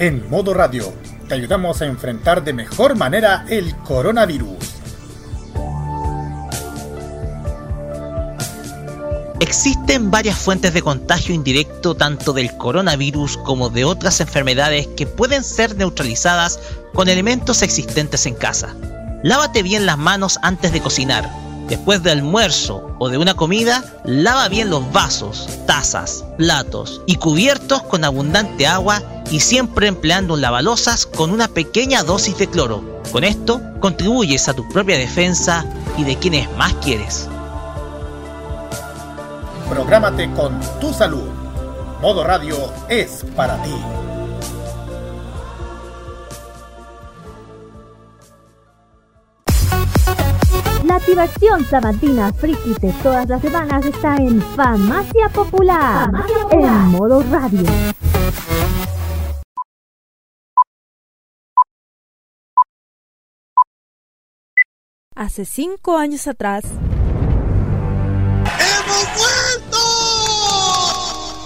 En modo radio, te ayudamos a enfrentar de mejor manera el coronavirus. Existen varias fuentes de contagio indirecto tanto del coronavirus como de otras enfermedades que pueden ser neutralizadas con elementos existentes en casa. Lávate bien las manos antes de cocinar. Después del almuerzo o de una comida, lava bien los vasos, tazas, platos y cubiertos con abundante agua y siempre empleando un lavalosas con una pequeña dosis de cloro. Con esto, contribuyes a tu propia defensa y de quienes más quieres. Prográmate con tu salud. Modo Radio es para ti. La diversión sabatina friki de todas las semanas está en Farmacia Popular, en modo radio. Hace cinco años atrás,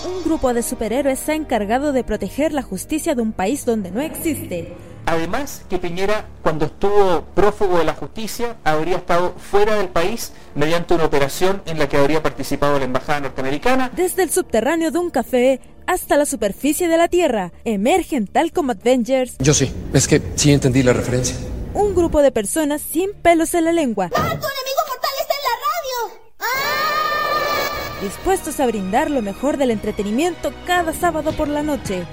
un grupo de superhéroes se ha encargado de proteger la justicia de un país donde no existe. Además, que Piñera, cuando estuvo prófugo de la justicia, habría estado fuera del país mediante una operación en la que habría participado la embajada norteamericana. Desde el subterráneo de un café hasta la superficie de la Tierra, emergen tal como Avengers. Yo sí, es que sí entendí la referencia. Un grupo de personas sin pelos en la lengua. ¡Ah, tu enemigo mortal está en la radio! ¡Ah! Dispuestos a brindar lo mejor del entretenimiento cada sábado por la noche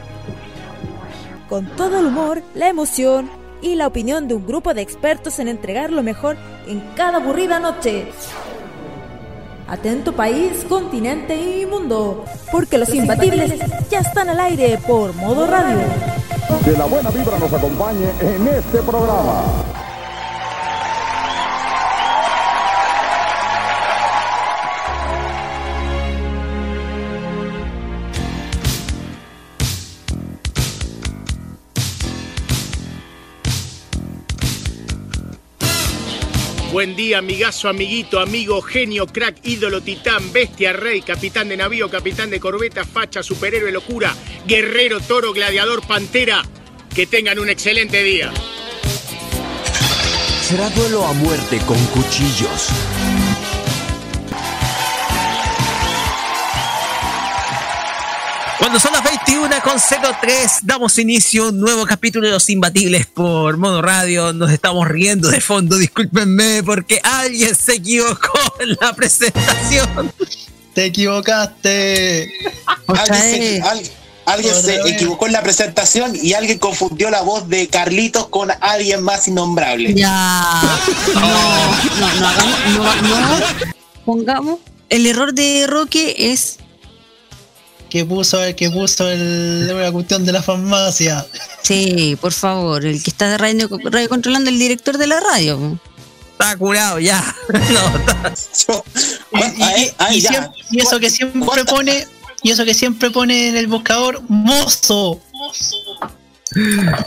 con todo el humor, la emoción y la opinión de un grupo de expertos en entregar lo mejor en cada aburrida noche. Atento país, continente y mundo, porque los imbatibles ya están al aire por modo radio. Que la buena vibra nos acompañe en este programa. Buen día, amigazo, amiguito, amigo, genio, crack, ídolo, titán, bestia, rey, capitán de navío, capitán de corbeta, facha, superhéroe, locura, guerrero, toro, gladiador, pantera. Que tengan un excelente día. Será duelo a muerte con cuchillos. Cuando son las 21 con 03, damos inicio a un nuevo capítulo de Los Imbatibles por Modo Radio. Nos estamos riendo de fondo, discúlpenme, porque alguien se equivocó en la presentación. Te equivocaste. Alguien se, al- alguien se equivocó en la presentación y alguien confundió la voz de Carlitos con alguien más innombrable. Ya. No, no, no hagamos, no, no. Pongamos. El error de Roque es. Que puso, que puso el, la cuestión de la farmacia. Sí, por favor, el que está radio, radio controlando el director de la radio. Está curado ya. No, Y, y- y- y siempre- y eso que siempre pone, y eso que siempre pone en el buscador, mozo.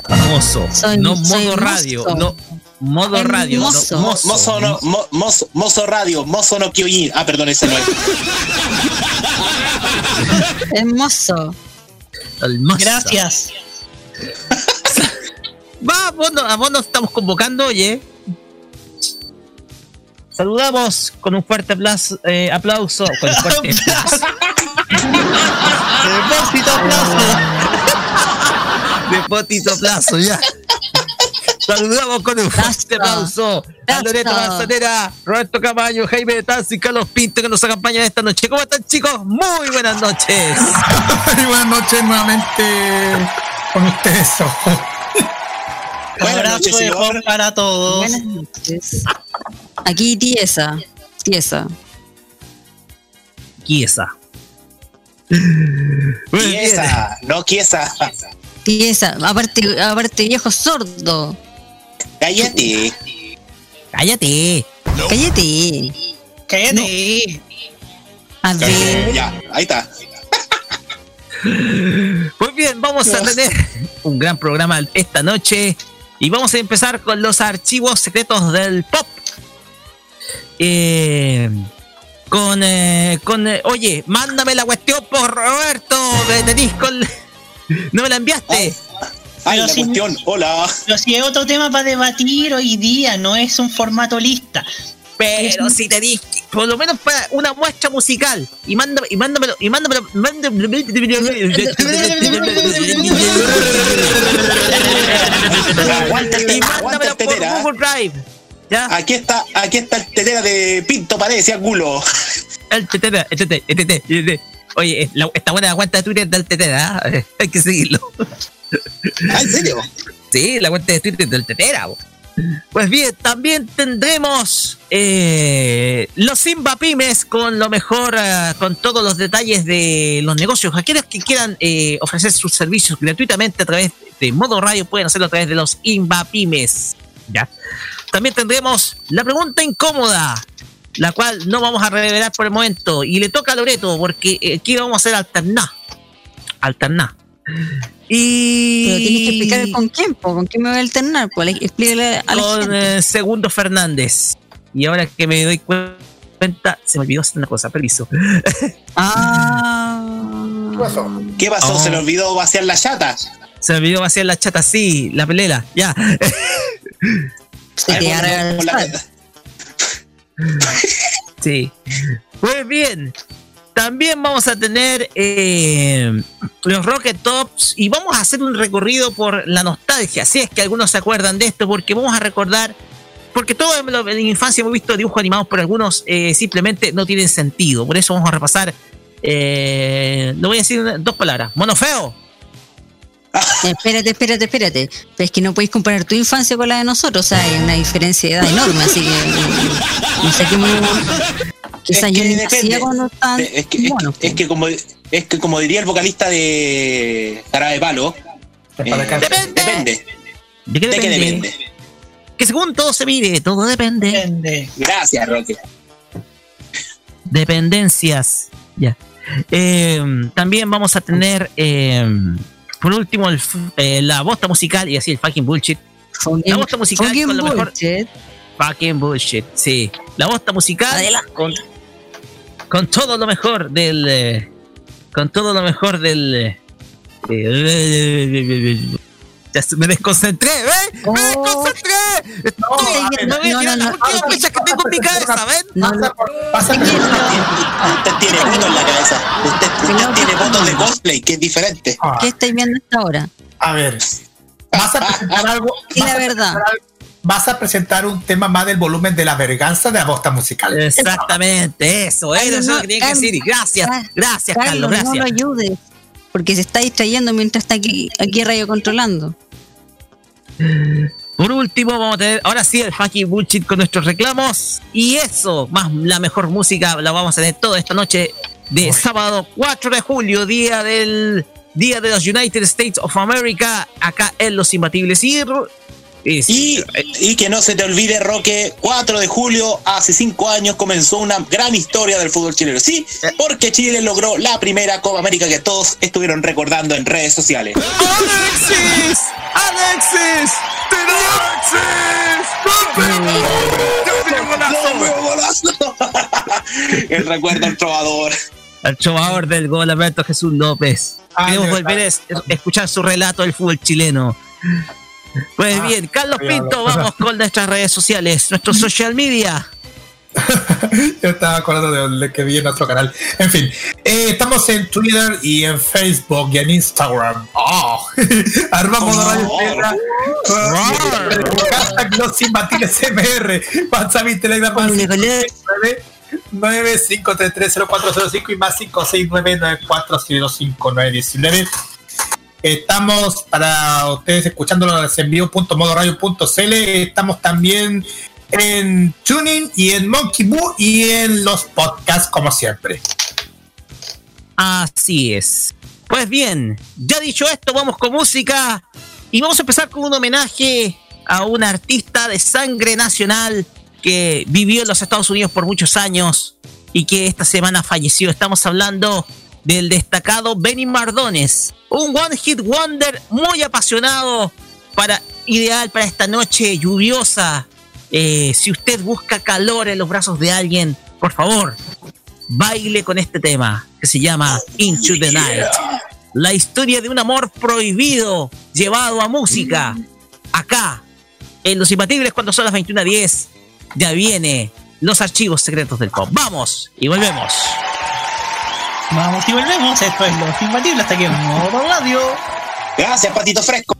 Mozo. Soy- no modo radio. mozo. No, modo radio. no, mozo. mozo. Mozo, no, mo- mozo, mozo radio, mozo no Kyojin. Ah, perdón, ese no es. Hermoso. El mozo. Gracias. Va, vos, no- a vos nos estamos convocando, oye. Saludamos con un fuerte aplauso. eh, aplauso con un fuerte aplauso. Depósito aplauso. Depósito aplauso, ya. Saludamos con un fuerte aplauso a Loreto Manzanera, Roberto Camaño, Jaime de Tanzi y Carlos Pinto que nos acompañan esta noche. ¿Cómo están, chicos? Muy buenas noches. Y buenas noches nuevamente con ustedes. Buenas noches, señor. Jorge para todos. Buenas noches. Aquí tiesa. Tiesa. Bien. Quiesa, no quiesa. Tiesa. Aparte, aparte viejo sordo. Cállate. Cállate. Cállate. Cállate. A ver. Ya, ahí está. Muy bien, vamos a tener un gran programa esta noche y vamos a empezar con los archivos secretos del pop. Eh, con, eh, con eh, oye, mándame la cuestión por Roberto, me tenís con... No me la enviaste. Ay, la cuestión, hola. Pero si es otro tema para debatir hoy día, no es un formato lista. Pero si te dije, por lo menos para una muestra musical. Y mándame, y mándamelo, y mándamelo, mándamelo. Y mándamelo por tetera. Google Drive. ¿Ya? Aquí está, aquí está el tetera de Pinto Paredes y Angulo. El tetera, el tetera, el tetera, el tetera. Oye, la- está buena la cuenta de Twitter del tetera, ¿ah? hay que seguirlo. ¿Ah, en serio? Sí, la cuenta de Twitter del tetera. Pues bien, también tendremos eh, los Simba con lo mejor, eh, con todos los detalles de los negocios. Aquellos que quieran eh, ofrecer sus servicios gratuitamente a través de modo radio pueden hacerlo a través de los Simba. ¿ya? También tendremos la pregunta incómoda, la cual no vamos a revelar por el momento. Y le toca a Loreto, porque aquí vamos a hacer alternar. Alternar. Y. Pero tienes que explicar con quién, po, con quién me voy a alternar. Pues explícale a la con gente. eh, Segundo Fernández. Y ahora que me doy cuenta, se me olvidó hacer una cosa, permiso. Ah. ¿Qué pasó? ¿Qué pasó? Oh. ¿Se le olvidó vaciar la chata? Se me olvidó vaciar la chata, sí, la pelela, ya. Se te la-. Sí. Pues bien. También vamos a tener eh, los Rocket Tops y vamos a hacer un recorrido por la nostalgia, si es que algunos se acuerdan de esto, porque vamos a recordar, porque todos en la infancia hemos visto dibujos animados, pero algunos eh, simplemente no tienen sentido. Por eso vamos a repasar, eh, lo voy a decir dos palabras, mono feo. Espérate, espérate, espérate. Es que no podéis comparar tu infancia con la de nosotros. Hay una diferencia de edad enorme. Así que no, sé qué me. Quizás Es yo que ni depende. nacía cuando estaban. Es que, es, que- bueno, es que como, es que como diría el vocalista de Jarabe de Palo, eh, depende. ¿De qué ¿De qué depende? depende? Que según todo se mire, todo depende. Gracias, Roque. Dependencias. Ya. Eh, también vamos a tener, eh, por último, el eh, la bosta musical y así el fucking bullshit. La bosta musical fucking con lo mejor. bullshit. Fucking bullshit, sí. La bosta musical con, con todo lo mejor del. eh, con todo lo mejor del. eh, eh, ya se- me desconcentré, ¿ves? ¡Me desconcentré! Estoy- me voy a no, tirar no, las no. últimas flechas que tengo en mi cabeza, ¿ven? No, no. Pasa que Usted tiene voto en la cabeza. Usted, tiene votos de cosplay, que es diferente. ¿Qué estáis viendo hasta ahora? a ver, vas a presentar algo. Y la verdad. Vas a presentar un tema más del volumen de la verganza de la bosta musical. Exactamente, eso, eso es lo que tenía que decir. Gracias, gracias, Carlos, No lo gracias. ayudes. Porque se está distrayendo mientras está aquí, aquí radio controlando. Por último, vamos a tener ahora sí el fucking bullshit con nuestros reclamos. Y eso, más la mejor música, la vamos a tener toda esta noche de sábado 4 de julio, día del Día de los United States of America, acá en Los Imbatibles. Y, Y, y que no se te olvide, Roque, 4 de julio, hace 5 años, comenzó una gran historia del fútbol chileno. Sí, porque Chile logró la primera Copa América que todos estuvieron recordando en redes sociales. ¡Alexis! ¡Alexis! El recuerdo al trovador. Al trovador del gol, Alberto Jesús López. Queremos volver a es- escuchar su relato del fútbol chileno. Pues Ah, bien, Carlos Pinto, vamos con nuestras redes sociales, nuestros social media. Yo estaba acordando de lo que vi en otro canal. En fin, eh, estamos en Twitter y en Facebook y en Instagram. Oh. Arroba modo radio Tierra. Hashtag los imbatibles MR. WhatsApp y Telegram más 95330405 y más 56994059919. Estamos para ustedes escuchándolo en vivo.modoradio.cl. Estamos también en Tuning y en Monkey Boo y en los podcasts como siempre. Así es. Pues bien, ya dicho esto, vamos con música y vamos a empezar con un homenaje a una artista de sangre nacional que vivió en los Estados Unidos por muchos años y que esta semana falleció. Estamos hablando del destacado Benny Mardones. Un One Hit Wonder muy apasionado, para, ideal para esta noche lluviosa. Eh, si usted busca calor en los brazos de alguien, por favor, baile con este tema que se llama Into the Night. La historia de un amor prohibido llevado a música. Acá, en Los Imbatibles, cuando son las 21.10, ya viene los archivos secretos del pop. Vamos y volvemos. Vamos y volvemos, esto es Los Imbatibles, hasta aquí en modo radio. Gracias, Patito Fresco.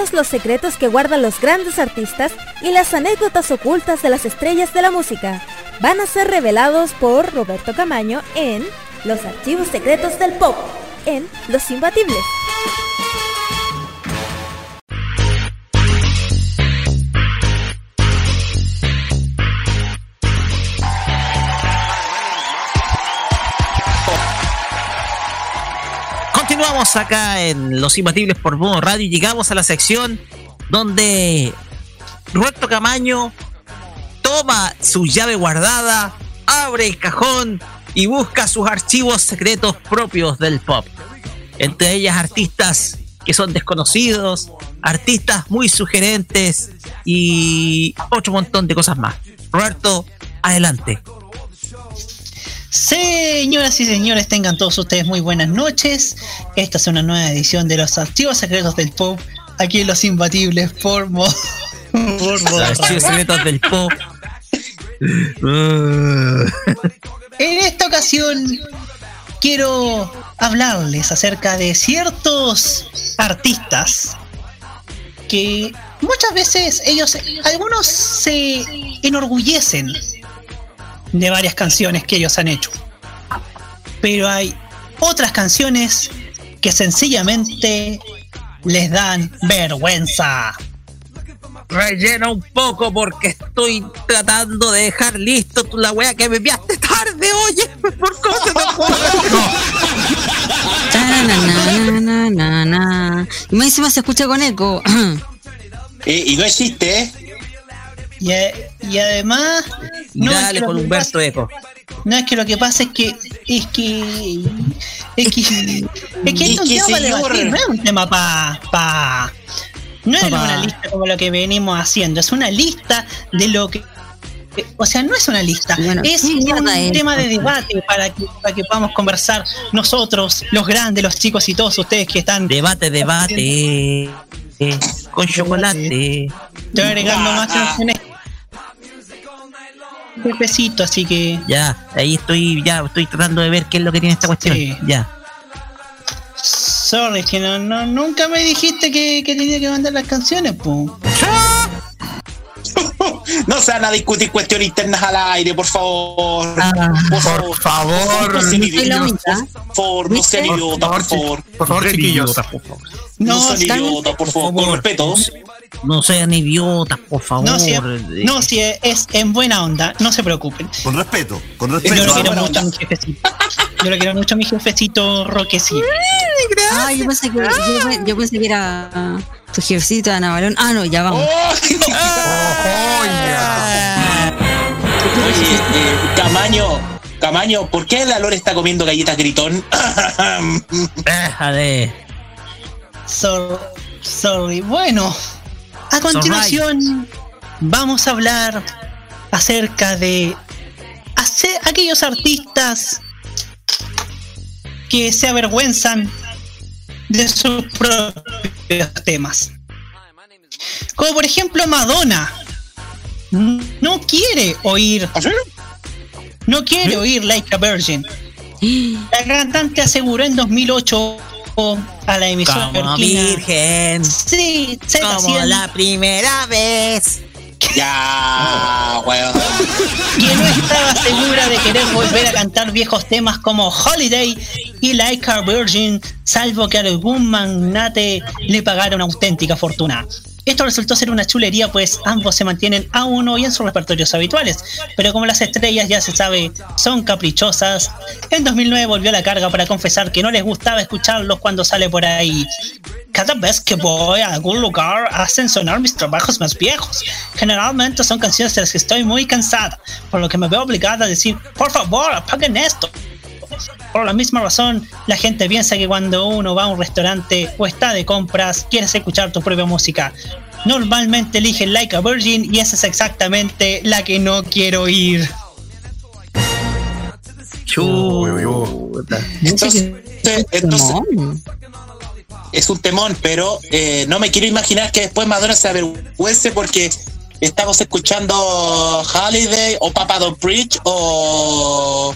todos los secretos que guardan los grandes artistas y las anécdotas ocultas de las estrellas de la música. Van a ser revelados por Roberto Camaño en Los Archivos Secretos del Pop, en Los Imbatibles. Acá en Los Imbatibles por Modo Radio y llegamos a la sección donde Roberto Camaño toma su llave guardada, abre el cajón y busca sus archivos secretos propios del pop. Entre ellas artistas que son desconocidos, artistas muy sugerentes y otro montón de cosas más. Roberto, adelante. Señoras y señores, tengan todos ustedes muy buenas noches. Esta es una nueva edición de los archivos secretos del pop. Aquí en los imbatibles por Modo archivos secretos del pop. En esta ocasión quiero hablarles acerca de ciertos artistas que muchas veces ellos, algunos se enorgullecen de varias canciones que ellos han hecho. Pero hay otras canciones que sencillamente les dan vergüenza. Rellena un poco porque estoy tratando de dejar listo tu- la wea que me enviaste tarde, oye. ¿Por cómo se te. Y más encima se escucha con eco. Eh, y no existe, ¿eh? Y, a- y además... no, es Dale que lo con que Humberto pasa- Eco. No es que lo que pasa es que es que es que es que Es es un que, tema para debatir, no es un tema para pa, no es una lista como lo que venimos haciendo, es una lista de lo que o sea, no es una lista, Bueno, es ¿qué un es? tema de debate para que, para que podamos conversar nosotros, los grandes, los chicos y todos ustedes que están Debate, debate. eh, con chocolate. Estoy agregando más Ah. canciones. Jefecito, así que Ya, ahí estoy, ya estoy tratando de ver qué es lo que tiene esta cuestión. Sí. Ya. sorry, que no, no, nunca me dijiste que, que tenía que mandar las canciones. No se van a discutir cuestiones internas al aire, por favor. Ah, por Por favor, No sean idiotas, por favor, no sean ¿Viste? idiotas, por favor. por favor, chiquillos. No, sean idiotas, por favor, con respeto. No sean idiotas, por favor. No, si, Eh, no, si es en buena onda, no se preocupen. Con respeto, con Yo respeto. lo quiero mucho a mi jefecito. Yo lo quiero mucho a mi jefecito Roquecito. Ah, yo pensé que, yo, yo pensé que era tu jefecito de Ana Balón. Ah, no, ya vamos. Oh, Oye, eh, Camaño, Camaño, ¿por qué la Lore está comiendo galletas gritón? Déjale. So- sorry. Bueno, a continuación vamos a hablar acerca de hacer aquellos artistas que se avergüenzan de sus propios temas. Como por ejemplo Madonna. No quiere oír. No quiere oír Like a Virgin. La cantante aseguró en 2008 a la emisora Como virgen. Sí, Z Como la primera vez. ya, weón. que no estaba segura de querer volver a cantar viejos temas como Holiday y Like a Virgin, salvo que algún magnate le pagara una auténtica fortuna. Esto resultó ser una chulería, pues ambos se mantienen aún hoy en sus repertorios habituales, pero como las estrellas ya se sabe son caprichosas, en 2009 volvió a la carga para confesar que no les gustaba escucharlos cuando sale por ahí. Cada vez que voy a algún lugar hacen sonar mis trabajos más viejos. Generalmente son canciones de las que estoy muy cansada, por lo que me veo obligada a decir, por favor, apaguen esto. Por la misma razón, la gente piensa que cuando uno va a un restaurante o está de compras, quieres escuchar tu propia música. Normalmente eligen Like a Virgin y esa es exactamente la que no quiero oír. Chuta. Entonces, entonces, es un temón, pero eh, no me quiero imaginar que después Madonna se avergüence porque estamos escuchando Holiday o Papa Don't Preach o,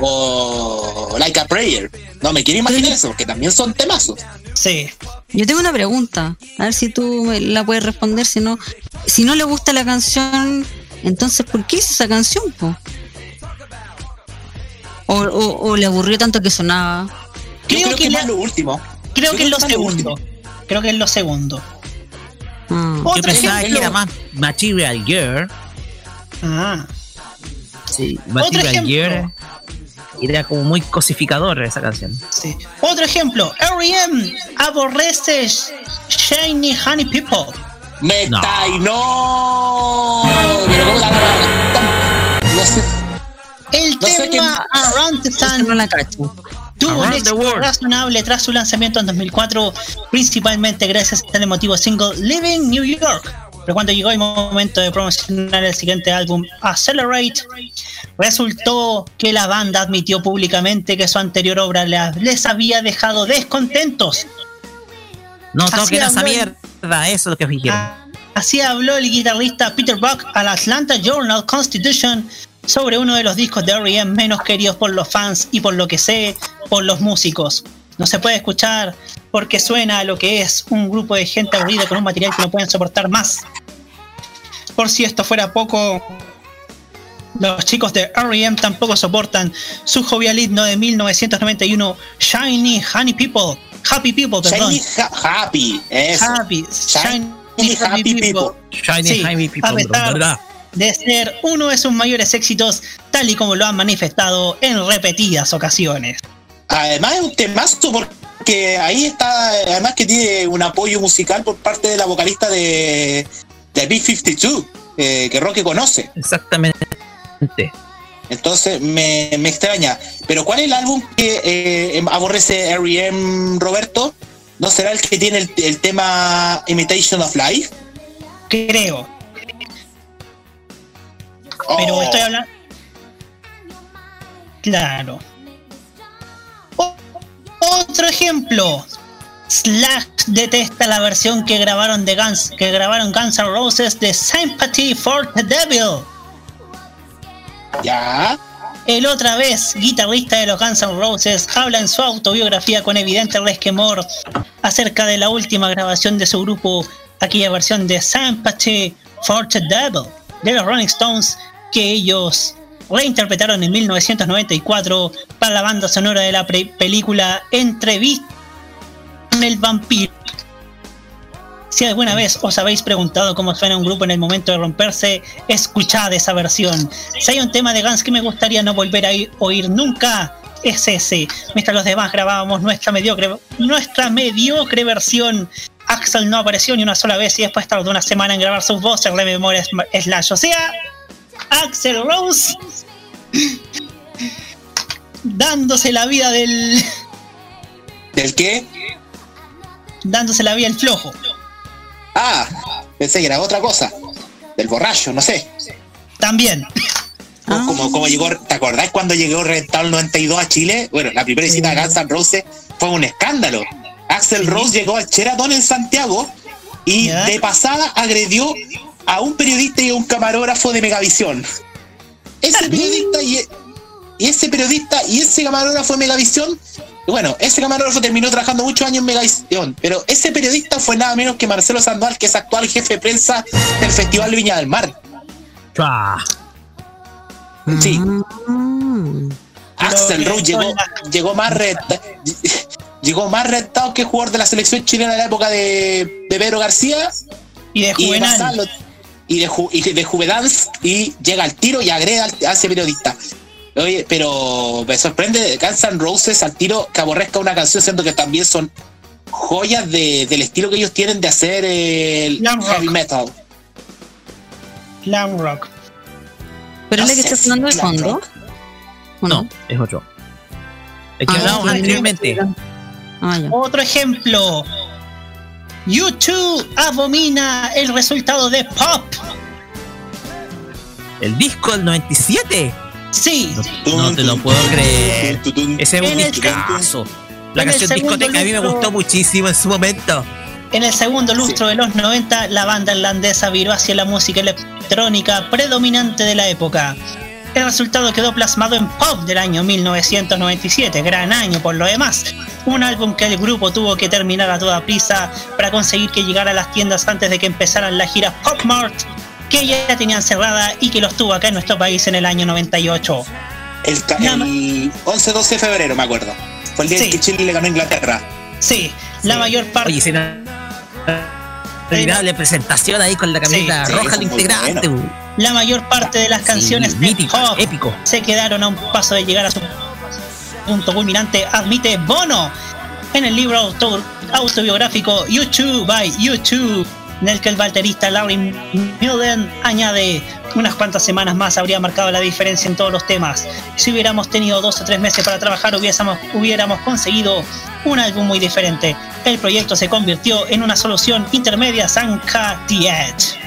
o Like a Prayer. No me quiero imaginar eso porque también son temazos. Sí. Yo tengo una pregunta, a ver si tú la puedes responder, si no, si no le gusta la canción, entonces ¿por qué hizo esa canción? po? O, o- o le aburrió tanto que sonaba. Creo, que, la- es lo último. Creo Yo que es lo segundo. Creo que es lo segundo. Ah. Yo pensaba que era más Material Girl. Ah. Sí, Material. Girl. Era como muy cosificador esa canción. Sí. Otro ejemplo, R.E.M. aborrece Shiny Honey People. Me está y no. Pero ¿cómo la- No sé. El No tema Around the Sun No la cacho. tuvo un Around the éxito razonable tras su lanzamiento en 2004, principalmente gracias al emotivo single Living New York. Pero cuando llegó el momento de promocionar el siguiente álbum, Accelerate, resultó que la banda admitió públicamente que su anterior obra les había dejado descontentos. No toquen esa mierda, eso es lo que dijeron. Así habló el guitarrista Peter Buck al Atlanta Journal Constitution sobre uno de los discos de R.E.M. menos queridos por los fans y por lo que sé, por los músicos. No se puede escuchar porque suena a lo que es un grupo de gente aburrida con un material que no pueden soportar más. Por si esto fuera poco, los chicos de R.E.M. tampoco soportan su jovial himno de 1991, Shiny Honey People. Happy People, perdón. Shiny ha- Happy. Eso. Happy, Shiny Shiny Happy People. Shiny Sí, Happy People, a pesar ¿verdad? de ser uno de sus mayores éxitos, tal y como lo han manifestado en repetidas ocasiones. Además es un temazo porque ahí está, además que tiene un apoyo musical por parte de la vocalista de, de B-52, eh, que Roque conoce. Exactamente. Entonces me, me extraña. Pero ¿cuál es el álbum que eh, aborrece R.E.M. Roberto? ¿No será el que tiene el, el tema Imitation of Life? Creo. Pero Oh. estoy hablando. Claro. Otro ejemplo. Slash detesta la versión que grabaron de Guns, que grabaron Guns N' Roses de Sympathy for the Devil. Ya. El otra vez, guitarrista de los Guns N' Roses, habla en su autobiografía con evidente resquemor acerca de la última grabación de su grupo, aquella versión de Sympathy for the Devil de los Rolling Stones que ellos reinterpretaron en 1994 para la banda sonora de la película Entrevista con el vampiro. Si alguna vez os habéis preguntado cómo suena un grupo en el momento de romperse, escuchad esa versión. Si hay un tema de Guns que me gustaría no volver a oír- oír nunca, es ese. Mientras los demás grabábamos nuestra mediocre, nuestra mediocre versión, Axel no apareció ni una sola vez y después tardó una semana en grabar sus voces de memoria slash. O sea, Axel Rose dándose la vida del. ¿Del qué? dándose la vida el flojo. Ah, pensé que era otra cosa. Del borracho, no sé. También. Como, como llegó, ¿te acordás cuando llegó Reventado el 92 a Chile? Bueno, la primera visita a Guns N' Roses fue un escándalo. Axel Rose llegó al Sheraton en Santiago y de pasada agredió a un periodista y a un camarógrafo de Megavisión. Ese periodista y, y ese periodista y ese camarógrafo de Megavisión, bueno, ese camarógrafo terminó trabajando muchos años en Megavisión, pero ese periodista fue nada menos que Marcelo Sandoval, que es actual jefe de prensa del Festival de Viña del Mar. Chua. Sí. Mm. Axel Rose llegó, llegó más reta- llegó más rentado que jugador de la selección chilena de la época de, de Pedro García Y de y de. Y de, Ju- y de y llega al tiro y agrega a ese periodista. Oye, pero me sorprende Guns N' Roses al tiro que aborrezca una canción, siendo que también son joyas de- del estilo que ellos tienen de hacer el Glam rock. heavy metal. Glam rock. ¿Pero es la que está sonando de fondo? rock. ¿O No, es otro. El que Ah, hablábamos anteriormente. Ah. Otro ejemplo. YouTube abomina el resultado de Pop. El disco del 97. Sí, No te lo puedo creer. Ese es un En el- discazo. La canción segundo discoteca a mí me lustro- gustó muchísimo en su momento. en el segundo lustro de los 90, la banda irlandesa viró hacia la música electrónica predominante de la época. El resultado quedó plasmado en Pop del año 1997, gran año por lo demás. Un álbum que el grupo tuvo que terminar a toda prisa para conseguir que llegara a las tiendas antes de que empezaran la gira Pop Mart, que ya tenían cerrada y que los tuvo acá en nuestro país en el año 98. El, el 11-12 de febrero, me acuerdo. Fue el día Sí. en que Chile le ganó a Inglaterra. Sí, la mayor parte. Oye, Inolvidable presentación ahí con la camiseta Sí, roja muy integrante. bueno. La mayor parte de las canciones pop épico. se quedaron a un paso de llegar a su punto culminante admite Bono en el libro auto- autobiográfico YouTube by YouTube, en el que el baterista Larry Mullen añade unas cuantas semanas más habría marcado la diferencia en todos los temas. Si hubiéramos tenido dos o tres meses para trabajar, hubiéramos conseguido un álbum muy diferente. El proyecto se convirtió en una solución intermedia Sanka The Edge.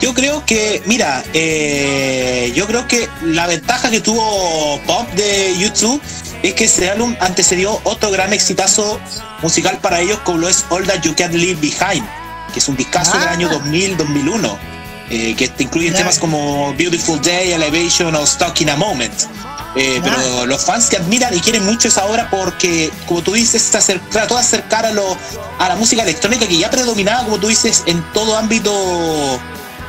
Yo creo que, mira, eh, yo creo que la ventaja que tuvo Pop de YouTube es que ese álbum antecedió otro gran exitazo musical para ellos como lo es All That You Can Leave Behind, que es un discazo del año 2000-2001, eh, que te incluye temas como Beautiful Day, Elevation o Stuck in a Moment. Eh, pero los fans que admiran y quieren mucho esa obra porque, como tú dices, se acer- trató de acercar a, lo, a la música electrónica que ya predominaba, como tú dices, en todo ámbito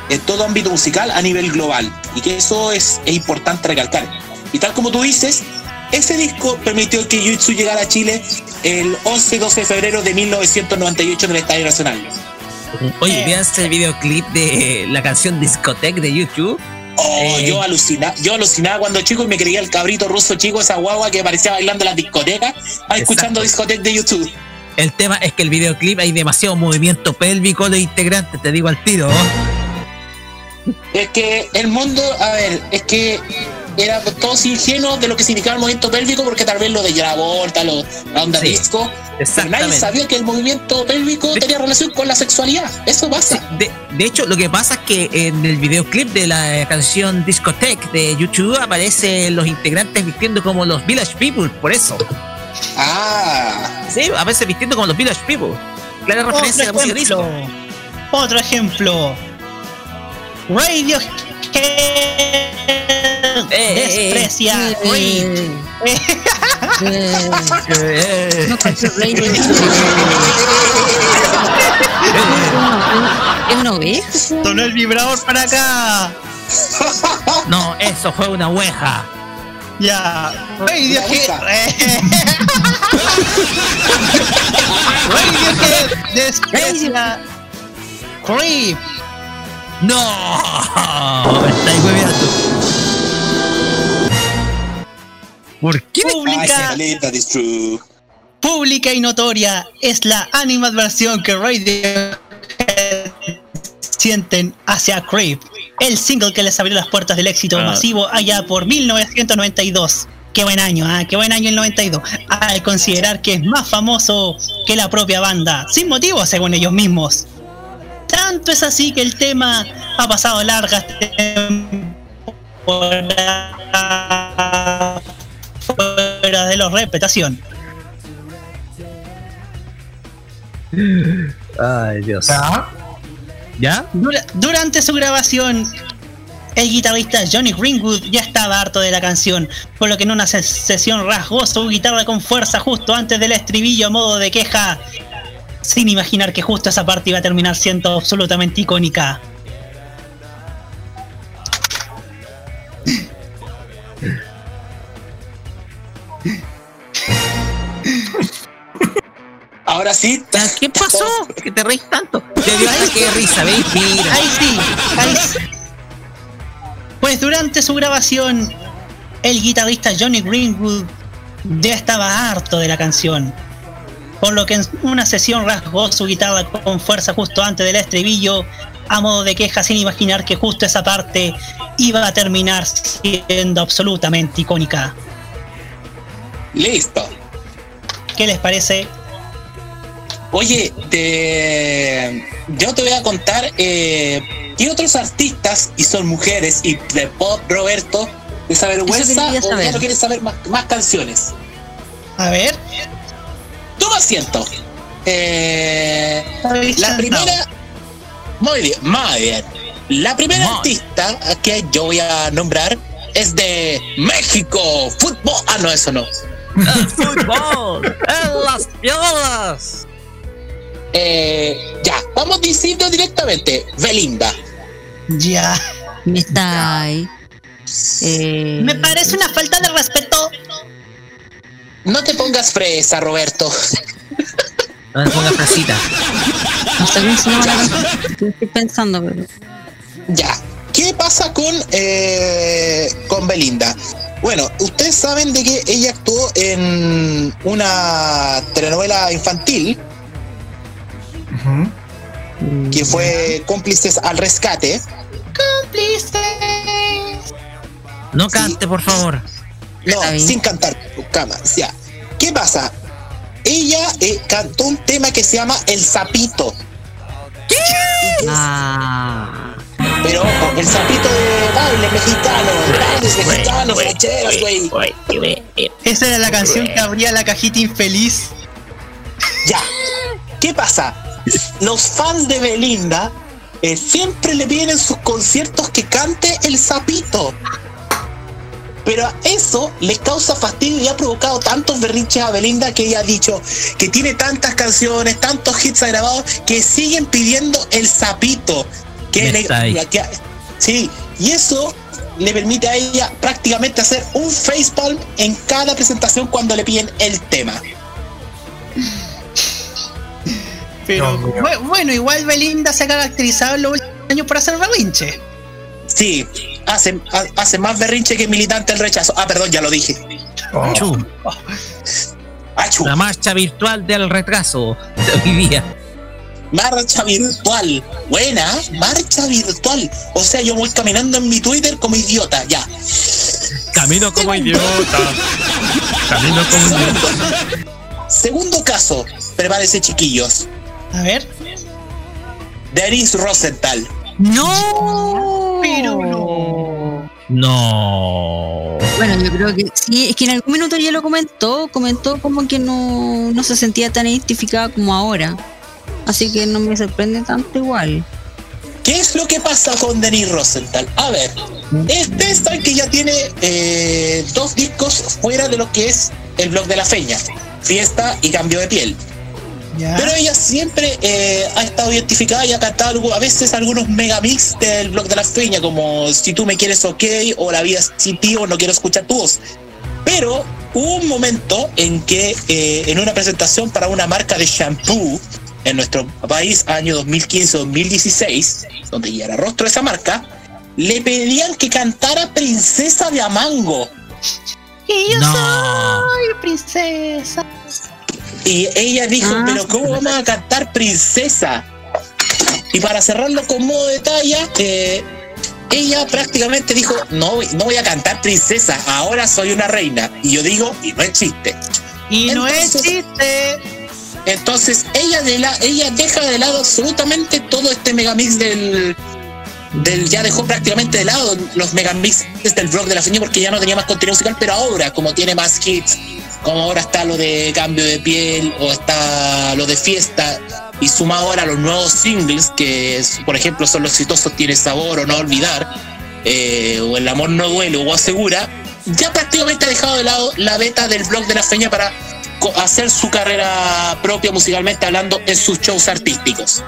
en todo ámbito musical a nivel global y que eso es, es importante recalcar. Y tal como tú dices, ese disco permitió que YouTube llegara a Chile el 11-12 de febrero de 1998 en el Estadio Nacional. Oye, ¿viste el videoclip de la canción Discotech de YouTube? Oh, Eh, yo alucinaba, yo alucinaba cuando chico y me creía el cabrito ruso chico, esa guagua que parecía bailando en las discotecas, escuchando discoteca de YouTube. El tema es que el videoclip hay demasiado movimiento pélvico de integrantes, te digo al tiro. Es que el mundo, a ver, es que era todos ingenuos de lo que significaba el movimiento pélvico, porque tal vez lo de la volta, lo, la onda Sí, disco, exactamente. nadie sabía que el movimiento pélvico tenía relación con la sexualidad. Eso pasa. De, de hecho, lo que pasa es que en el videoclip de la canción Discotech de YouTube aparecen los integrantes vistiendo como los Village People, por eso. Ah. Sí, a veces vistiendo como los Village People. Clara referencia a la música disco. Otro ejemplo. Radio desprecia eh. No, Radio ¿Es una oveja? Sonó el vibrador para acá. No, eso fue una oveja. Ya. Desprecia Creep. No, me estáis hueveando. ¿Por qué? Pública, pública y notoria es la animadversión que Radiohead sienten hacia Creep, el single que les abrió las puertas del éxito Ah. masivo allá por 1992. Qué buen año, ¿ah? qué buen año el 92. Al considerar que es más famoso que la propia banda, sin motivo según ellos mismos. Tanto es así que el tema ha pasado largas temporadas fuera de los reputación. Ay, Dios. ¿Ya? Dura- durante su grabación, el guitarrista Johnny Greenwood ya estaba harto de la canción, por lo que en una ses- sesión rasgó su guitarra con fuerza justo antes del estribillo a modo de queja, sin imaginar que justo esa parte iba a terminar siendo absolutamente icónica. Ahora sí. ¿Qué pasó? ¿Que te reís tanto? Te dio risa, ¿veis? Mira. Ahí sí, ahí sí. Pues durante su grabación, el guitarrista Johnny Greenwood ya estaba harto de la canción. Por lo que en una sesión rasgó su guitarra con fuerza justo antes del estribillo, a modo de queja sin imaginar que justo esa parte iba a terminar siendo absolutamente icónica. Listo. ¿Qué les parece? Oye, te- yo te voy a contar eh, que otros artistas, y son mujeres, y de pop, Roberto, de esa Eso vergüenza, quería o ya no quieres saber más, más canciones. A ver. Toma asiento. Eh, la primera. Muy bien, muy bien. La primera Muy. artista que yo voy a nombrar es de México. Fútbol. Ah, no, eso no. ¡El fútbol! ¡En las piolas! Eh, ya, vamos diciendo directamente. Belinda. Ya. Me está ahí. Eh, Me parece una falta de respeto. No te pongas fresa, Roberto. No me pongas fresita. no sé cómo se llama la canción. Estoy pensando, pero. Ya. ¿Qué pasa con, eh, con Belinda? Bueno, ustedes saben de que ella actuó en una telenovela infantil que fue Cómplices al Rescate. No cante, por favor. No, sin cantar, cama. ¿Qué pasa? Ella eh, cantó un tema que se llama El Sapito. Ah. Pero ojo, el sapito de baile mexicano, bailes mexicanos, rancheros, güey. Esa era la canción que abría la cajita infeliz. Ya. ¿Qué pasa? Los fans de Belinda eh, siempre le piden en sus conciertos que cante el sapito. Pero a eso les causa fastidio y ha provocado tantos berrinches a Belinda que ella ha dicho que tiene tantas canciones, tantos hits grabados que siguen pidiendo el sapito. Que le- que- sí, y eso le permite a ella prácticamente hacer un facepalm en cada presentación cuando le piden el tema. Pero bu- bueno, igual Belinda se ha caracterizado en los últimos años por hacer berrinche. Sí, hace, ha- hace más berrinche que militante el rechazo. Ah, perdón, ya lo dije. Chu. La marcha virtual del retraso de hoy día. Marcha virtual. Buena, marcha virtual. O sea, yo voy caminando en mi Twitter como idiota, ya. Camino como idiota. Camino como idiota. Segundo caso, prepárense chiquillos. A ver. Denise Rosenthal. No. Pero no. No. Bueno, yo creo que sí, es que en algún minuto ya lo comentó, comentó como que no, no se sentía tan identificada como ahora. Así que no me sorprende tanto igual. ¿Qué es lo que pasa con Denise Rosenthal? A ver, este saben que ya tiene eh, dos discos fuera de lo que es el blog de la feña. Fiesta y cambio de piel. Pero ella siempre eh, ha estado identificada y ha cantado algo- a veces algunos megamix del blog de la feña, como Si tú me quieres ok, o La vida sin ti, o No quiero escuchar tu voz. Pero hubo un momento en que eh, en una presentación para una marca de shampoo en nuestro país, año 2015-2016, donde ya era rostro de esa marca, le pedían que cantara Princesa de Amango. Y yo No. soy princesa. Y ella dijo, Ah, pero ¿cómo vamos a cantar princesa? Y para cerrarlo con modo de talla, eh, ella prácticamente dijo, no, no voy a cantar princesa, ahora soy una reina. Y yo digo, y no es chiste. Y no es chiste. Entonces ella, de la, ella deja de lado absolutamente todo este megamix del, del ya dejó prácticamente de lado los megamixes del blog de la feña porque ya no tenía más contenido musical, pero ahora como tiene más hits, como ahora está lo de cambio de piel o está lo de fiesta y suma ahora los nuevos singles que es, por ejemplo son los exitosos Tiene sabor o no olvidar eh, o El amor no duele o asegura ya prácticamente ha dejado de lado la beta del blog de la feña para hacer su carrera propia musicalmente hablando en sus shows artísticos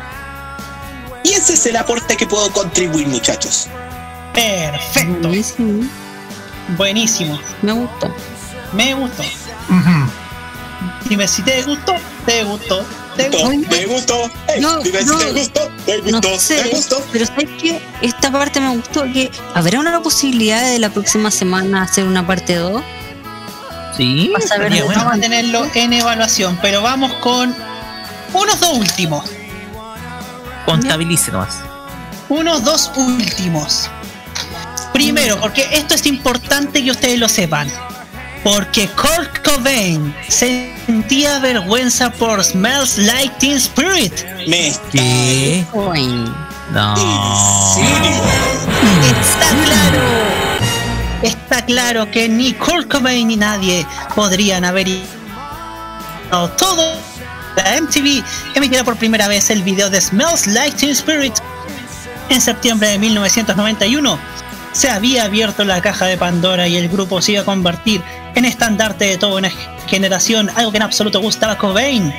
y ese es el aporte que puedo contribuir muchachos Perfecto. Buenísimo. Me gustó. Me gustó. Dime si te gustó, te gustó, te gustó. me gustó No, dime si no, te gustó te no gustó sé, te gustó pero sabes que esta parte me gustó que habrá una posibilidad de la próxima semana hacer una parte 2 Sí. Vas a ver, bueno. Vamos a tenerlo en evaluación, pero vamos con unos dos últimos. Contabilice nomás. Unos dos últimos. Primero, porque esto es importante que ustedes lo sepan. Porque Kurt Cobain sentía vergüenza por Smells Like Teen Spirit. Me ¿Qué? No. Está claro. Está claro que ni Kurt Cobain ni nadie podrían haber ido todo. La MTV emitirá por primera vez el video de Smells Like Teen Spirit en septiembre de 1991. Se había abierto la caja de Pandora y el grupo se iba a convertir en estandarte de toda una generación, algo que en absoluto gustaba a Cobain,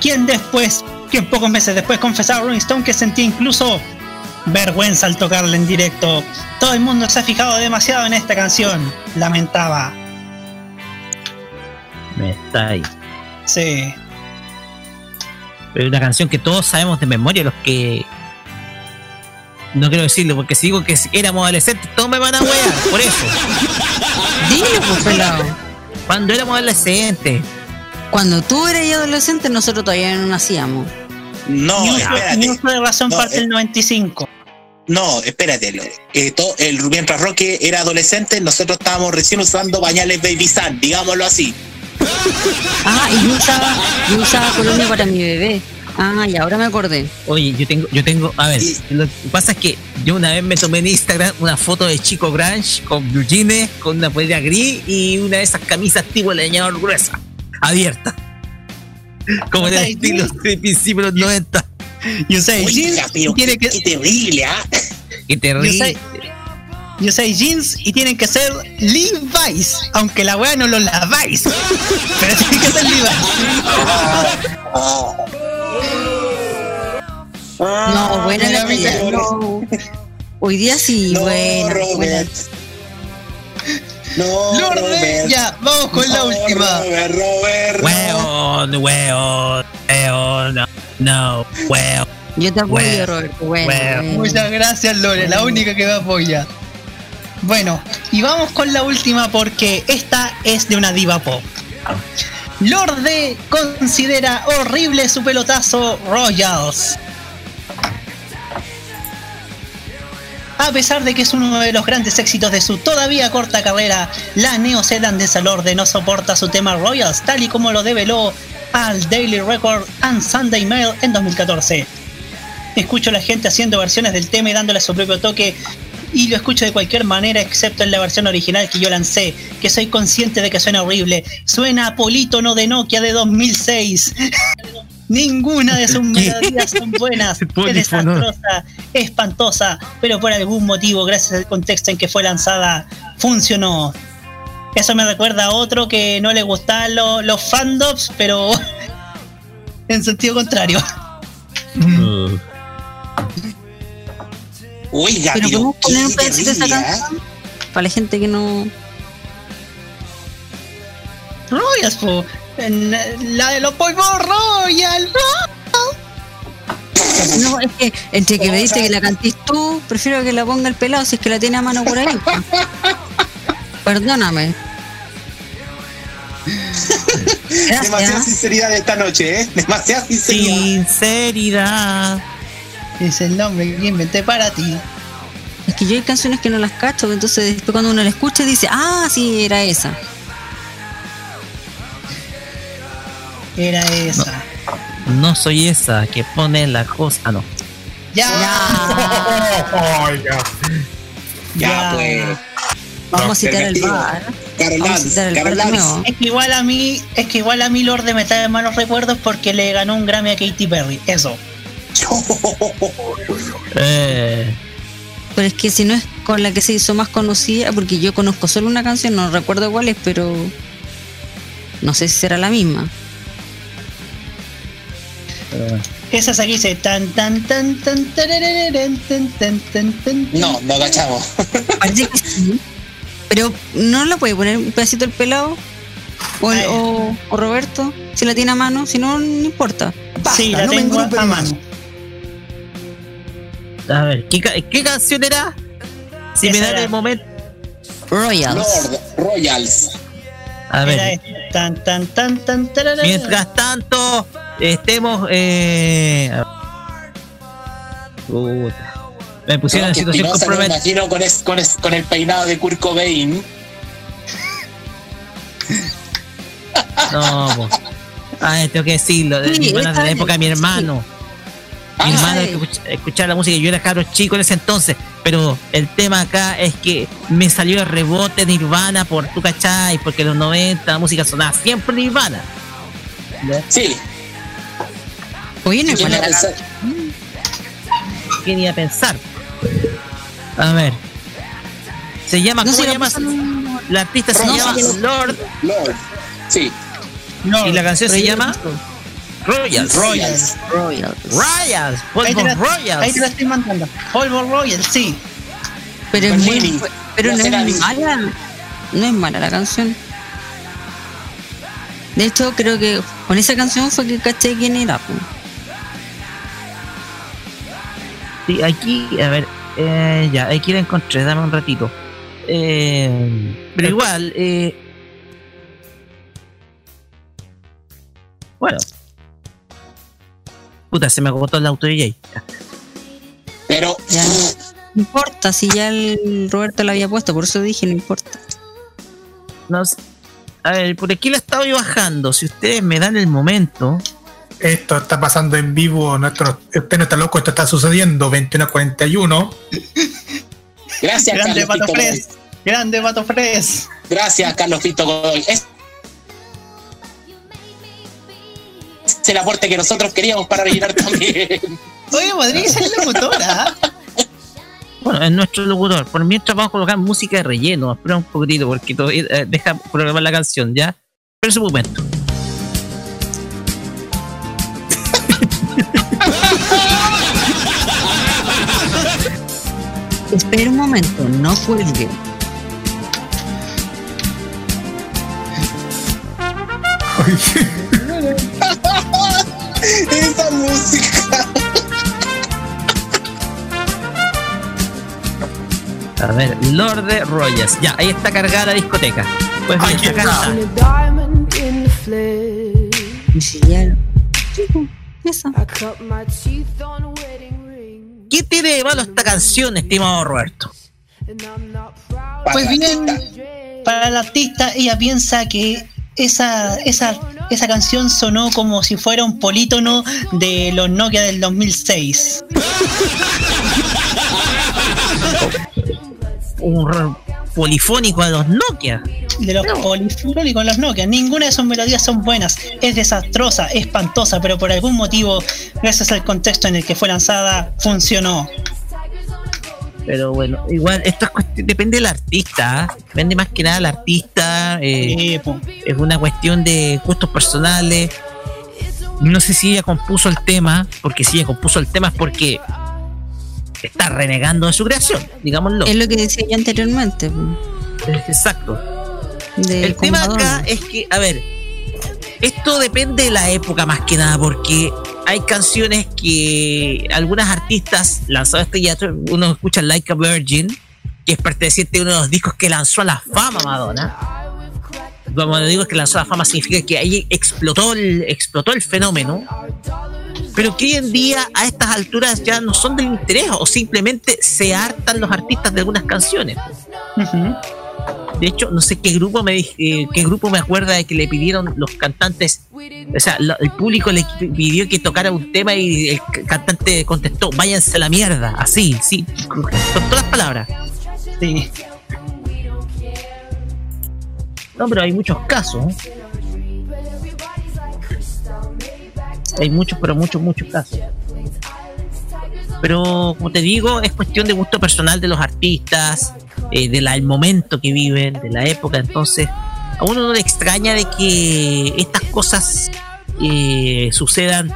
quien después, quien pocos meses después confesaba a Rolling Stone que sentía incluso vergüenza al tocarla en directo. Todo el mundo se ha fijado demasiado en esta canción, lamentaba. Me está ahí. Sí. Pero una canción que todos sabemos de memoria, los que No quiero decirlo, porque si digo que éramos adolescentes, todos me van a wear, por eso. Dile, pues, pelado. Cuando éramos adolescentes. Cuando tú eras adolescente, nosotros todavía no nacíamos. No, uso- espérate. ni uso de razón No, parte eh, del 95. No, espérate. lo- eh, to- el, mientras Roque era adolescente, nosotros estábamos recién usando pañales Baby Sun, digámoslo así. Ah, y yo usaba, yo usaba colonia para mi bebé. Ah, y ahora me acordé. Oye, yo tengo, yo tengo, a ver, lo que pasa es que yo una vez me tomé en Instagram una foto de Chico Grange con blue jeans, con una polera gris y una de esas camisas tipo leñador gruesa, abierta. Como en el estilo de principios de los 90. Y usáis Oiga, jeans pero y tiene qué, que. qué terrible, ¿ah? Qué terrible. usáis, y usáis jeans y tienen que ser Levi's, aunque la weá no lo laváis. Pero tienen que ser Levi's. No, buena Ah, la no. Hoy día sí, No, buena. Robert. No, Lorde, Robert. ya, vamos con la última. Robert, Robert. Weón, weón, weón, no, no, weón. Yo te apoyo, Bueno, Roberto. Bueno. Muchas gracias, Lore, la única que me apoya. Bueno, y vamos con la última porque esta es de una diva pop. Lorde considera horrible su pelotazo Royals. A pesar de que es uno de los grandes éxitos de su todavía corta carrera, la neozelandesa Lorde no soporta su tema Royals tal y como lo develó al Daily Record and Sunday Mail en 2014. Escucho a la gente haciendo versiones del tema y dándole su propio toque y lo escucho de cualquier manera excepto en la versión original que yo lancé, que soy consciente de que suena horrible. Suena a polítono de Nokia de 2006. Ninguna de sus melodías son buenas. Es desastrosa, espantosa, pero por algún motivo, gracias al contexto en que fue lanzada, funcionó. Eso me recuerda a otro que no le gustaban lo- los fandoms, pero en sentido contrario. Oiga, Pero poner un pedacito de esa canción para la gente que no. Royals, po. En, La de los polvos Royal. No, es que entre que me dice que la cantís tú, prefiero que la ponga el pelado si es que la tiene a mano por ahí. Perdóname. Demasiada sinceridad esta noche, ¿eh? Demasiada sinceridad. Sinceridad. Es el nombre que inventé para ti. Es que yo hay canciones que no las cacho, entonces después cuando uno la escucha dice, ah, sí, era esa. Era esa. No soy esa que pone la cosa. Ah, no. Ya. Ya, pues. Vamos a citar el Alternativo. bar. Carol Vamos a Dance, citar el bar Carol Dance. Es que igual a mí, es que igual a mí Lorde me trae malos recuerdos porque le ganó un Grammy a Katy Perry. Eso. Eh, Pero es que si no es con la que se hizo más conocida, porque yo conozco solo una canción, no recuerdo cuál es, pero no sé si será la misma. Esa es aquí dice tan tan tan tan tarararán, tan tan tan tan. No, no agachamos. Pero no la puede poner un pedacito el pelado o, el- o- o Roberto, si la tiene a mano, si no, no importa. Sí, la no me tengo engrupen a mano. a ver, ¿qué, qué canción era? Si me Esa da era. el momento. Royals. Lord Royals. A ver, tan tan tan tan tarararán. mientras tanto, estemos. Eh, puta. me pusieron en situación Espinosa, me comprometida. imagino con, es- con, es- con el peinado de Kurt Cobain. No. Ay, tengo que decirlo. De, Sí, mi hermana, de la época de mi hermano. Mi hermano sí. escuch- escuchaba la música, yo era cabro chico en ese entonces, pero el tema acá es que me salió el rebote de Nirvana por tu cachai, porque en los 90 la música sonaba siempre Nirvana. Sí. Oye, no ¿Quién iba a pensar? ¿Quién iba a pensar? A ver. Se llama, No ¿cómo se la llama? La artista se No, llama. Lord Lord. Sí. Y la canción se llama Royals. Royals. Royals. Royals. ahí, Polvo ahí Royals. te la estoy mandando. Polvo Royal, sí. Pero es muy, pero la no es mala. No es mala la canción. De hecho, creo que con esa canción fue que caché quién era. Sí, aquí, a ver, eh, ya, aquí la encontré, dame un ratito. Eh, pero igual, eh, Puta, se me agotó el auto DJ. Pero. Ya. No importa, si ya el Roberto lo había puesto, por eso dije, no importa. No sé. A ver, por aquí la estaba yo bajando. Si ustedes me dan el momento. Esto está pasando en vivo. Nuestro, usted no está loco, esto está sucediendo. 21 a 41. Gracias, Grande Carlos Pato Fres. Grande Pato Fres. Gracias, Carlos Pito Godoy. Es el aporte que nosotros queríamos para rellenar también. Oye, Madrid es la locutora. Bueno, es nuestro locutor. Por mientras vamos a colocar música de relleno. Espera un poquitito porque todavía eh, deja programar la canción, ¿ya? Pero un momento. Espera un momento, no cuelgue. Esa música. A ver, Lord de Royas. Ya, ahí está cargada la discoteca. Pues bien, Aquí acá está. Eso. ¿Qué tiene de malo esta canción, estimado Roberto? Pues bien, para el artista, ella piensa que esa, esa, esa canción sonó como si fuera un polítono de los Nokia del 2006. Un polifónico de los Nokia. De los polifónicos, los Nokia. Ninguna de sus melodías son buenas. Es desastrosa, espantosa, pero por algún motivo, gracias al contexto en el que fue lanzada, funcionó. Pero bueno, igual, esto es cuestión- depende del artista. ¿ah? Depende más que nada del artista. eh, es una cuestión de gustos personales. No sé si ella compuso el tema, porque si ella compuso el tema es porque está renegando de su creación, digámoslo. Es lo que decía yo anteriormente. Exacto. De El tema acá es que, a ver, esto depende de la época más que nada, porque hay canciones que algunas artistas lanzadas este teatro, uno escucha Like a Virgin, que es perteneciente a uno de los discos que lanzó a la fama Madonna. Cuando digo que lanzó a la fama significa que ahí explotó el, explotó el fenómeno, pero que hoy en día a estas alturas ya no son del interés o simplemente se hartan los artistas de algunas canciones. Ujú. De hecho, no sé qué grupo me eh, qué grupo me acuerda de que le pidieron los cantantes, o sea, lo- el público le pidió que tocara un tema y el cantante contestó, váyanse a la mierda, así, sí, con con todas las palabras. Sí. No, pero hay muchos casos. ¿eh? Hay muchos, pero muchos, muchos casos. Pero, como te digo, es cuestión de gusto personal de los artistas, eh, del momento que viven, de la época. Entonces, a uno no le extraña de que estas cosas eh, sucedan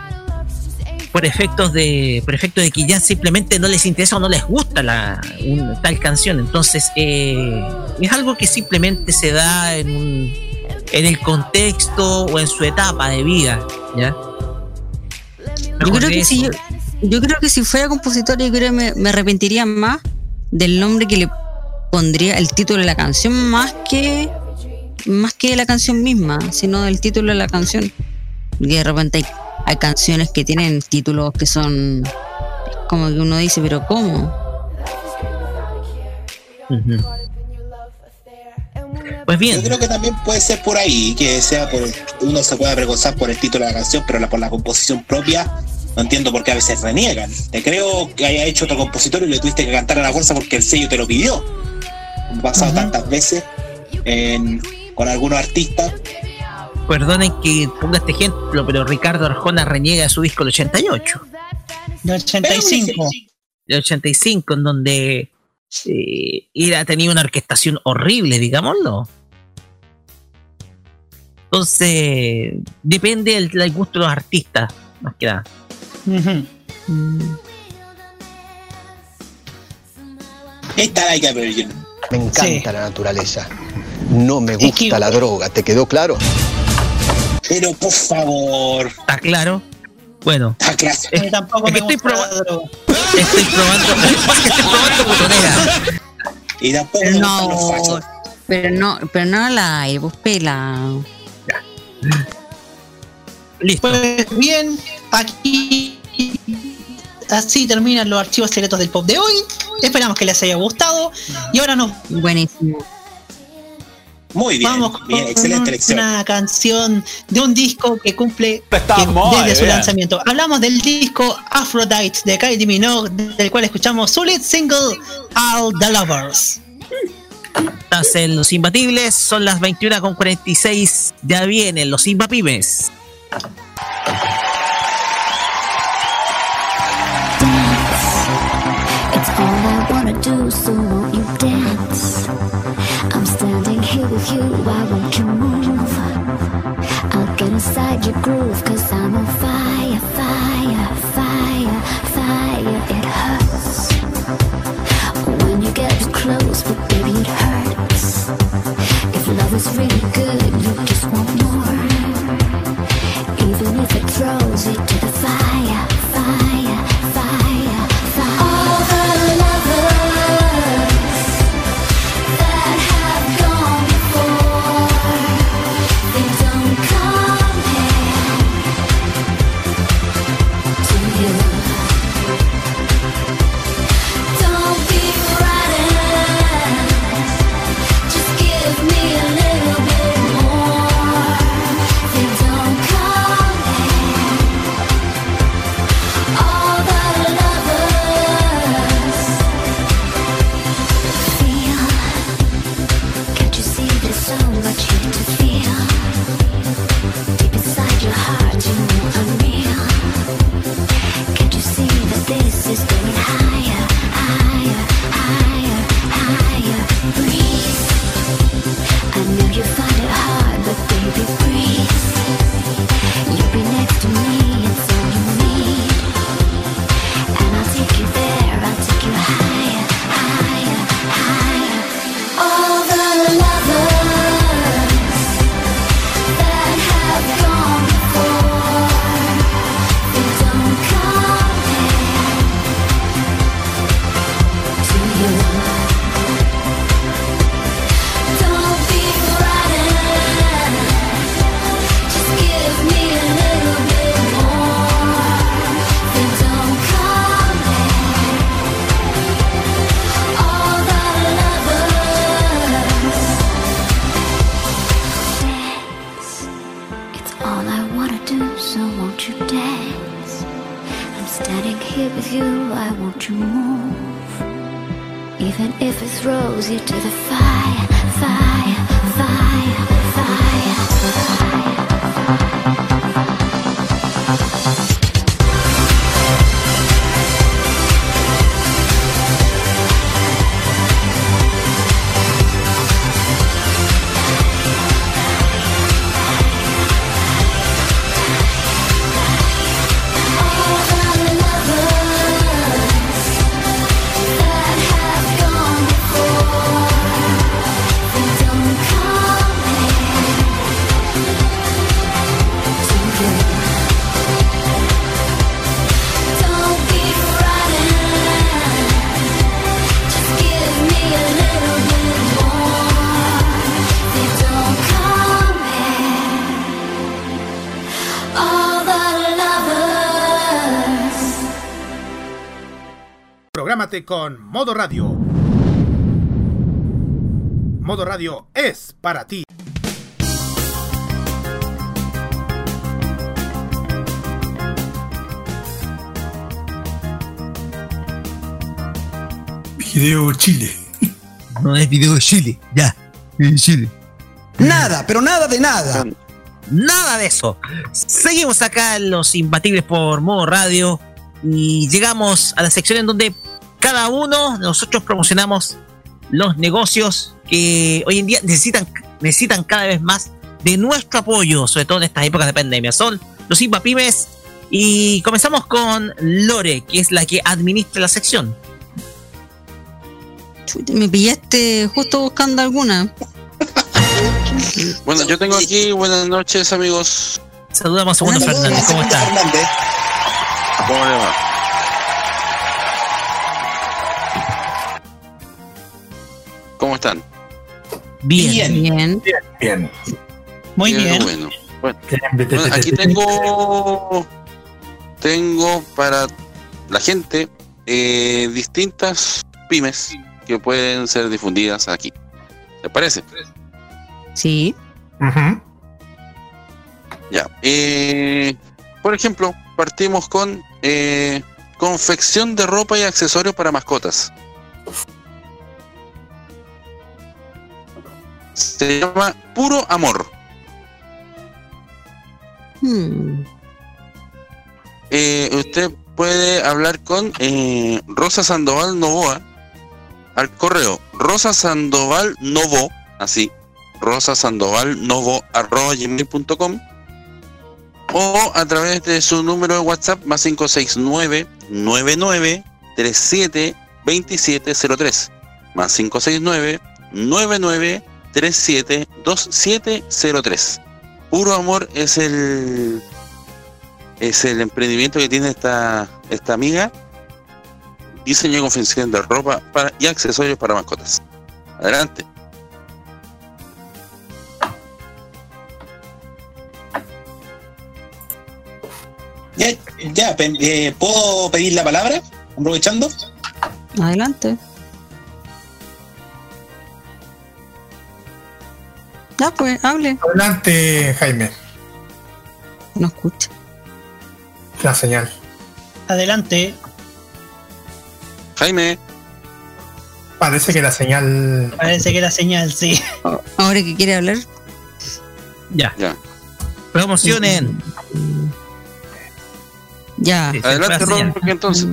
por efectos de por efecto de que ya simplemente no les interesa o no les gusta la un- tal canción entonces eh, es algo que simplemente se da en un- en el contexto o en su etapa de vida ya Yo creo, de que si yo, eso. yo creo que si fuera compositor, yo creo que me, me arrepentiría más del nombre que le pondría el título de la canción, más que más que la canción misma, sino del título de la canción. Y de repente hay, hay canciones que tienen títulos que son como que uno dice, pero ¿cómo? Pues bien Yo creo que también puede ser por ahí, que sea por uno se pueda avergonzar por el título de la canción, pero la- por la composición propia, no entiendo por qué a veces reniegan. Te creo que haya hecho otro compositor y le tuviste que cantar a la fuerza porque el sello te lo pidió. Como ha pasado tantas veces en- con algunos artistas. perdonen que ponga este ejemplo pero Ricardo Arjona reniega de su disco del 88 De 85. del 85 en donde eh, era, tenía una orquestación horrible, digámoslo. Entonces, depende del, del gusto de los artistas, más que nada. Ujú. Esta Like a Virgin. Me encanta Sí. la naturaleza. No me Es gusta que- la droga, ¿te quedó claro? Pero por favor, ¿Está claro? Bueno, está. A mí tampoco es me estoy proba- droga. Estoy probando. Estoy probando botonera. Y tampoco Pero me gustan los no, fachos. pero no, pero no la hay, vos pela. Listo. Pues bien, aquí así terminan los archivos secretos del pop de hoy. Esperamos que les haya gustado. Y ahora nos Buenísimo. Muy bien, vamos con bien, excelente elección. una canción de un disco que cumple que- desde su bien. lanzamiento. Hablamos del disco Aphrodite de Kylie Minogue, del cual escuchamos su lead single All the Lovers. Estás en Los Imbatibles, son las 21 con 46. Ya vienen los Imbapibes. Do, so won't you dance? I'm standing here with you, why won't you move? I'll get inside your groove, cause I'm on fire, fire, Con Modo Radio. Modo Radio es para ti. Video Chile. No es video de Chile, ya. En Chile. Nada, pero nada de nada. Nada de eso. Seguimos acá en Los Imbatibles por modo radio y llegamos a la sección en donde cada uno nosotros promocionamos los negocios que hoy en día necesitan, necesitan cada vez más de nuestro apoyo, sobre todo en estas épocas de pandemia. Son los Impapymes y comenzamos con Lore, que es la que administra la sección. Me pillaste justo buscando alguna. Bueno, yo tengo aquí, buenas noches amigos. Saludamos a Segundo Fernández, ¿cómo está? ¿Cómo le va? Bien. Bien. Bien. Muy bien. Bueno. Bueno, bueno, aquí tengo tengo para la gente eh, distintas pymes que pueden ser difundidas aquí. ¿Te parece? Sí. Ya. Eh, por ejemplo, partimos con eh, confección de ropa y accesorios para mascotas. Se llama Puro Amor. Hmm. Eh, usted puede hablar con eh, Rosa Sandoval Novoa al correo Rosa Sandoval Novo, así, Rosa Sandoval Novo arroba gmail.com o a través de su número de WhatsApp más 569 99 37 2703 más 569 99 37 2703 Puro Amor es el es el emprendimiento que tiene esta, esta amiga. Diseño y confección de ropa para, y accesorios para mascotas. Adelante. Ya, ya, eh, ¿puedo pedir la palabra? Aprovechando. Adelante. Ya, pues, hable. Adelante, Jaime. No escucha. La señal. Adelante. Jaime. Parece que la señal. Parece que la señal, sí. Ahora que quiere hablar. Ya. Ya. Promocionen. Ya. Adelante, Ron, porque entonces.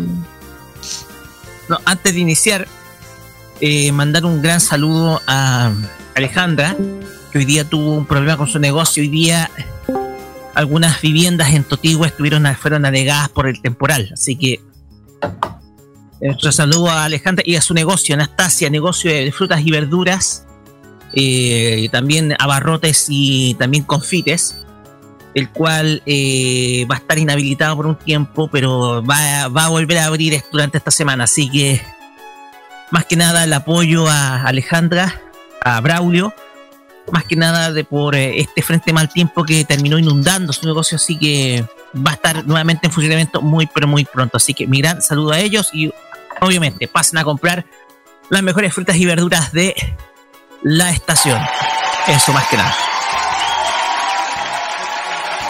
No, antes de iniciar, eh, mandar un gran saludo a Alejandra, que hoy día tuvo un problema con su negocio. Hoy día algunas viviendas en Totigua estuvieron fueron anegadas por el temporal. Así que nuestro saludo a Alejandra y a su negocio, Anastasia, negocio de frutas y verduras, eh, también abarrotes y también confites, el cual eh, va a estar inhabilitado por un tiempo, pero va, va a volver a abrir durante esta semana. Así que, más que nada, el apoyo a Alejandra, a Braulio, más que nada de por eh, este frente mal tiempo que terminó inundando su negocio, así que va a estar nuevamente en funcionamiento muy, pero muy pronto. Así que mi gran saludo a ellos y obviamente pasen a comprar las mejores frutas y verduras de la estación. Eso más que nada.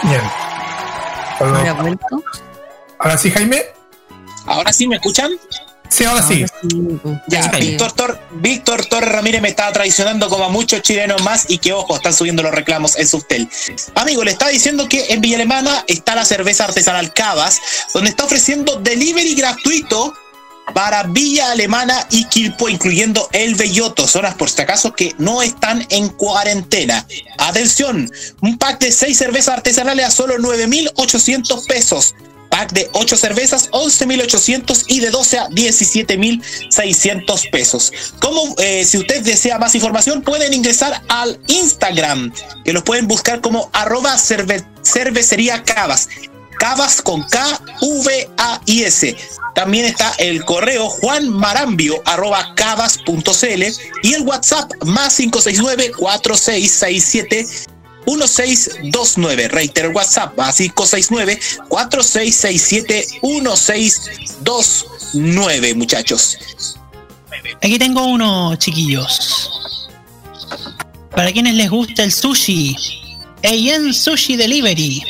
Bien. Ahora sí, Jaime. ¿Ahora sí me escuchan? Sí, ahora sí. Ya, Víctor, Tor- Víctor Torres Ramírez me está traicionando como a muchos chilenos más y que ojo, están subiendo los reclamos en Subtel. Amigo, le está diciendo que en Villa Alemana está la cerveza artesanal Cavas, donde está ofreciendo delivery gratuito para Villa Alemana y Quilpo, incluyendo El Belloto, zonas por si acaso que no están en cuarentena. Atención, un pack de 6 cervezas artesanales a solo 9.800 pesos. Pack de 8 cervezas, 11.800 y de 12 a 17.600 pesos. Como eh, si usted desea más información, pueden ingresar al Instagram, que los pueden buscar como arroba cerve- cervecería Cavas. Cavas con K, V, A y S. También está el correo juanmarambio arroba cavas.cl y el WhatsApp más 569 4667 1629. Reitero WhatsApp más 569 4667 1629, muchachos. Aquí tengo uno, chiquillos. Para quienes les gusta el sushi, Eien Sushi Delivery.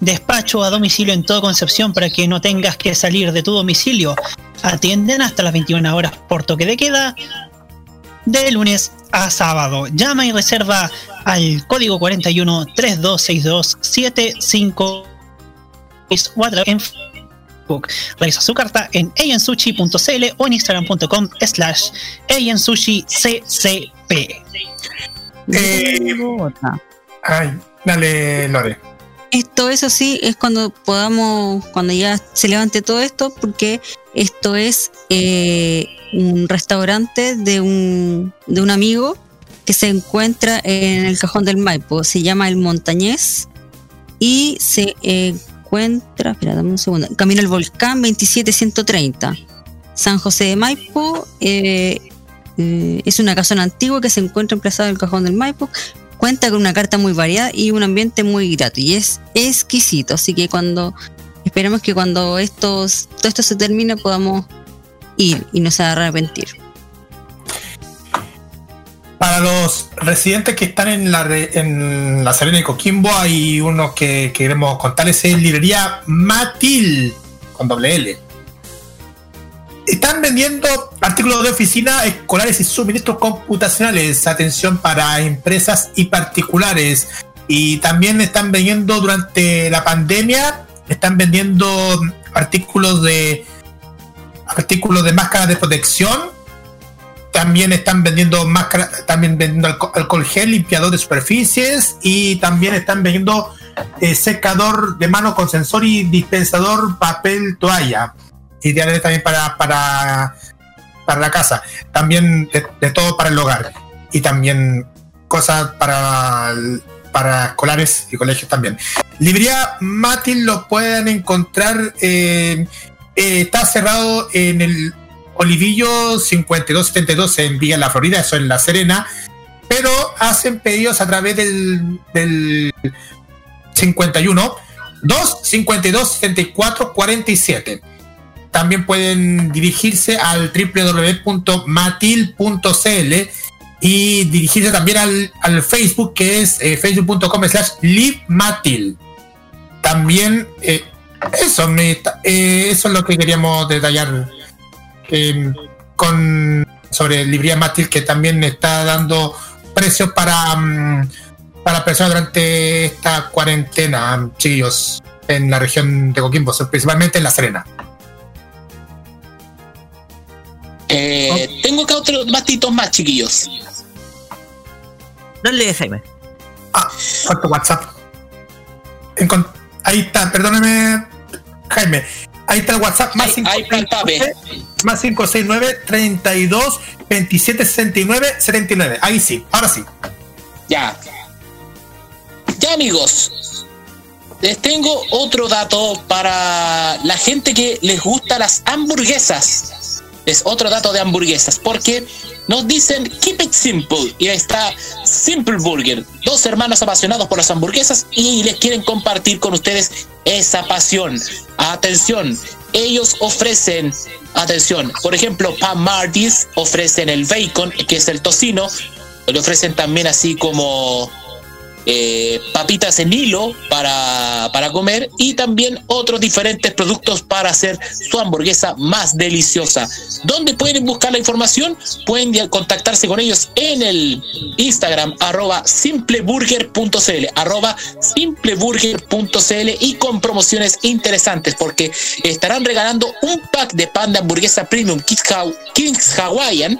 Despacho a domicilio en toda Concepción para que no tengas que salir de tu domicilio. Atienden hasta las 21 horas por toque de queda de lunes a sábado. Llama y reserva al código 41 3262 75 o a través en Facebook. Realiza su carta en eyensushi.cl o en instagram.com slash eyensushiccp. Eh, ay, dale, Lore. Esto, eso sí, es cuando podamos, cuando ya se levante todo esto, porque esto es eh, un restaurante de un, de un amigo que se encuentra en el cajón del Maipo. Se llama El Montañés y se encuentra, espera, dame un segundo, Camino al Volcán 27130, San José de Maipo. eh, Eh, es una casona antigua que se encuentra emplazada en el cajón del Maipo. Cuenta con una carta muy variada y un ambiente muy grato y es exquisito. Así que cuando esperemos que cuando estos, todo esto se termine podamos ir y no se arrepentir. Para los residentes que están en la, re- en la y Coquimbo, hay uno que queremos contarles, es librería Matil, con doble L. Están vendiendo artículos de oficina escolares y suministros computacionales, atención para empresas y particulares. Y también están vendiendo durante la pandemia, están vendiendo artículos de artículos de máscaras de protección, también están vendiendo máscara, también vendiendo alco- alcohol gel, limpiador de superficies y también están vendiendo eh, secador de mano con sensor y dispensador papel toalla. Ideales también para, para, para la casa. También de, de todo para el hogar. Y también cosas para, para escolares y colegios también. Librería Matil lo pueden encontrar. eh, eh, está cerrado en el Olivillo 5272 en Villa La Florida, eso en La Serena, pero hacen pedidos a través del, del 51 2 52 74 47. También pueden dirigirse al www.matil.cl y dirigirse también al, al Facebook que es eh, facebook.com slash livematil. También eh, eso, eh, eso es lo que queríamos detallar eh, con sobre Librería Matil que también está dando precios para mm, para personas durante esta cuarentena, chiquillos, en la región de Coquimbo, principalmente en La Serena. Eh, Tengo acá otros matitos más, chiquillos. Dale, Jaime. Ah, falta WhatsApp. Ahí está, perdóname, Jaime. Ahí está el WhatsApp más 569 más 569 32 27 69 79. Ahí sí, ahora sí. Ya. Ya, amigos. Les tengo otro dato para la gente que les gusta las hamburguesas. Otro dato de hamburguesas. Porque nos dicen keep it simple. Y está Simple Burger. Dos hermanos apasionados por las hamburguesas y les quieren compartir con ustedes esa pasión. Atención. Ellos ofrecen, atención, por ejemplo, Pan Martys ofrecen el bacon, que es el tocino. Le ofrecen también así como eh, papitas en hilo para, para comer y también otros diferentes productos para hacer su hamburguesa más deliciosa. ¿Dónde pueden buscar la información? Pueden contactarse con ellos en el Instagram arroba simpleburger.cl arroba simpleburger.cl y con promociones interesantes porque estarán regalando un pack de pan de hamburguesa premium Kings, Haw- Kings Hawaiian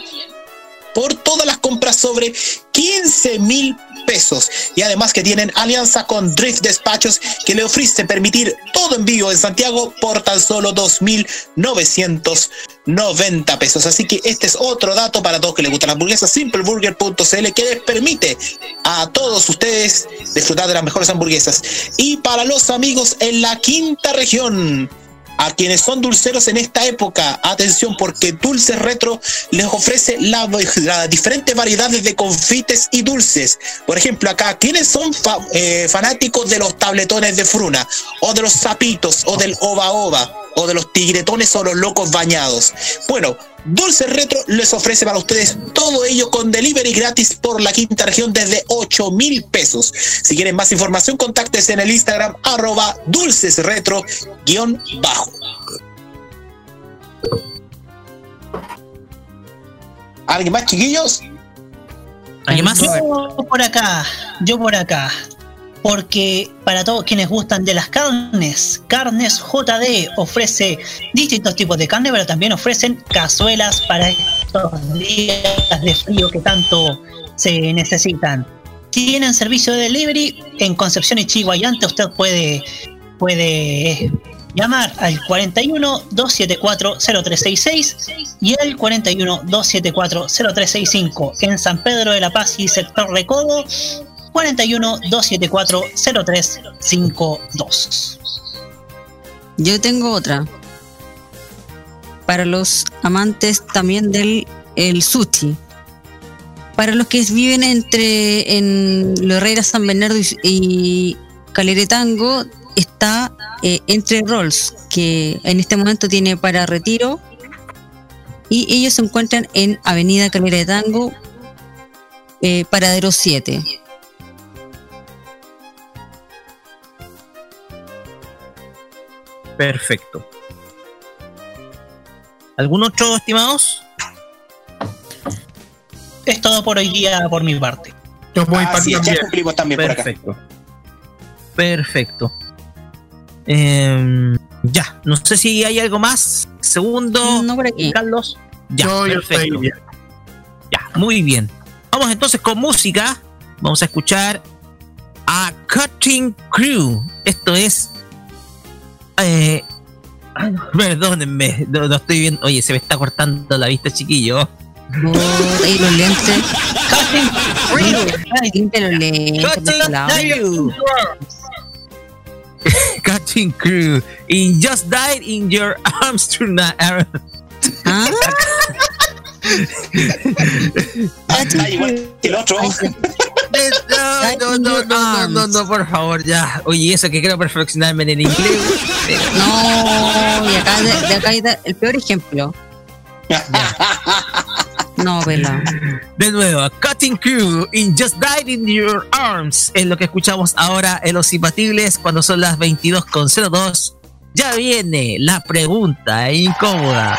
por todas las compras sobre 15 mil pesos. Y además que tienen alianza con Drift Despachos que le ofrece permitir todo envío en Santiago por tan solo 2.990 pesos. Así que este es otro dato para todos que les gusta la hamburguesa. Simpleburger.cl que les permite a todos ustedes disfrutar de las mejores hamburguesas. Y para los amigos en la quinta región, a quienes son dulceros en esta época, atención porque Dulces Retro les ofrece la- las diferentes variedades de confites y dulces. Por ejemplo, acá, ¿quiénes son fa- eh, fanáticos de los tabletones de fruna? O de los sapitos, o del ova ova, o de los tigretones o los locos bañados. Bueno, Dulces Retro les ofrece para ustedes todo ello con delivery gratis por la quinta región desde 8 mil pesos. Si quieren más información, contáctense en el Instagram arroba dulcesretro guion bajo. ¿Alguien más, chiquillos? ¿Alguien más? Yo por acá, yo por acá. Porque para todos quienes gustan de las carnes, Carnes JD ofrece distintos tipos de carne, pero también ofrecen cazuelas para estos días de frío que tanto se necesitan. Tienen servicio de delivery en Concepción y Chihuayante. Usted puede, puede llamar al 41 274 0366 y el 41 274 0365 en San Pedro de la Paz y sector Recodo 41 274 0352. Yo tengo otra. Para los amantes también del el sushi. Para los que viven entre en Herrera, San Bernardo y, Caleretango, está eh, Entre Rolls, que en este momento tiene para retiro. Y ellos se encuentran en Avenida Caleretango, eh, Paradero 7. Perfecto. ¿Algún otro, estimados? Es todo por hoy día por mi parte. Yo voy es, ya cumplimos también por acá. Perfecto. Perfecto. Em, ya, no sé si hay algo más. Segundo, No por aquí. Carlos. Ya, No, yo perfecto. estoy bien. Ya, muy bien. Vamos entonces con música. Vamos a escuchar a Cutting Crew. Esto es. Eh, ay, no, perdónenme, no, no estoy viendo. Oye, se me está cortando la vista, chiquillo. Y los lentes. Cutting. Crew. Cutting Crew. In Just Died in Your Arms Tonight. Ah, Ah, igual que el otro. No, no, no, no, no, no, por favor, ya. Oye, eso que quiero perfeccionarme en el inglés. no, y acá, de, de acá hay da- el peor ejemplo. No, vela. De nuevo, Cutting Crew in Just Died in Your Arms es lo que escuchamos ahora en Los Impatibles cuando son las 22.02. Ya viene la pregunta incómoda.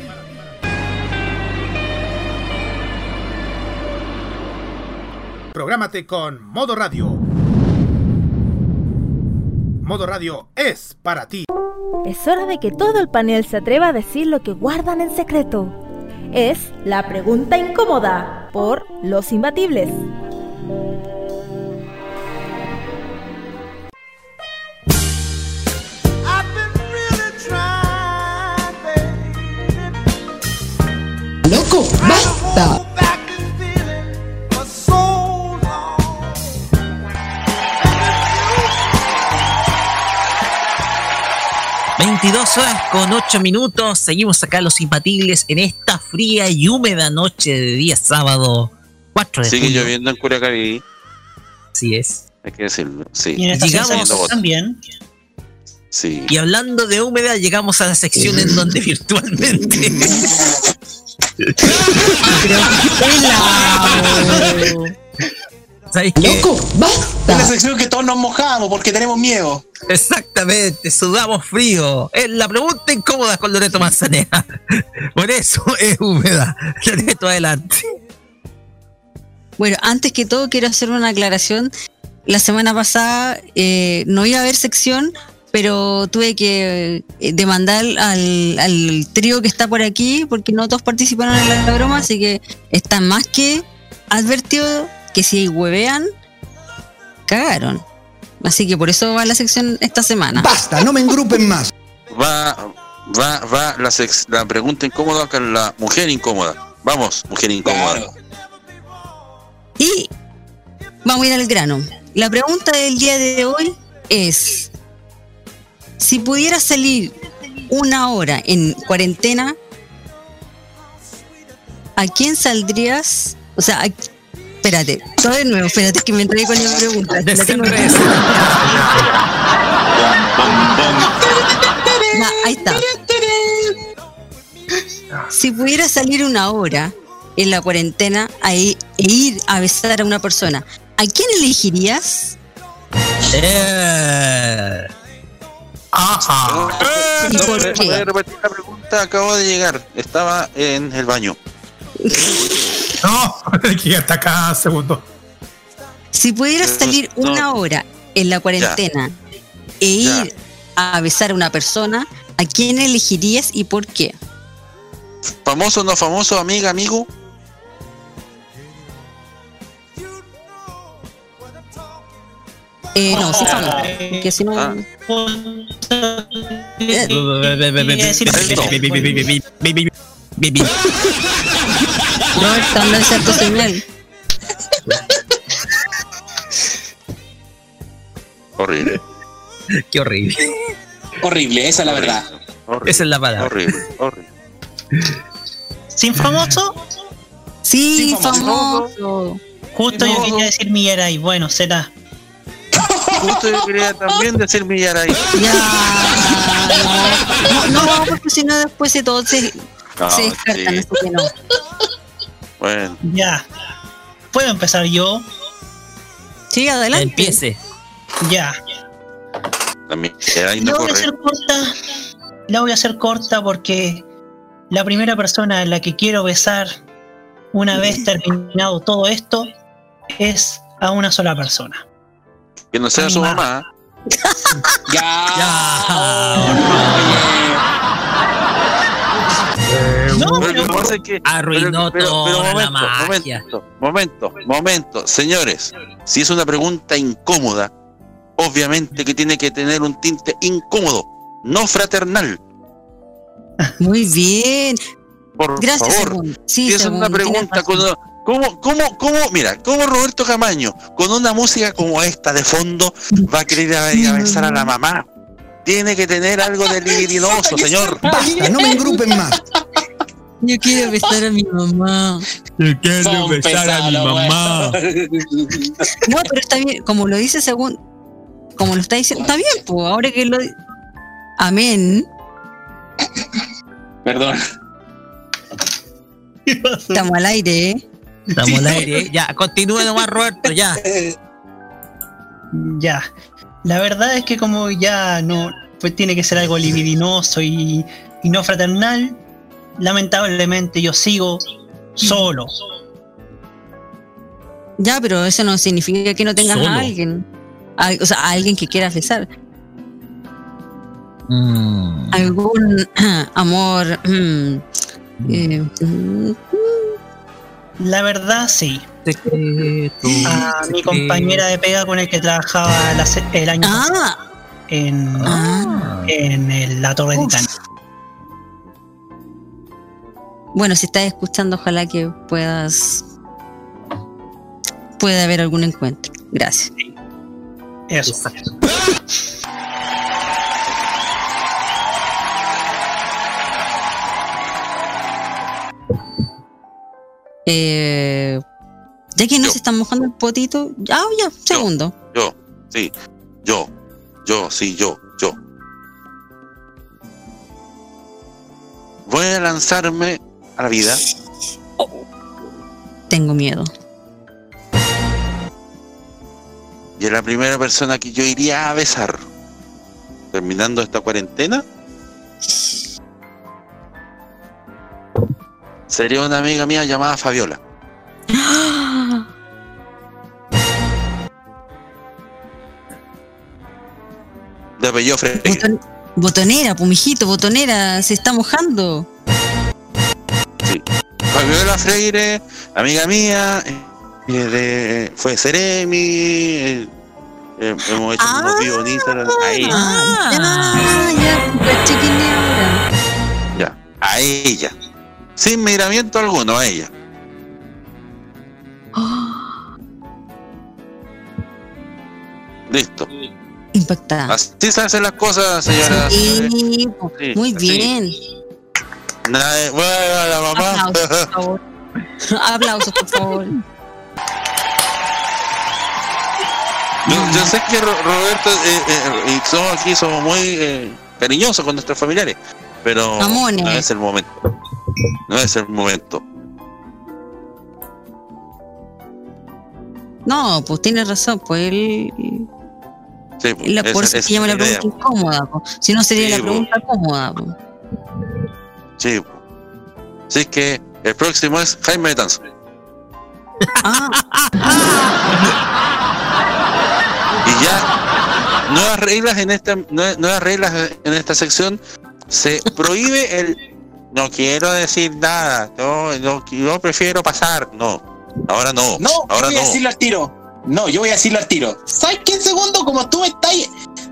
Prográmate con Modo Radio. Modo Radio es para ti. Es hora de que todo el panel se atreva a decir lo que guardan en secreto. Es la pregunta incómoda por los imbatibles. Con 8 minutos. Seguimos acá los impatibles en esta fría y húmeda noche de día sábado 4 de Sigue julio. lloviendo en Curacaví. Así es. Hay que decirlo. Sí. Y en esta Llegamos- también. Sí. Y hablando de húmeda, llegamos a la sección en donde virtualmente. ¿Sabes qué? ¡Loco, Es la basta! sección que todos nos mojamos porque tenemos miedo. Exactamente, sudamos frío. Es la pregunta incómoda con Loreto Manzanera. Por eso es húmeda. Loreto, adelante. Bueno, antes que todo quiero hacer una aclaración. La semana pasada eh, no iba a haber sección, pero tuve que eh, demandar al, al trío que está por aquí porque no todos participaron en la, broma, así que está más que advertido que si huevean, cagaron. Así que por eso va la sección esta semana. Basta, no me engrupen más. Va, va, va la, sex- la pregunta incómoda con la mujer incómoda. Vamos, mujer incómoda. Y vamos a ir al grano. La pregunta del día de hoy es, si pudieras salir una hora en cuarentena, ¿a quién saldrías? O sea, a- espérate, todo de nuevo, espérate que me entré con la pregunta. Espérate, no- ahí está. Si pudieras salir una hora en la cuarentena e ir a besar a una persona, ¿a quién elegirías? Eh, Ah, ¿Y por ¿puede- qué? repetir la pregunta? Acabo de llegar. Estaba en el baño. No, que hasta acá, segundo. Si pudieras Eh, salir no. una hora en la cuarentena e Ya. ir a besar a una persona, ¿a quién elegirías y por qué? ¿Famoso o no famoso, amiga, amigo? Eh, no, sí, famoso, porque si no... Ah. Eh, No, está en cierto señal. Horrible. Qué horrible. Horrible, esa es la verdad. Horrible. Esa es la palabra. Horrible, horrible. ¿Sin famoso? Sí, Sí, famoso. famoso. Justo yo quería decir Millaray. Bueno, será. Justo yo quería también decir Millaray. Ya. No, no, porque si no después de todo se, No, sí. no. Bueno, Ya. ¿Puedo empezar yo? Sí, adelante. Empiece. Ya. también. No La voy a hacer corta. La voy a hacer corta porque la primera persona a la que quiero besar una vez terminado todo esto es a una sola persona. Que no sea Mi su mamá. mamá. Ya. No, Pero pero- lo que pasa es que. Arruinó toda la magia. momento, momento, momento. Señores, si es una pregunta incómoda, obviamente que tiene que tener un tinte incómodo, no fraternal. Muy bien. Por Gracias, favor. Sí, si es una pregunta con una- ¿Cómo, cómo, cómo, mira, cómo Roberto Camaño, con una música como esta de fondo, va a querer ir a, ir a besar a la mamá? Tiene que tener algo de libidinoso, señor. Basta, no me engrupen más. Yo quiero besar a mi mamá. Yo quiero Son besar a mi mamá. No, pero está bien, como lo dice según, como lo está diciendo, está bien, pues ahora que lo Amén. Perdón. Estamos al aire, ¿eh? Estamos al aire. ¿eh? Ya, continúe nomás, Roberto, ya. Ya. La verdad es que como ya no pues tiene que ser algo libidinoso y, y no fraternal, lamentablemente yo sigo solo. Ya, pero eso no significa que no tengas Solo. a alguien. A- o sea, a alguien que quieras besar. Mm. Algún amor. mm, eh, mm, La verdad sí. A mi compañera de pega con el que trabajaba la el año Ah. pasado en, en el- la Torre Titán. Bueno, si estás escuchando, ojalá que puedas. Puede haber algún encuentro. Gracias. Eso. Eh, ya que no se está mojando el potito. Ah, ya, segundo. Yo, sí, yo, yo, sí, yo, yo. Voy a lanzarme a la vida. Tengo miedo. Y es la primera persona que yo iría a besar. Terminando esta cuarentena. Sería una amiga mía llamada Fabiola. De apellido botonera, pumijito, botonera, se está mojando. Fabiola Freire, amiga mía, eh, eh, de, fue Ceremi, eh, eh, hemos hecho unos vivos en Instagram. A ella, Ah, ya, era. ya, a ella. Sin miramiento alguno, a ella. Listo. Impactada. Así se hacen las cosas, señora. Sí, Sí, muy bien. De- bueno, la mamá. Aplausos, por favor. Aplausos, por favor. Yo, yo sé que Ro- Roberto eh, eh, y somos aquí somos muy eh, cariñosos con nuestros familiares, pero Mamones. no es el momento. No es el momento. No, pues tiene razón, pues él. Sí, pues, la, por eso se llama la idea. pregunta incómoda, po. si no sería Sí, la po. pregunta cómoda. po. Sí. Así que el próximo es Jaime Betanzo. y ya nuevas reglas en esta nue- nuevas reglas en esta sección se prohíbe el no quiero decir nada no, no yo prefiero pasar no ahora no No, yo ahora voy a decirlo al tiro. No, yo voy a decirlo al tiro. ¿Sabes qué segundo? Como tú estás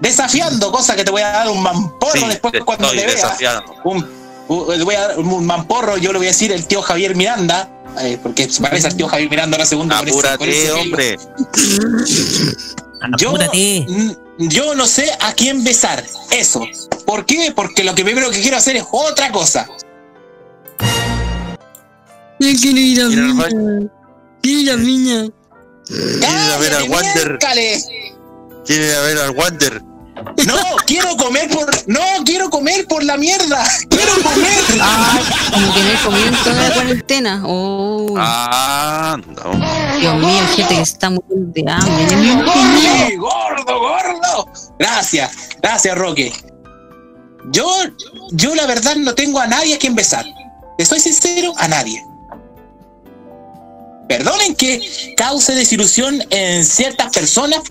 desafiando, cosa que te voy a dar un mamporro Sí, después cuando te vea. desafiando. Un, un- le voy a dar un mamporro, yo le voy a decir el tío Javier Miranda, eh, porque se parece al tío Javier Miranda ahora segundo. ese- apúrate ese pelo. hombre Yo, mm, yo no sé a quién besar. Eso. ¿Por qué? Porque lo que primero que quiero hacer es otra cosa. Yo quiero ir a Viña. baño. Quiero ir a ir ver al Wander quiere ir a ver al Wander No, quiero comer por. No, quiero comer por la mierda. Quiero comer. Como que no he comido en toda la cuarentena. Oh, ah no Dios mío, gente que está muriendo de hambre. ¡Gordo, gordo, gordo! Gracias, gracias, Roque. Yo, yo la verdad no tengo a nadie a quien besar. Te soy sincero, a nadie. Perdonen que cause desilusión en ciertas personas.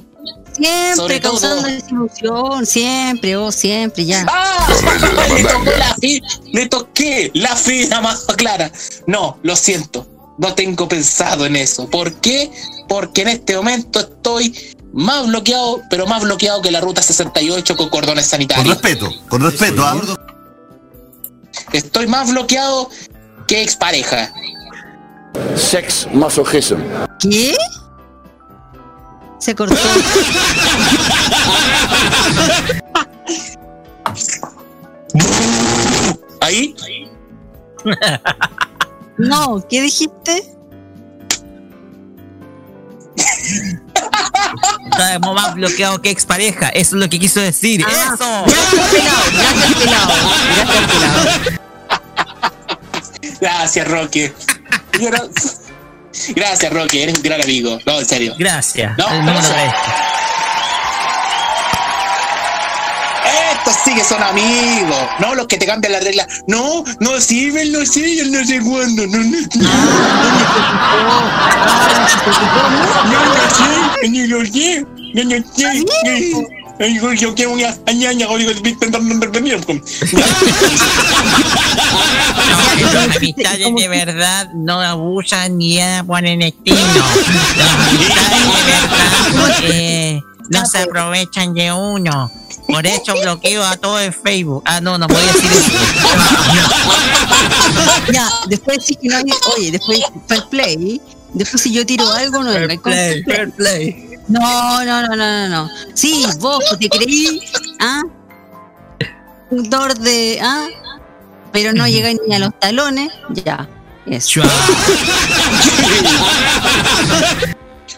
Siempre Sobre todo- causando desilusión, siempre, oh, siempre, ya. ¡Ah! Le tocó la fi- le toqué la fibra más clara. No, lo siento. No tengo pensado en eso. ¿Por qué? Porque en este momento estoy más bloqueado, pero más bloqueado que la ruta 68 con cordones Con sanitarios. respeto, con respeto, ¿ah? Estoy más bloqueado que expareja. Sex masochism. ¿Qué? Se cortó. Ahí. No, ¿qué dijiste? Estamos más bloqueado que expareja. Eso es lo que quiso decir. Ah, ¡Eso! Gracias, pelado. Gracias, pelado. Gracias, pelado. Gracias, Roque. Gra- Gracias, Roque. Eres un gran amigo. No, en serio. Gracias. No, No me lo gracias. Estos sí que son amigos. No los que te cambian la regla. No, no sirven, no sirven, no sé cuándo. No, no, no, no sé, ni lo sé. No, no sé. Ay, yo quiero una añaña, oigo, Las amistades de verdad no abusan ni ponen estilo. Las amistades de verdad eh, no se aprovechan de uno. Por eso bloqueo a todo el Facebook. Ah, no, no podía decir eso. Ya, después sí que no hay. Oye, después fair play. Después si yo tiro algo, no venga con Play, fair play. No, no, no, no, no, no. Sí, vos te creí, ¿ah? Puntor de, ¿ah? Pero no llegáis ni a los talones, ya. Eso.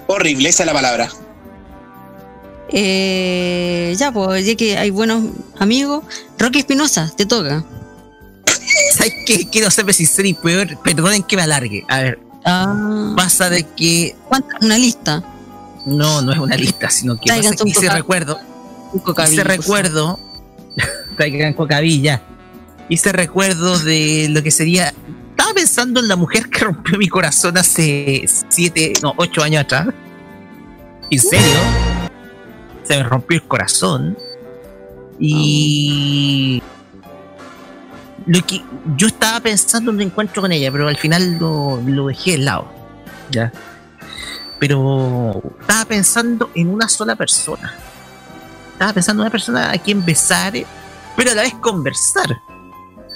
Horrible, esa es la palabra. Eh, ya, pues, ya que hay buenos amigos. Rocky Espinosa, te toca. ¿Sabes qué? Quiero ser sincero y peor. Perdonen que me alargue. A ver. Ah. Pasa de que. ¿Cuánta? Una lista. No, no es una lista, sino que Traigan que ese coca- recuerdo. Por recuerdo. Traigan cocavilla. Ese recuerdo de lo que sería. Estaba pensando en la mujer que rompió mi corazón hace siete, no, ocho años atrás. ¿En serio? Se me rompió el corazón. Y. Lo que yo estaba pensando en un encuentro con ella, pero al final lo, lo dejé de lado. Ya. Pero estaba pensando en una sola persona. Estaba pensando en una persona a quien besar, pero a la vez conversar.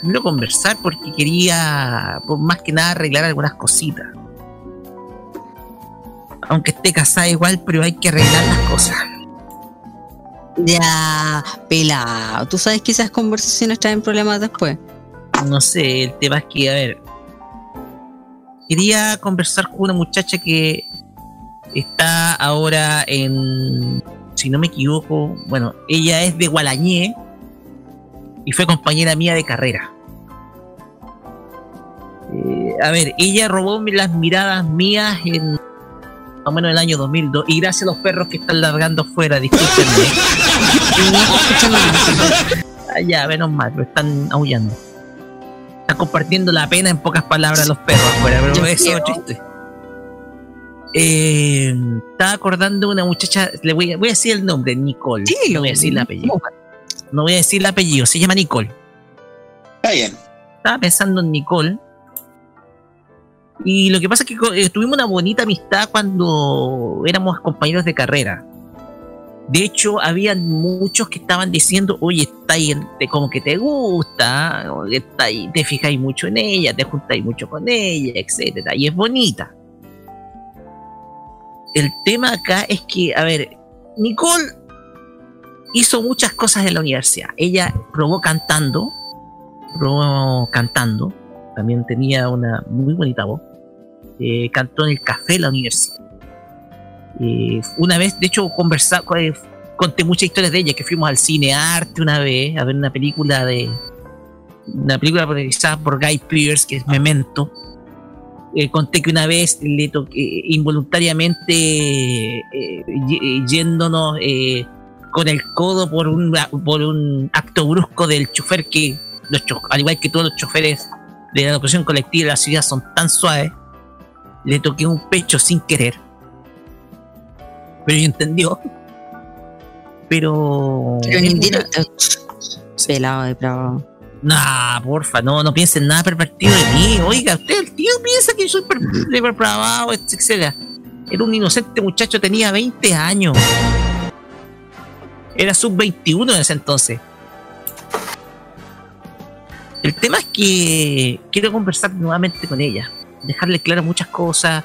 No conversar porque quería, por más que nada, arreglar algunas cositas. Aunque esté casada igual, pero hay que arreglar las cosas. Ya, pelado. Tú sabes que esas conversaciones traen problemas después. No sé, el tema es que, a ver. Quería conversar con una muchacha que está ahora en. Si no me equivoco, bueno, ella es de Gualañé y fue compañera mía de carrera. Eh, a ver, ella robó las miradas mías en más o menos el año 2002 y gracias a los perros que están largando afuera, discúlpenme. Ah, ya, menos mal, pero están aullando. Están compartiendo la pena en pocas palabras los perros afuera, pero Yo eso es triste. Eh, estaba acordando de una muchacha, le voy a, voy a decir el nombre, Nicole. no voy a decir el apellido. No voy a decir el apellido, se llama Nicole. Está bien. Estaba pensando en Nicole. Y lo que pasa es que eh, tuvimos una bonita amistad cuando éramos compañeros de carrera. De hecho, había muchos que estaban diciendo, oye, está ahí, como que te gusta, está ahí, te fijáis mucho en ella, te juntáis mucho con ella, etcétera, y es bonita. El tema acá es que, a ver, Nicole hizo muchas cosas en la universidad. Ella probó cantando, probó cantando, también tenía una muy bonita voz. Eh, cantó en el café de la universidad. Eh, una vez, de hecho, conversar, eh, conté muchas historias de ella, que fuimos al cine arte una vez a ver una película de una película protagonizada por Guy Pearce, que es Memento. Eh, conté que una vez le toqué involuntariamente eh, yéndonos eh, con el codo por un, por un acto brusco del chofer que, los cho- al igual que todos los choferes de la educación colectiva de la ciudad son tan suaves, le toqué un pecho sin querer. Pero ella entendió. Pero. Pero en indirecto. Pelado de bravo. Nah, porfa, no, no piensen nada pervertido de mí. Oiga, usted, el tío piensa que soy per- depravado, etcétera. Era un inocente muchacho, tenía 20 años. Era sub-21 en ese entonces. El tema es que quiero conversar nuevamente con ella, dejarle claras muchas cosas,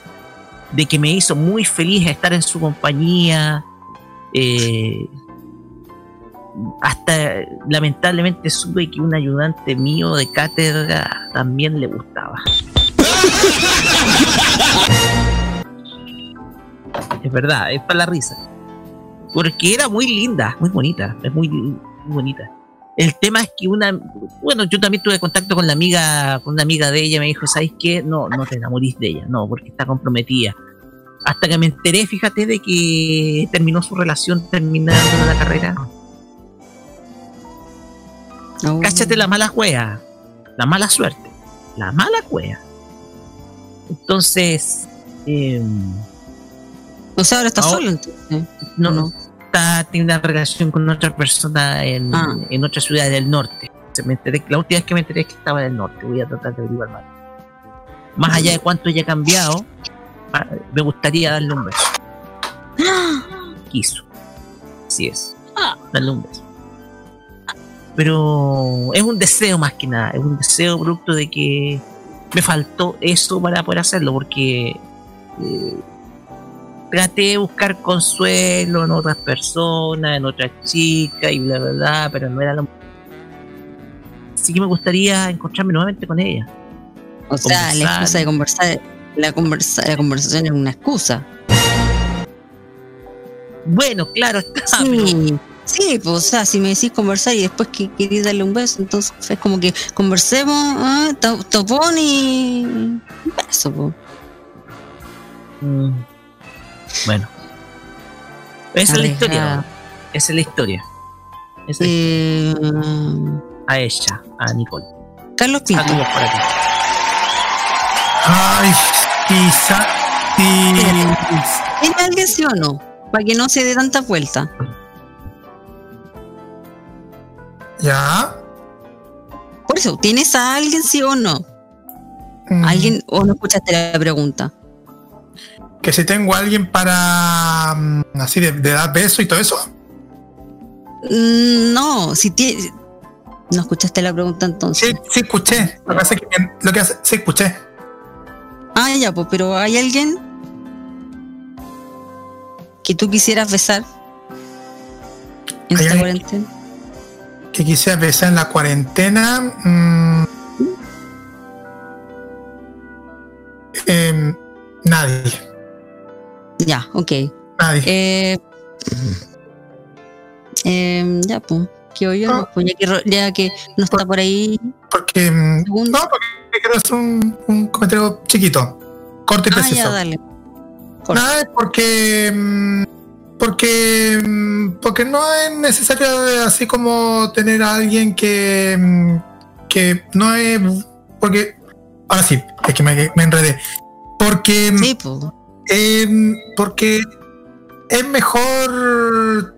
de que me hizo muy feliz estar en su compañía, eh, hasta lamentablemente supe que un ayudante mío de cátedra también le gustaba. Es verdad, es para la risa. Porque era muy linda, muy bonita, es muy, muy bonita. El tema es que una, bueno, yo también tuve contacto con la amiga, con una amiga de ella, me dijo, ¿sabes qué? No, no te enamorís de ella, no, porque está comprometida. Hasta que me enteré, fíjate, de que terminó su relación terminando la carrera. Cáchate la mala juega, la mala suerte, la mala juega. Entonces, eh, O sea, ahora está Ahora- solo entonces. no, no. Está, tiene una relación con otra persona en, Ah. en otra ciudad del norte. Se me enteré, la última vez que me enteré es que estaba en el norte. Voy a tratar de averiguar más. Más allá de cuánto haya cambiado, ah, me gustaría darle un beso. Quiso. Así es. Darle un beso. Pero es un deseo más que nada. Es un deseo producto de que me faltó eso para poder hacerlo. Porque eh, traté de buscar consuelo en otras personas, en otras chicas y bla bla bla, pero no era lo Así que me gustaría encontrarme nuevamente con ella. O sea, la excusa de conversar, la, conversa, la conversación es una excusa. Bueno, claro, está. Sí, sí, pues, o sea, si me decís conversar y después que querés darle un beso, entonces es como que conversemos, ah, to- topón y un beso, pues. Mm. Bueno. Esa es la historia. Esa es la historia. Esa es Eh, la historia. A ella, a Nicole. Carlos Pinto. Saludos para ti. Ay, quizá. ¿Tiene alguien sí o no? Para que no se dé tanta vuelta. Ya. Por eso, ¿tienes a alguien sí o no? Mm. ¿Alguien o no escuchaste la pregunta? Que si tengo a alguien para. mm, así de, de dar beso y todo eso. Mm, No, si tienes. No escuchaste la pregunta entonces. Sí, sí escuché. Lo que hace que. Lo que hace, sí escuché. Ah, ya, pues, pero ¿hay alguien que tú quisieras besar en ¿Hay esta cuarentena? Que quisiera besar en la cuarentena. mm, em, nadie. Ya, ok. Nadie. Eh, em, ya, pues. Que Ah. pues, ya que, Ro- ya que no está por ahí. Porque. mm, No, porque quiero hacer un, un comentario chiquito. Corto y Ah, preciso. ya, dale. Nada, es porque. mm, Porque. mm, Porque no es necesario así como tener a alguien que. mm, Que no es. Porque. Ahora sí, es que me, me enredé. Porque. pues. em, porque es mejor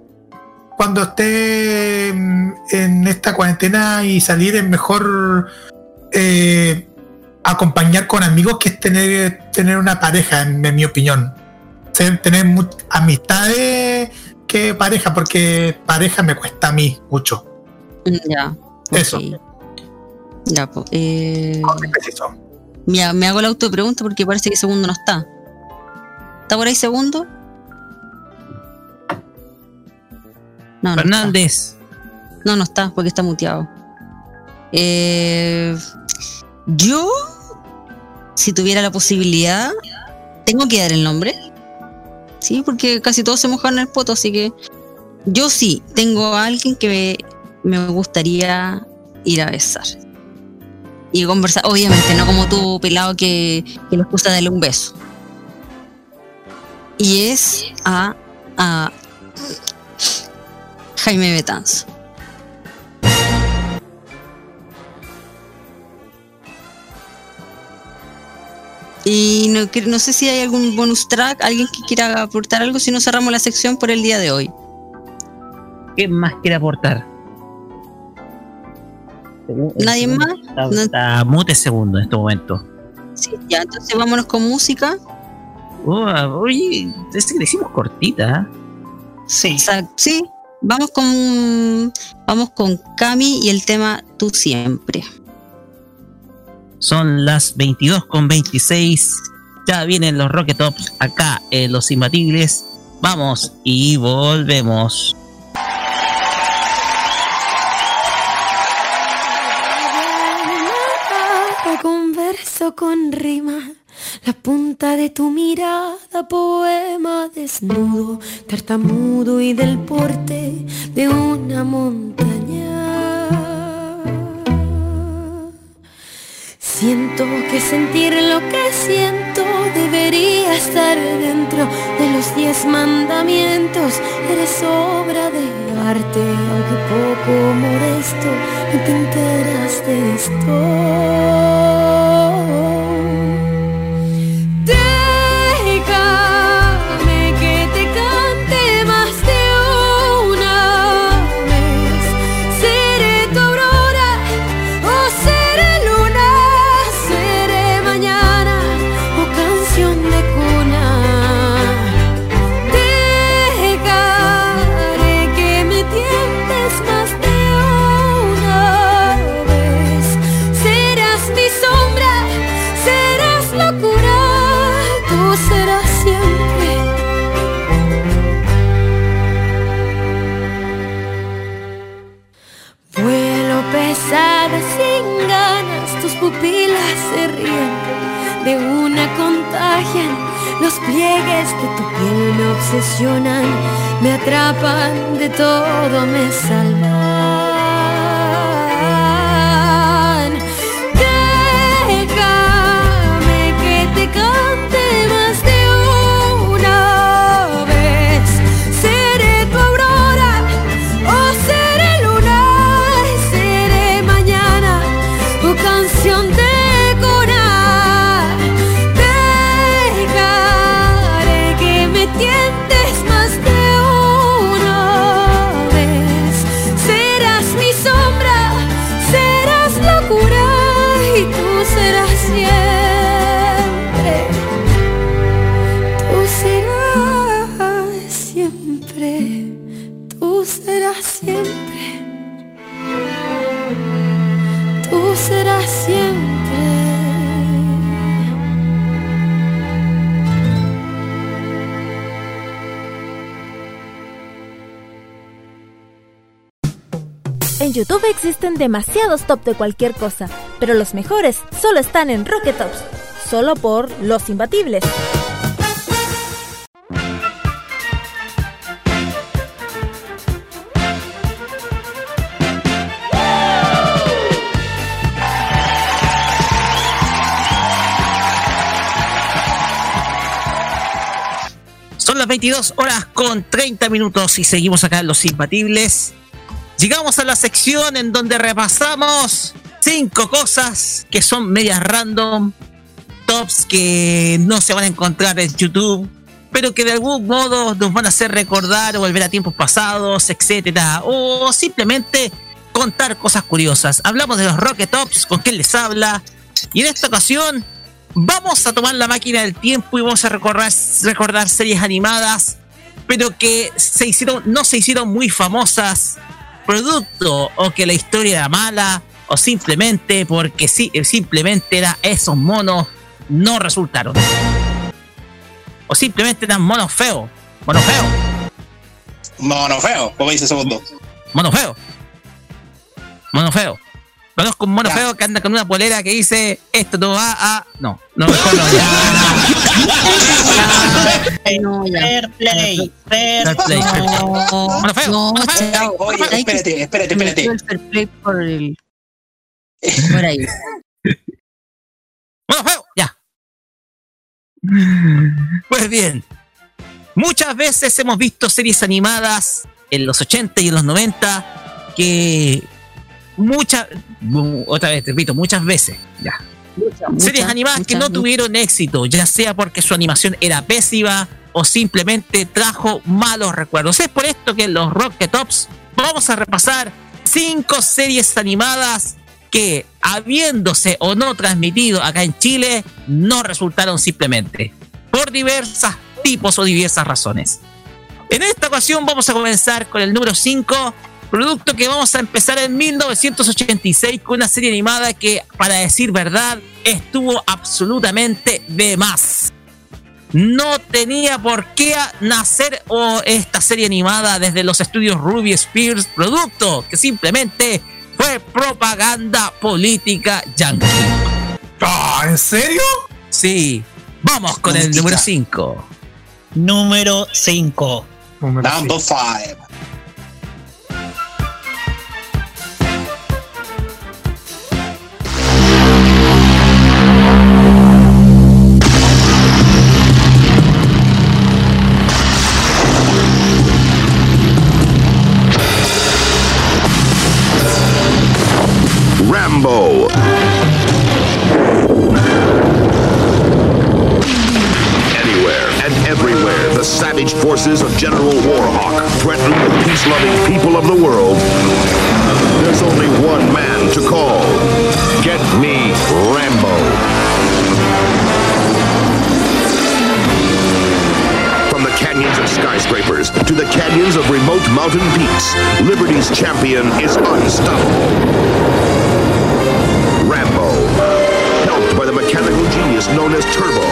cuando esté en esta cuarentena y salir es mejor eh, acompañar con amigos que es tener, tener una pareja, en, en mi opinión. Tener amistades que pareja, porque pareja me cuesta a mí mucho. Ya. Eso. Ya, pues. Eh, me, me hago la autopregunta porque parece que segundo no está. ¿Está por ahí segundo? No, no Fernández. No, no está, porque está muteado. Eh, yo, si tuviera la posibilidad, tengo que dar el nombre. Sí, porque casi todos se mojaron el poto, así que yo sí, tengo a alguien que me, gustaría ir a besar. Y conversar, obviamente, no como tú, pelado, que, que le gusta darle un beso. Y es a, a Jaime Betanzo. Y no, no sé si hay algún bonus track, alguien que quiera aportar algo, si no cerramos la sección por el día de hoy. ¿Qué más quiere aportar? ¿Nadie más? Está, No- está mute segundo en este momento. Sí, ya, entonces vámonos con música. Oh, oye, es que le hicimos cortita. ¿eh? Sí. sí, vamos con vamos con Cami y el tema Tú siempre. Son las 22 con 26. Ya vienen los Rocket Tops acá en Los Imbatibles. Vamos y volvemos. Converso con rima, la punta de tu mirada, poema desnudo, tartamudo y del porte de una montaña Siento que sentir lo que siento debería estar dentro de los diez mandamientos. Eres obra de arte, aunque poco modesto, no te enteras de esto. De una contagian, los pliegues de tu piel me obsesionan, me atrapan, de todo me salvan. YouTube existen demasiados top de cualquier cosa, pero los mejores solo están en Rocket Tops, solo por los imbatibles. Son las 22 horas con 30 minutos y seguimos acá en Los Imbatibles. Llegamos a la sección en donde repasamos cinco cosas que son medias random, tops que no se van a encontrar en YouTube, pero que de algún modo nos van a hacer recordar o volver a tiempos pasados, etcétera, o simplemente contar cosas curiosas. Hablamos de los Rocket Tops, con quién les habla, y en esta ocasión vamos a tomar la máquina del tiempo y vamos a recordar, series animadas, pero que se hicieron, no se hicieron muy famosas, producto o que la historia era mala, o simplemente porque sí, simplemente era esos monos no resultaron. O simplemente eran monos feos. Monos feos. Mono feo, como dice segundo. Mono feo. Mono feo. Conozco un mono Ya. feo que anda con una polera que dice esto no va a. No, no, mejor no. Ya, No, ya. Fair play, fair play. Mono feo. No, mono feo. chao. Oye, espérate, espérate, espérate. El fair play por el. Por ahí. Mono feo. Ya. Pues bien. Muchas veces hemos visto series animadas en los 80 y en los 90 que muchas, otra vez repito, muchas veces, ya, series animadas que no tuvieron éxito, ya sea porque su animación era pésima o simplemente trajo malos recuerdos. Es por esto que en los Rocket Tops vamos a repasar cinco series animadas que, habiéndose o no transmitido acá en Chile, no resultaron simplemente por diversas tipos o diversas razones. En esta ocasión vamos a comenzar con el número 5, producto que vamos a empezar en 1986 con una serie animada que, para decir verdad, estuvo absolutamente de más. No tenía por qué nacer esta serie animada desde los estudios Ruby Spears, producto que simplemente fue propaganda política yankee. ¿en serio? Sí. Vamos con el número 5. Número 5. Number 5. Mountain peaks, Liberty's champion is unstoppable. Rambo, helped by the mechanical genius known as Turbo,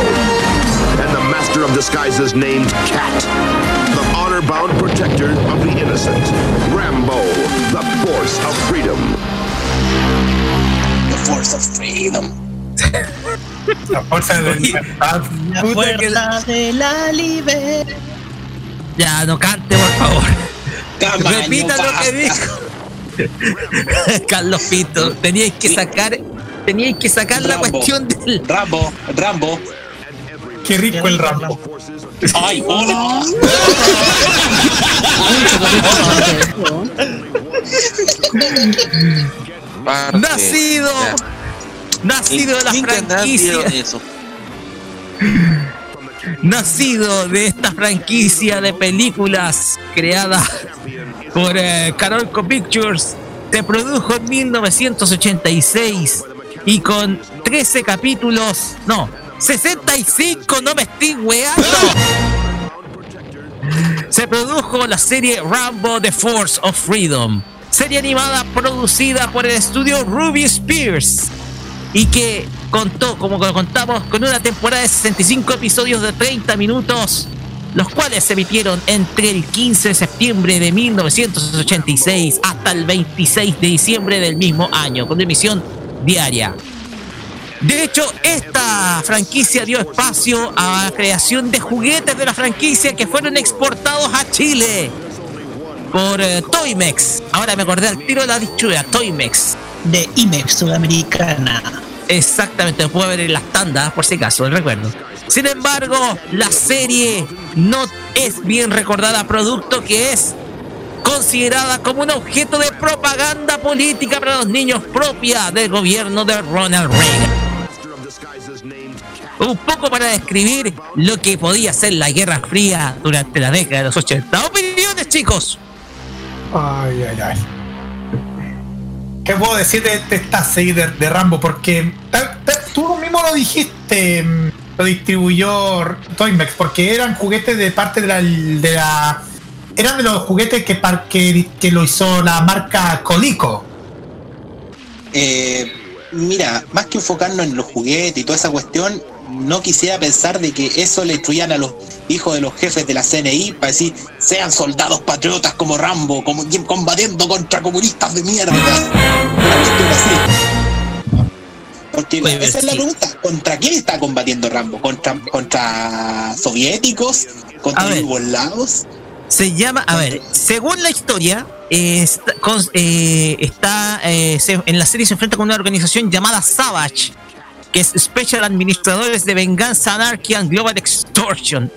and the master of disguises named Cat, the honor-bound protector of the innocent. Rambo, the force of freedom. The force of freedom. La fuerza de libertad. La fuerza de la libertad. Ya, no cante, por favor. Repita lo que dijo. Carlos Pito, teníais que sacar, teníais que sacar la cuestión del. Rambo, Rambo. Qué rico el Rambo. Ay, hola. Nacido. Nacido de la ¿Quién tendrá franquicia. eso? Nacido de esta franquicia de películas creada por eh, Carolco Pictures, se produjo en 1986 y con 13 capítulos, no, 65, no me estoy weando. Se produjo la serie Rambo The Force of Freedom, serie animada producida por el estudio Ruby Spears y que contó, como contamos, con una temporada de 65 episodios de 30 minutos, los cuales se emitieron entre el 15 de septiembre de 1986 hasta el 26 de diciembre del mismo año, con emisión diaria. De hecho, esta franquicia dio espacio a la creación de juguetes de la franquicia que fueron exportados a Chile por eh, Toymex. Ahora me acordé al tiro de la dichuela, Toymex. De IMEX Sudamericana. Exactamente, lo puedo ver en las tandas, por si acaso, el recuerdo. Sin embargo, la serie no es bien recordada, producto que es considerada como un objeto de propaganda política para los niños propia del gobierno de Ronald Reagan. Un poco para describir lo que podía ser la Guerra Fría durante la década de los 80. Opiniones, chicos. Ay, ay, ay. ¿Qué puedo decir de, de esta serie de, Rambo? Porque tú mismo lo dijiste, mm, lo distribuyó Toymex, porque eran juguetes de parte de la, de la eran de los juguetes que, par- que, que lo hizo la marca Colico. Eh, mira, más que enfocarnos en los juguetes y toda esa cuestión, no quisiera pensar de que eso le instruían a los hijos de los jefes de la CNI para decir, sean soldados patriotas como Rambo, como combatiendo contra comunistas de mierda. Porque esa es la pregunta, ¿contra quién está combatiendo Rambo? ¿Contra, contra soviéticos? ¿Contra yugoslavos? Se llama, a ver, según la historia, eh, está, con- eh, está, eh, se- en la serie se enfrenta con una organización llamada Savage, que es Special Administradores de Venganza, Anarchy and Global Extortion.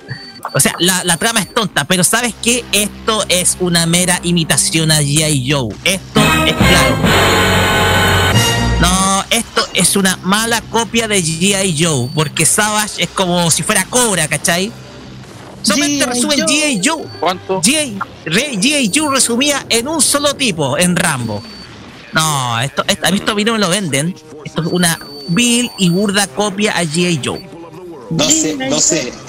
O sea, la, la trama es tonta, pero ¿sabes qué? Esto es una mera imitación a G.I. Joe. Esto es claro. Es una mala copia de G.I. Joe, porque Savage es como si fuera Cobra, ¿cachai? Solamente resumen G.I. Joe. ¿Cuánto? G.I. Joe resumía en un solo tipo, en Rambo. No, esto, esto- a mí esto a mí no me lo venden. Esto es una vil y burda copia a G.I. Joe. No sé, no sé.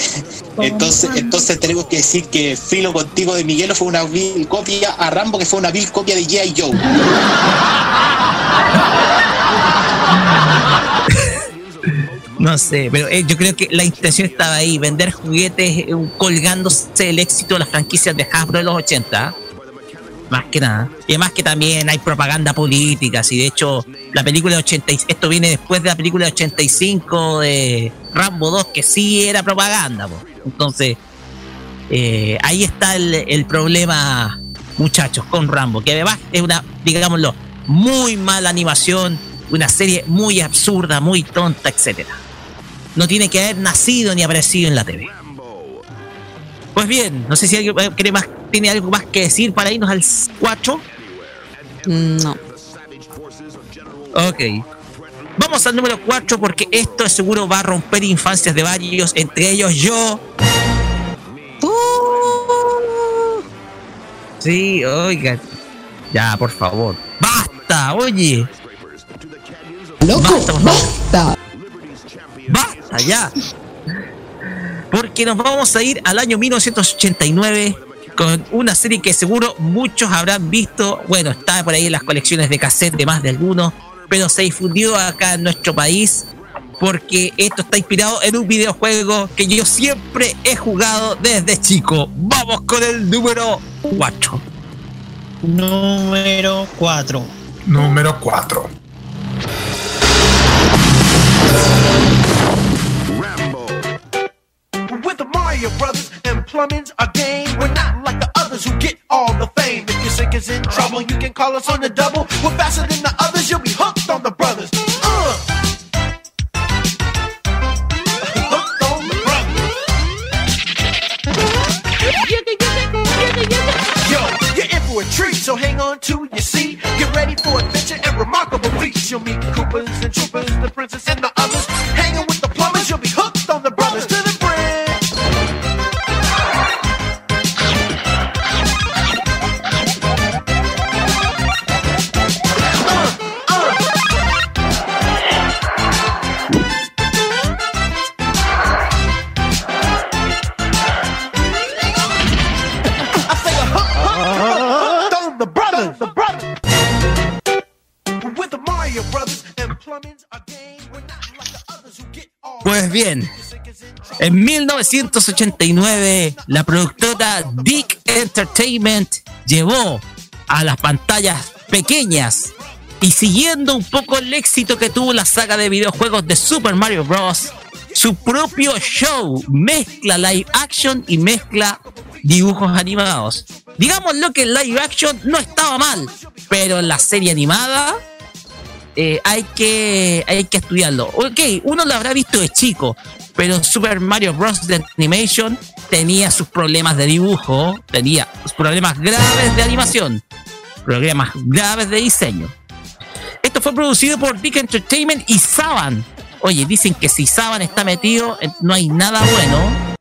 Entonces, entonces tenemos que decir que Filo contigo de Miguelo fue una vil copia a Rambo que fue una vil copia de G.I. Joe. No sé, pero eh, yo creo que la intención estaba ahí, vender juguetes eh, colgándose el éxito de las franquicias de Hasbro de los 80. Más que nada. Y además que también hay propaganda política. Si de hecho, la película de 80, y- esto viene después de la película de 85 de Rambo 2, que sí era propaganda. Entonces, eh, ahí está el problema, muchachos, con Rambo, que además es una, digámoslo, muy mala animación, una serie muy absurda, muy tonta, etcétera. No tiene que haber nacido ni aparecido en la TV. Pues bien, no sé si alguien más, tiene algo más que decir para irnos al 4. No. Ok. Vamos al número 4 porque esto seguro va a romper infancias de varios, entre ellos yo. Sí, oiga. Ya, por favor. ¡Basta! Oye. Loco, Basta, por favor. basta. ¡Basta ya! Porque nos vamos a ir al año 1989 con una serie que seguro muchos habrán visto. Bueno, está por ahí en las colecciones de cassette de más de algunos, pero se difundió acá en nuestro país porque esto está inspirado en un videojuego que yo siempre he jugado desde chico. Vamos con el número 4. Número 4. Número 4. Mario Brothers and plumbing's a game. We're not like the others who get all the fame. If your sink is in trouble, you can call us on the double. We're faster than the others, you'll be hooked on the brothers. Uh. A treat, so hang on to your seat. Get ready for adventure and remarkable feats. You'll meet Koopas and Troopers, the princess and the bien, en 1989 la productora Dick Entertainment llevó a las pantallas pequeñas y siguiendo un poco el éxito que tuvo la saga de videojuegos de Super Mario Bros. Su propio show mezcla live action y mezcla dibujos animados. Digámoslo que el live action no estaba mal, pero en la serie animada eh, hay, que, hay que estudiarlo. Ok, uno lo habrá visto de chico, pero Super Mario Bros. de Animation tenía sus problemas de dibujo, tenía sus problemas graves de animación, problemas graves de diseño. Esto fue producido por Dick Entertainment y Saban. Oye, dicen que si Saban está metido, eh, no hay nada bueno.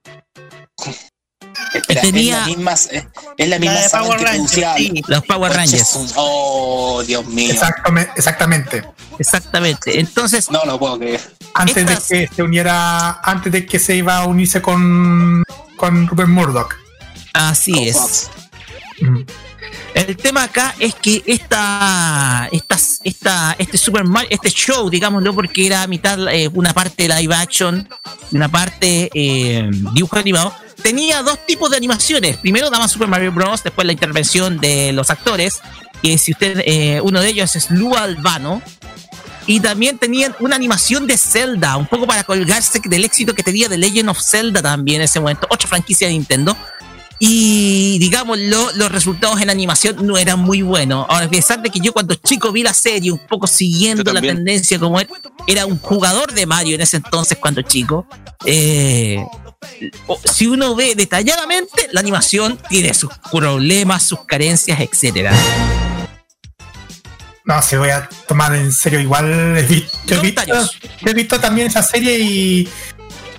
Espera, Tenía- es la misma, es, la misma saga Power que Rangers, sí. Los Power Rangers. Oh, Dios mío. Exactamente. exactamente. Exactamente. Entonces, No lo puedo creer. Antes Estas- de que se uniera, antes de que se iba a unirse con, con Rupert Murdoch. así Con es. Fox. El tema acá es que esta, esta, esta, este Super Mario, este show, digámoslo, porque era mitad eh, una parte live action, una parte eh, dibujo animado, tenía dos tipos de animaciones. Primero daba Super Mario Bros. Después la intervención de los actores. Que si usted, eh, uno de ellos es Lu Albano. Y también tenían una animación de Zelda, un poco para colgarse del éxito que tenía The Legend of Zelda también en ese momento, otra franquicia de Nintendo. Y digámoslo, los resultados en animación no eran muy buenos. Ahora, a pesar de que yo cuando chico vi la serie, un poco siguiendo la tendencia como él, era un jugador de Mario en ese entonces cuando chico. eh, si uno ve detalladamente, la animación tiene sus problemas, sus carencias, etcétera. No, se voy a tomar en serio. Igual he visto, he visto, he visto también esa serie y.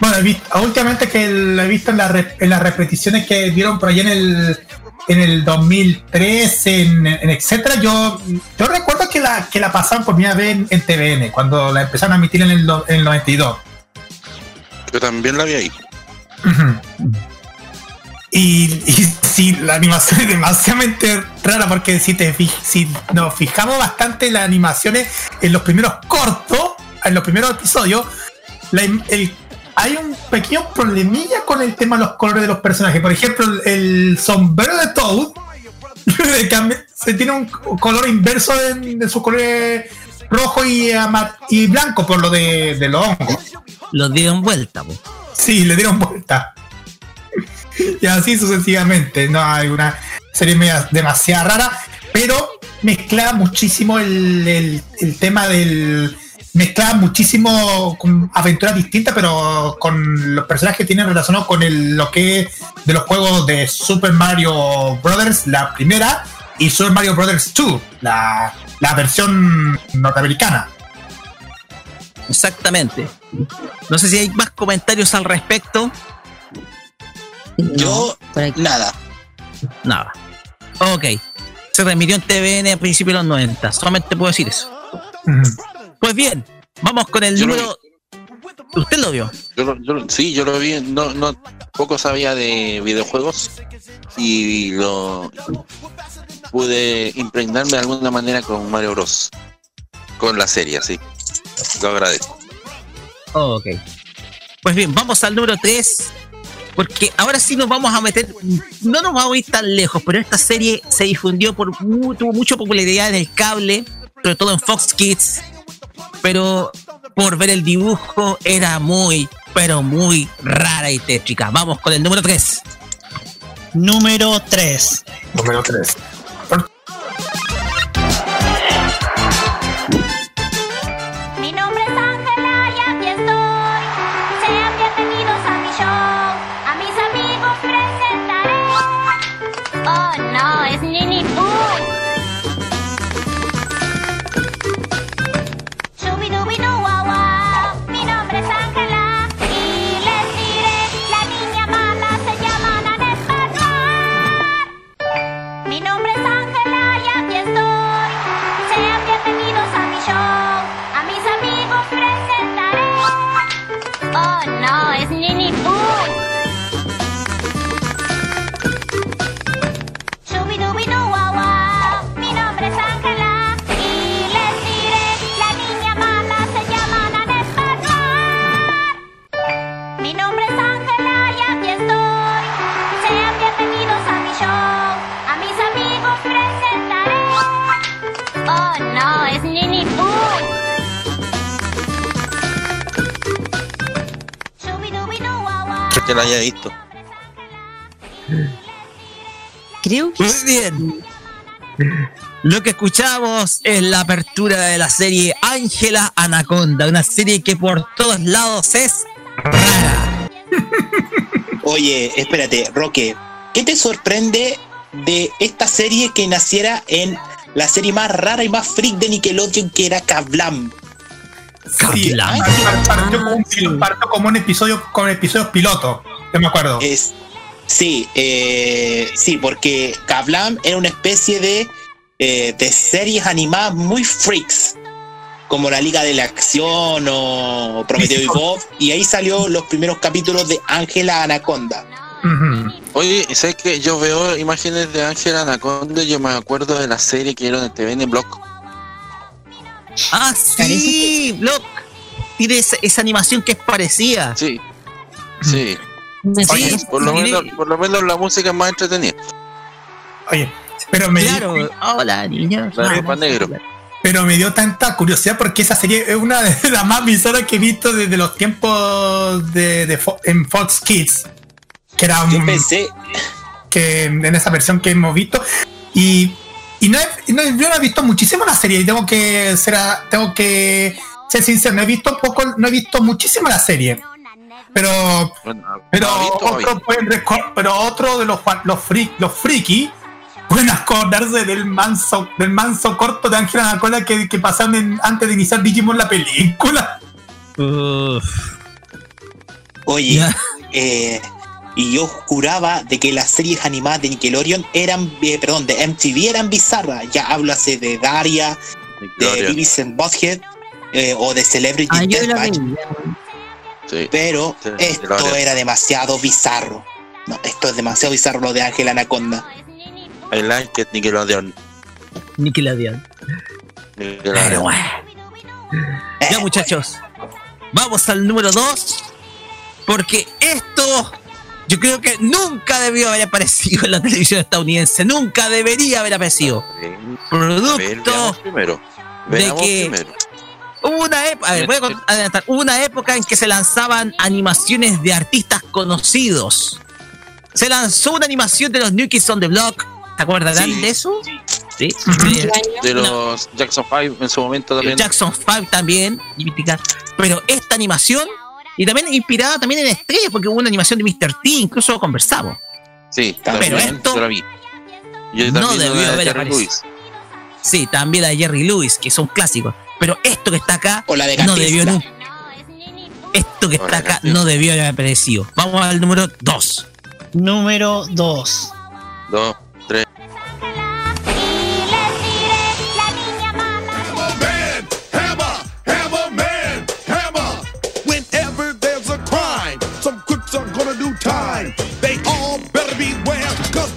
Bueno, visto, últimamente que la he visto en, la re- en las repeticiones que dieron por allá en el en el 2003, en, en etcétera. Yo, yo recuerdo que la, que la pasaban por primera vez en, en TVN, cuando la empezaron a emitir en el, do- en el 92. Yo también la vi ahí. Y, y sí, la animación es demasiadamente rara porque si te si nos fijamos bastante en las animaciones en los primeros cortos, en los primeros episodios, la el- hay un pequeño problemilla con el tema de los colores de los personajes. Por ejemplo, el, sombrero de Toad se tiene un color inverso de, de su color rojo y, blanco por lo de, de los hongos. Los dieron vuelta, po. Sí, le dieron vuelta. Y así sucesivamente. No hay una serie media- demasiado rara, pero mezclaba muchísimo el, el- el tema del. Mezclaba muchísimo con aventuras distintas, pero con los personajes que tienen relacionados con el, lo que es de los juegos de Super Mario Brothers, la primera, y Super Mario Brothers 2, la, la versión norteamericana. Exactamente. No sé si hay más comentarios al respecto. Yo, nada. Nada. Ok. Se remitió en TVN a principios de los 90. Solamente puedo decir eso. Pues bien, vamos con el Yo lo número. ¿Usted lo vio? Yo, yo sí, yo lo vi, no, no, poco sabía de videojuegos y lo pude impregnarme de alguna manera con Mario Bros. Con la serie, sí. Lo agradezco. Ok. Pues bien, vamos al número 3. Porque ahora sí nos vamos a meter. No nos vamos a ir tan lejos, pero esta serie se difundió por. tuvo mucha popularidad en el cable, sobre todo en Fox Kids. Pero por ver el dibujo era muy, pero muy rara y tétrica. Vamos con el número 3. Número 3. Número 3. Que la haya visto. Creo que Muy bien. Lo que escuchamos es la apertura de la serie Ángela Anaconda, una serie que por todos lados es Oye, espérate, Roque, ¿qué te sorprende de esta serie que naciera en la serie más rara y más freak de Nickelodeon que era Kablam? Sí, como un, pil- partió como un episodio con episodios piloto. Yo me acuerdo. Es, sí, eh, sí, porque Kablam era una especie de, eh, de series animadas muy freaks, como la Liga de la Acción o Prometeo y Bob, y ahí salió los primeros capítulos de Ángela Anaconda. Oye, ¿sabes que Yo veo imágenes de Ángela Anaconda y yo me acuerdo de la serie que dieron en TVN Block. Ah, sí, Block. Tiene esa, esa animación que es parecida. Sí. Sí. Sí, por, lo menos, por lo menos la música es más entretenida. Oye, pero me Claro, hola niña. La negro. Pero me dio tanta curiosidad porque esa serie es una de las más bizarras que he visto desde los tiempos de, de Fo- en Fox Kids. Que era un. Que en esa versión que hemos visto. Y, y no, he- no he- yo no he visto muchísimo la serie. Y tengo que ser, tengo que ser sincero. No he visto poco, no he visto muchísimo la serie. Pero pero otro, pueden pero otro de los los freak, los friki pueden acordarse del manso del manso corto de Ángela Anaconda que, que pasaron en- antes de iniciar Digimon la película. Oye, eh, y yo juraba de que las series animadas de Nickelodeon eran, eh, perdón, de MTV eran bizarras. Ya háblase de Daria, de Nickelodeon. Beavis and Butthead eh, o de Celebrity Ah, Deathmatch. Sí. Pero Sí, esto era demasiado bizarro. No, esto es demasiado bizarro lo de Ángela Anaconda. I like it, Nickelodeon. Nickelodeon. Nickelodeon. Ya muchachos, vamos al número 2. Porque esto Yo creo que nunca debió haber aparecido en la televisión estadounidense. Nunca debería haber aparecido. Ver, Producto primero. de que primero. hubo una época, a ver, voy a con- adelantar, hubo una época en que se lanzaban animaciones de artistas conocidos. Se lanzó una animación de los New Kids on the Block. ¿Se acuerdan Sí. de eso? Sí. De los Jackson 5 en su momento también. Jackson 5 también, pero esta animación y también inspirada también en estrellas porque hubo una animación de Mr. T, incluso conversamos. Sí, Pero también, esto yo la vi. Yo no debió de haber Jerry aparecido. Lewis. Sí, también la de Jerry Lewis, que son clásicos. Pero esto que está acá O la de no debió nunca. Esto que O está acá no debió haber aparecido. Vamos al número 2. Número 2. Dos, tres.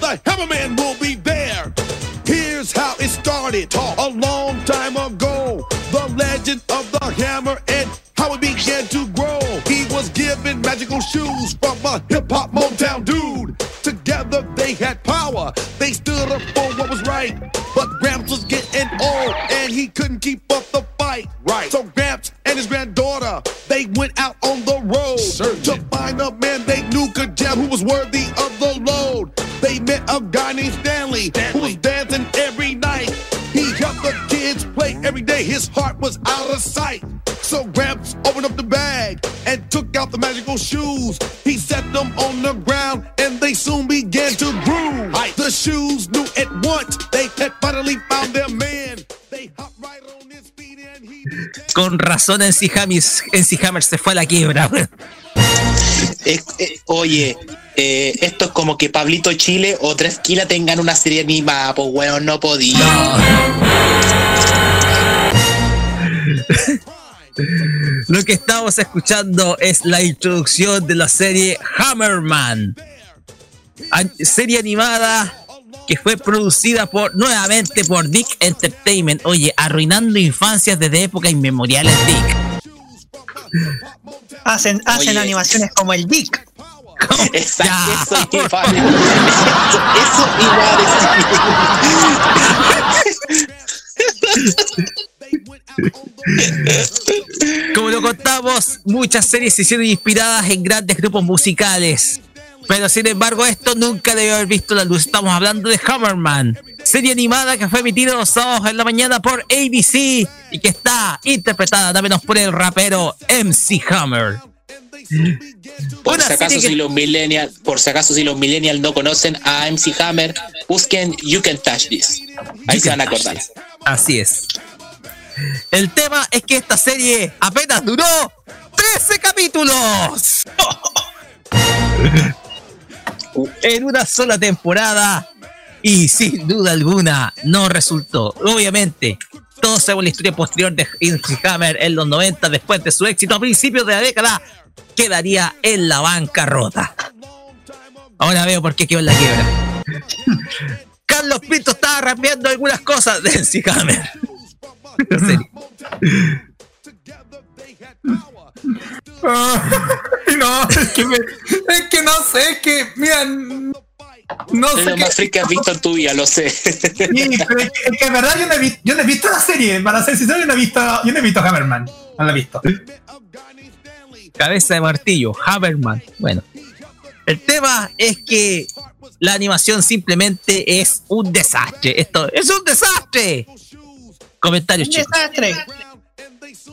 The hammerman will be there. Here's how it started a long time ago. The legend of the hammer and how it began to grow. He was given magical shoes from a hip hop Motown dude. Together they had power. They stood up for what was right. But Gramps was getting old and he couldn't keep up the fight. Right. So Gramps and his granddaughter, they went out on the road to find a man they knew could jam who was worthy of the. They met a guy named Stanley, who was dancing every night. He helped the kids play every day. His heart was out of sight. So Gramps opened up the bag and took out the magical shoes. He set them on the ground and they soon began to groove. The shoes knew at once they had finally found their man. They hopped right on his feet and he Con razón en Hammer se fue a la quiebra. Eh, eh, oye, eh, esto es como que Pablito Chile o Tres Kila tengan una serie animada, pues weón, no podía. Lo que estamos escuchando es la introducción de la serie Hammerman. An- serie animada que fue producida por nuevamente por Dick Entertainment. Oye, arruinando infancias desde épocas inmemoriales, Dick. Hacen, hacen Oye. animaciones como el Dick. Exacto, eso iba a decir. Eso, eso iba a decir. Como lo contamos, muchas series se hicieron inspiradas en grandes grupos musicales. Pero sin embargo, esto nunca debió haber visto la luz. Estamos hablando de Hammerman, serie animada que fue emitida los sábados en la mañana por ABC y que está interpretada también por el rapero MC Hammer. Por Una si acaso que- si los millennials, por si acaso si los millennials no conocen a MC Hammer, busquen You Can Touch This. Ahí se van a acordar. Así es. El tema es que esta serie apenas duró 13 capítulos. en una sola temporada y sin duda alguna no resultó. Obviamente, todos sabemos la historia posterior de MC Hammer en los 90 después de su éxito a principios de la década quedaría en la bancarrota. Ahora veo por qué quedó en la quiebra. Carlos Pinto estaba rapeando algunas cosas de MC Hammer. En serio. Ay, no, es que, me- es que no sé, es que, mira, no Es sé. lo qué- más freak que has visto en tu vida, lo sé. Sí, pero es que, es que en verdad yo no, he vi- yo no he visto la serie, para ser sincero, yo no he visto, yo no he visto Hammerman, no la he visto. Cabeza de martillo, Haberman. Bueno, el tema es que la animación simplemente es un desastre. Esto es un desastre. Comentarios, chicos. desastre.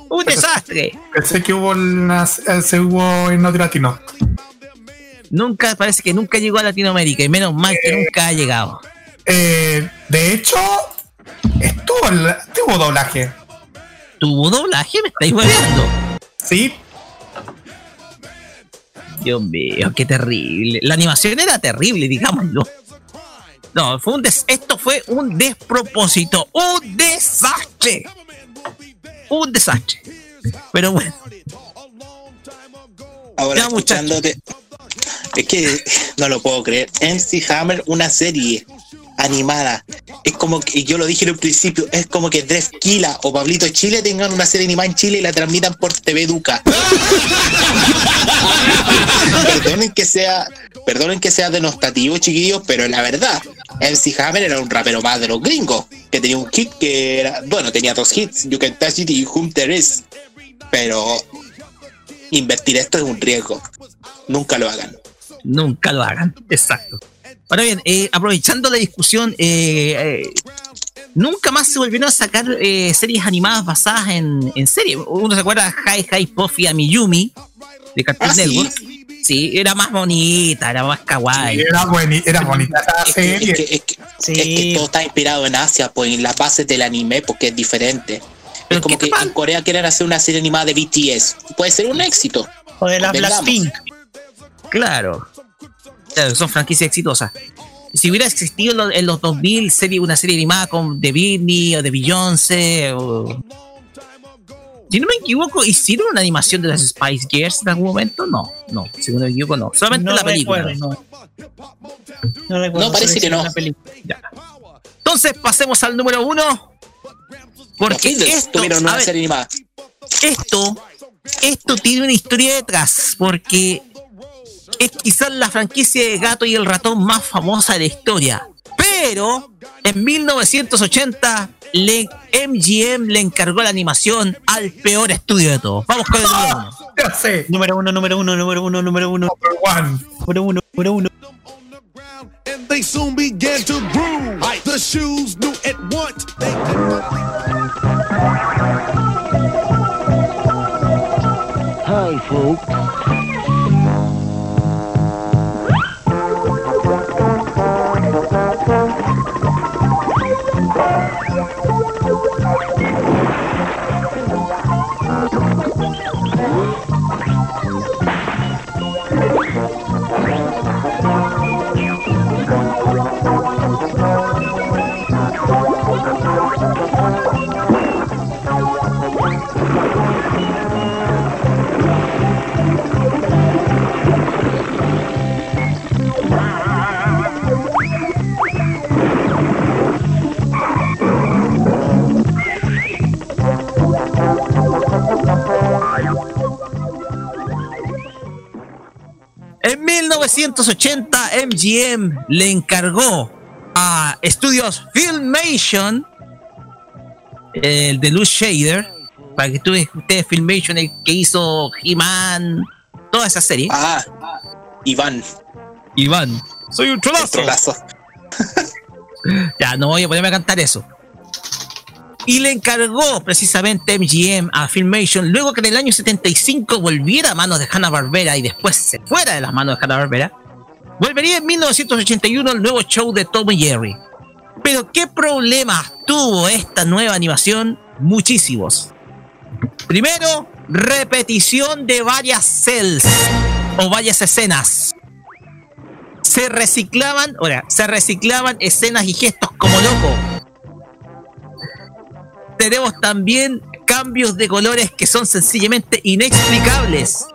Un desastre. Pensé que hubo una, eh, se hubo en Noti Latino. Nunca, parece que nunca llegó a Latinoamérica y menos mal que nunca ha llegado. Eh, de hecho, estuvo, tuvo doblaje. ¿Tuvo doblaje? ¿Me estáis hueveando? Sí. Dios mío, qué terrible. La animación era terrible, digámoslo. No, fue un des- esto fue un despropósito, un desastre. Un desastre. Pero bueno, Ahora escuchándote. Es que no lo puedo creer. MC Hammer, una serie animada. Es como que, yo lo dije en un principio, es como que Dres Kila o Pablito Chile tengan una serie animada en Chile y la transmitan por TV Duca. Perdonen que sea, perdonen que sea denostativo, chiquillos, pero la verdad, MC Hammer era un rapero más de los gringos, que tenía un hit que era, bueno, tenía dos hits, You Can Touch It y Whom There Is, pero invertir esto es un riesgo, nunca lo hagan. Nunca lo hagan, exacto. Ahora bien, eh, aprovechando la discusión, eh, eh, nunca más se volvieron a sacar eh, series animadas basadas en, en serie. Uno se acuerda de Hi Hi Puffy a Miyumi de Cartoon Ah, ¿sí? Network. Sí, era más bonita, era más kawaii. Era, bueni- era bonita esa Es que, serie. es que- es que- es que todo está inspirado en Asia, pues en las bases del anime, porque es diferente. Es como que en Corea quieren hacer una serie animada de BTS. Puede ser un éxito. O de la. Blackpink. Claro. Claro, son franquicias exitosas. Si hubiera existido en los, en los 2000 serie, una serie animada con de Britney o de Beyoncé o... Si no me equivoco, ¿hicieron una animación de las Spice Girls en algún momento? No, no, si no me equivoco, no. Solamente No la película. recuerdo, no. No recuerdo No, parece que no. Entonces pasemos al número uno. Porque esto, una ver, serie animada. esto, esto tiene una historia detrás, porque es quizás la franquicia de gato y el ratón más famosa de la historia. Pero en 1980 le, MGM le encargó la animación al peor estudio de todos. Vamos con el número uno. Ya sé. Número uno, número uno, número uno, número uno. Número uno, número uno. and they soon began to groove. The shoes knew at once. They Hi, folks. En 1980 MGM le encargó a estudios Filmation el de Luz Shader para que tuve ustedes Filmation el que hizo He-Man toda esa serie Ah, Iván. Iván soy un trolazo Trolazo. ya no voy a ponerme a cantar eso y le encargó precisamente MGM a Filmation luego que en el año 75 volviera a manos de Hanna-Barbera y después se fuera de las manos de Hanna-Barbera volvería en 1981 el nuevo show de Tom y Jerry. Pero qué problemas tuvo esta nueva animación muchísimos. Primero repetición de varias cells o varias escenas. Se reciclaban, ahora, se reciclaban escenas y gestos como loco. Tenemos también cambios de colores que son sencillamente inexplicables.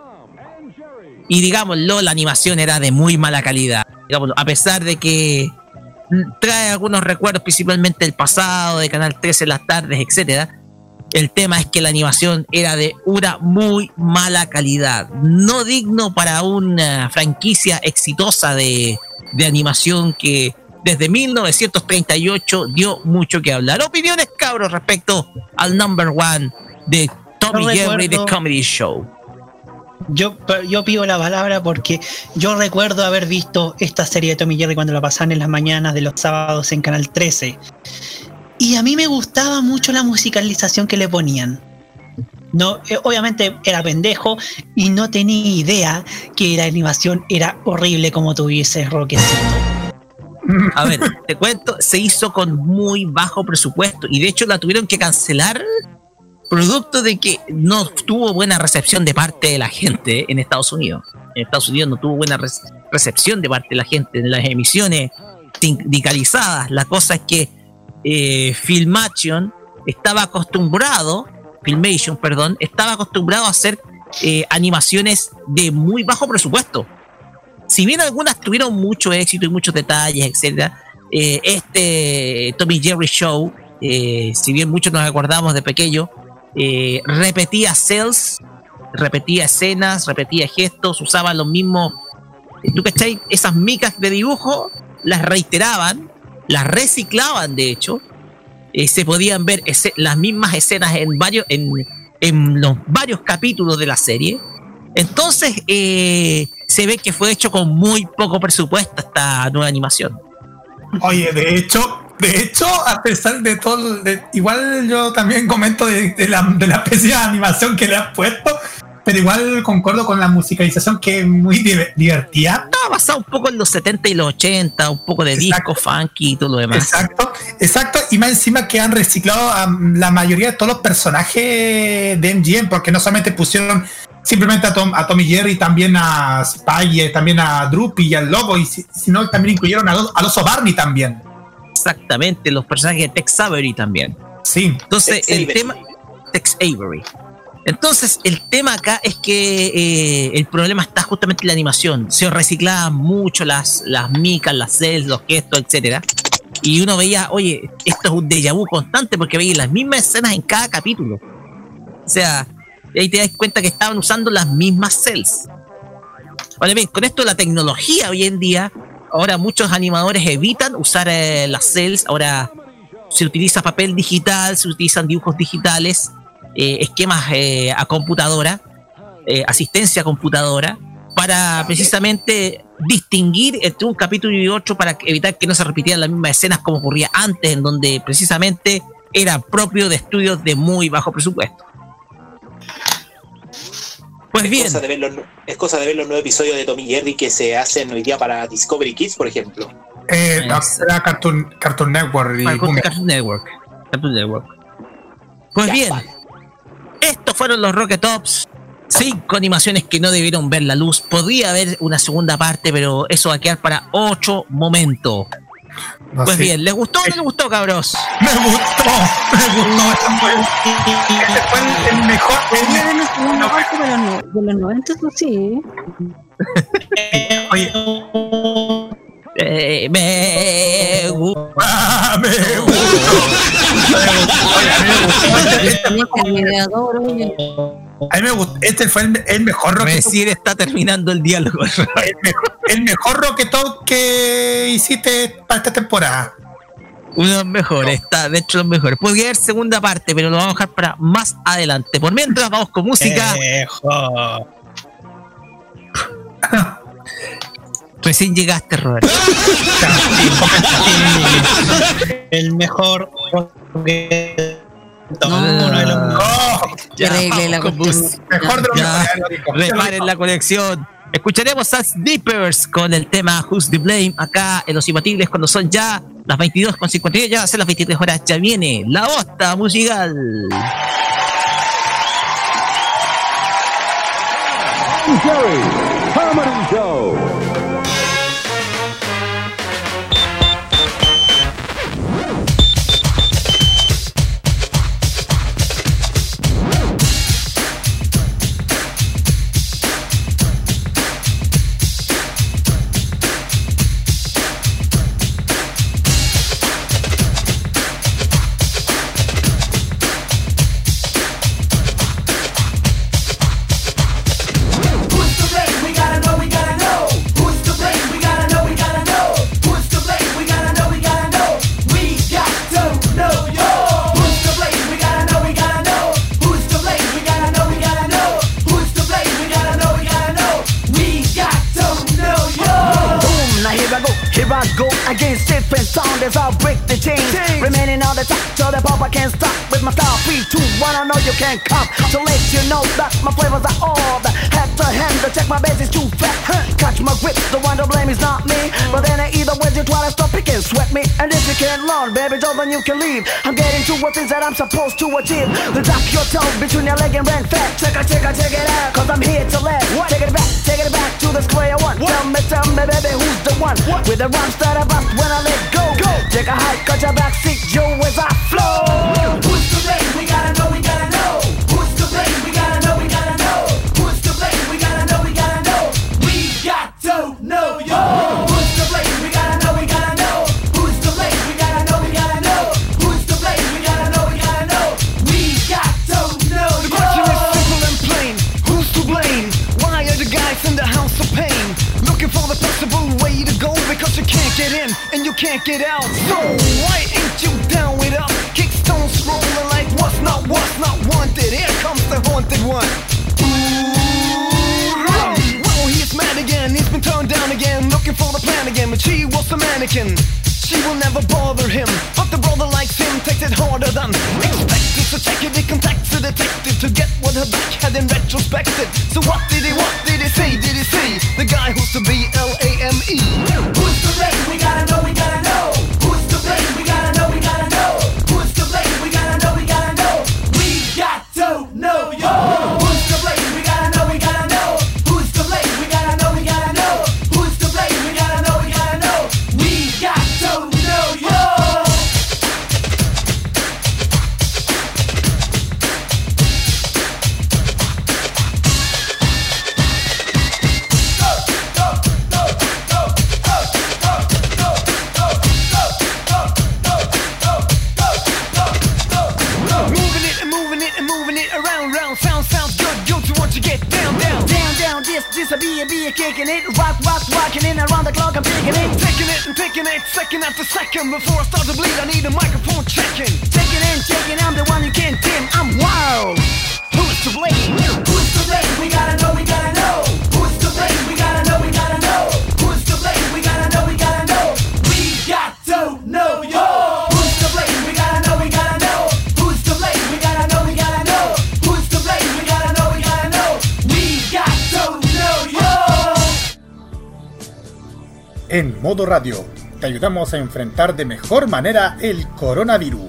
Y digámoslo, la animación era de muy mala calidad. Digámoslo, a pesar de que trae algunos recuerdos, principalmente del pasado, de Canal 13 en las tardes, etcétera. El tema es que la animación era de una muy mala calidad, no digno para una franquicia exitosa de, de animación que desde 1938 dio mucho que hablar. Opiniones, cabros, respecto al number one de Tommy No Jerry, The recuerdo. Comedy Show. Yo, yo pido la palabra porque yo recuerdo haber visto esta serie de Tommy Jerry cuando la pasaban en las mañanas de los sábados en Canal 13. Y a mí me gustaba mucho la musicalización que le ponían. No, eh, obviamente era pendejo y no tenía idea que la animación era horrible como tú dices, Roquecito. A ver, te cuento, se hizo con muy bajo presupuesto y de hecho la tuvieron que cancelar producto de que no tuvo buena recepción de parte de la gente en Estados Unidos. En Estados Unidos no tuvo buena rec- recepción de parte de la gente en las emisiones sindicalizadas. La cosa es que eh, Filmation estaba acostumbrado, Filmation, perdón, estaba acostumbrado a hacer eh, animaciones de muy bajo presupuesto si bien algunas tuvieron mucho éxito y muchos detalles, etcétera, eh, este Tommy Jerry Show, eh, si bien muchos nos acordamos de pequeño, eh, repetía cells, repetía escenas, repetía gestos, usaba los mismos ¿Tú cachai? Esas micas de dibujo las reiteraban, las reciclaban de hecho. Eh, se podían ver las mismas escenas en varios, en, en los varios capítulos de la serie. Entonces, eh, se ve que fue hecho con muy poco presupuesto esta nueva animación. Oye, de hecho, de hecho, a pesar de todo, de- igual yo también comento de, de la, de la especie de animación que le has puesto, pero igual concuerdo con la musicalización que es muy diver- divertida. Estaba basado un poco en los 70 y los 80, un poco de disco, funky y todo lo demás. Exacto, exacto, y más encima que han reciclado a la mayoría de todos los personajes de MGM, porque no solamente pusieron simplemente a Tom, a Tommy Jerry, también a Spy, eh, también a Droopy y al Lobo, y si- sino también incluyeron al, al oso Barney también. Exactamente, los personajes de Tex Avery también. Sí. Entonces, Tex el Avery. tema. Tex Avery. Entonces, el tema acá es que eh, el problema está justamente en la animación. Se reciclaban mucho las, las micas, las cells, los gestos, etcétera. Y uno veía, oye, esto es un déjà vu constante porque veía las mismas escenas en cada capítulo. O sea, y ahí te das cuenta que estaban usando las mismas cells. Ahora bien, con esto la tecnología hoy en día, ahora muchos animadores evitan usar eh, las cells, ahora se utiliza papel digital, se utilizan dibujos digitales, eh, esquemas eh, a computadora, asistencia a computadora, para precisamente distinguir entre un capítulo y otro para evitar que no se repitieran las mismas escenas como ocurría antes, en donde precisamente era propio de estudios de muy bajo presupuesto. Pues es bien. Cosa de ver los, es cosa de ver los nuevos episodios de Tommy Jerry que se hacen hoy día para Discovery Kids, por ejemplo. Eh, era Cartoon, Cartoon Network. y Cartoon, Boomer. Cartoon Network. Cartoon Network. Pues bien, estos fueron los Rocket Tops. Cinco animaciones que no debieron ver la luz. Podría haber una segunda parte, pero eso va a quedar para ocho momentos. No pues sé. bien, ¿les gustó o no les gustó, cabros? Me gustó, me gustó. Este fue, este fue el, el mejor. Parte de los, no- de los 90, eso sí. Oye, Eh, me gusta. me También con el mediador, oye. A mí me gustó. Este fue el, el mejor Rocket Recién está terminando el diálogo. el mejor, el mejor Top que hiciste para esta temporada. Uno de los mejores, está dentro de los mejores. Podría haber segunda parte, pero lo vamos a dejar para más adelante. Por mientras, vamos con música. Recién llegaste, Robert. El mejor. No, la música. Mejor de lo Ya, mejor. reparen la conexión. Escucharemos a Snippers con el tema Who's the Blame acá en Los Imbatibles cuando son ya las 22 con 52, ya va a ser las 23 horas, ya viene la bosta musical. Jerry, Comedy Show. One, I know you can't come. To let you know that my flavors are all that had to handle. Check my bass is too fat. Huh. Catch my grip, the one to blame is not me. But then I either way you try to stop, it can sweat me. And if you can't learn, baby, Joe, then you can leave. I'm getting to what things that I'm supposed to achieve. The drop your toe between your leg and red fat. Check it, check it, check it out. Cause I'm here to let. Take it back, take it back to the square one. Tell me, tell me, baby, who's the one? With the rhymes that I bust when I let go. go. Take a hike, cut your back seat, Joe, as I flow. Can't get out. So why ain't you down with us? Kickstones rolling like what's not what's not wanted. Here comes the haunted one. Ooh, he's mad again. He's been turned down again, looking for the plan again. But she was a mannequin. She will never bother him, but the brother likes him, takes it harder than expected. So check it, he contacts a detective to get what her back had in retrospective. So what did he, what did he say? Did he say the guy who's to be L A M E? Who's to blame? We gotta know, we gotta know. Who's to blame? We gotta know, we gotta know. Second. Before I start to bleed, I need a microphone checking. In, I'm the one you can't dim. I'm wild. Who's to blame? Who's to blame? We gotta know, we gotta know. Who's to blame? We gotta know, we gotta know. Who's to blame? We gotta know, we gotta know. We got to know. Who's to blame? We gotta know, we gotta know. Who's to blame? We gotta know, we gotta know. Who's to blame? We gotta know, we gotta know. We got to know. En modo radio, te ayudamos a enfrentar de mejor manera el coronavirus.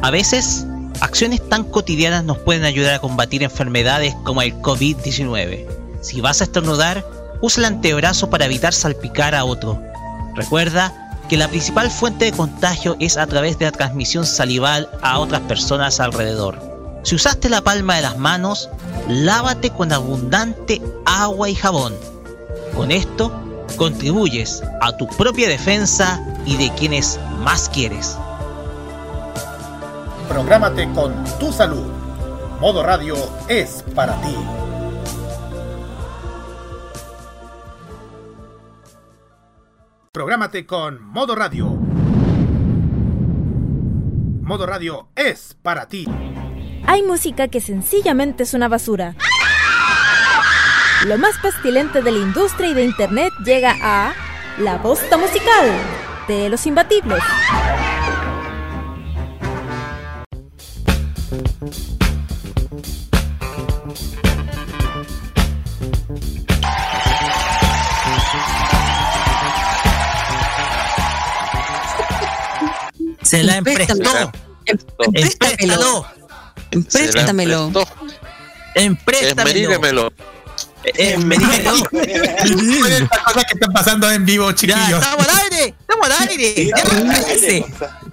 A veces, acciones tan cotidianas nos pueden ayudar a combatir enfermedades como el COVID-19. Si vas a estornudar, usa el antebrazo para evitar salpicar a otro. Recuerda que la principal fuente de contagio es a través de la transmisión salival a otras personas alrededor. Si usaste la palma de las manos, lávate con abundante agua y jabón. Con esto, contribuyes a tu propia defensa y de quienes más quieres. Prográmate con tu salud. Modo radio es para ti. Prográmate con Modo Radio. Modo radio es para ti. Hay música que sencillamente es una basura. Lo más pestilente de la industria y de internet llega a La Bosta Musical de los Imbatibles. Se la emprestó. Empréstamelo. Empréstamelo. Empréstame. Esmerílemelo. Estas cosas que están pasando en vivo, chiquillos. estamos al aire, estamos al aire. Ya.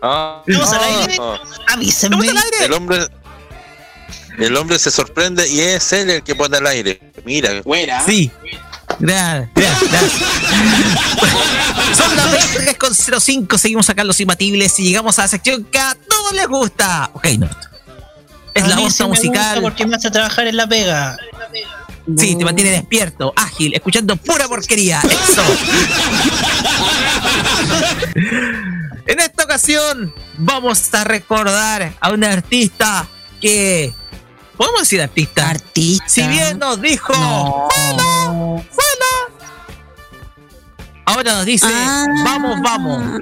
Ah, ¿Estamos al aire? ah. Avísenme. ¿Estamos al aire? El hombre. El hombre se sorprende y es él el que pone al aire. Mira. Buena. Sí. Gracias, gracias. Son las 23 con 05, seguimos acá en los imbatibles y llegamos a la sección que a todos les gusta. Ok, no. Es A la me gusta musical. porque me hace trabajar en la pega. Sí, te mantiene despierto, ágil, escuchando pura porquería. Eso. en esta ocasión vamos a recordar a una artista que... ¿Podemos decir artista? Artista. Si bien nos dijo... "Fuela, fuela", Ahora nos dice, Ah. vamos, vamos.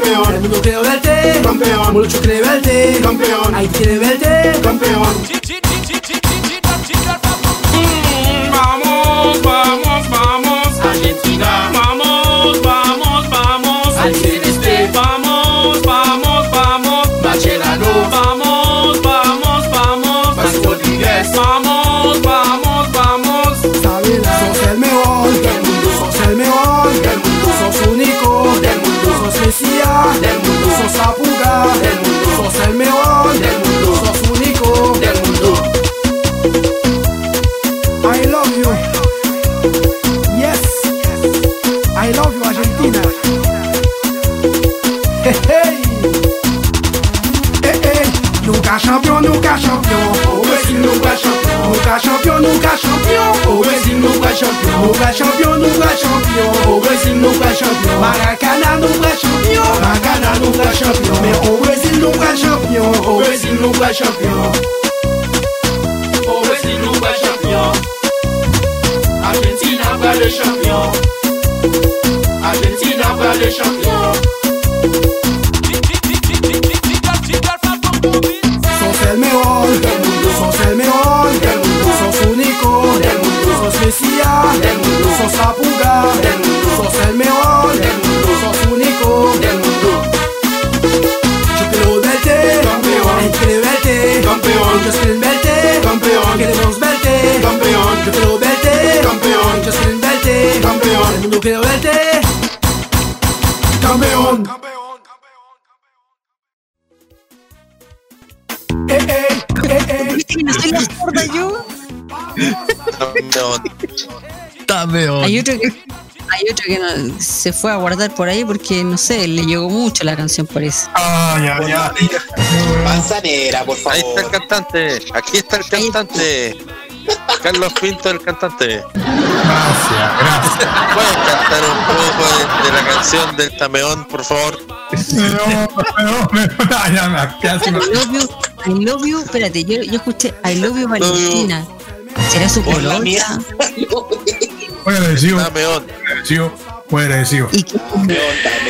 Campeón. El mundo quiere verte, campeón. Mucho quiere verte, campeón. Ahí quiere verte, campeón. Champion. Oh, Brasil nunca champion. Argentina va le champion. Argentina va le champion. Que no- se fue a guardar por ahí porque, no sé, le llegó mucho la canción, parece. Ah, ya, ya. Manzanera, por favor. Ahí está el cantante. Aquí está el cantante. Carlos Pinto, el cantante. Gracias, gracias. ¿Puedes cantar un poco de, de la canción del Tameón, por favor? No, no, no, I love you, I love you, espérate, yo, yo escuché I love you Valentina. ¿Será su Por la mía. Muy agradecido. Tameón. Muy agradecido. Muy agradecido. ¿Y qué?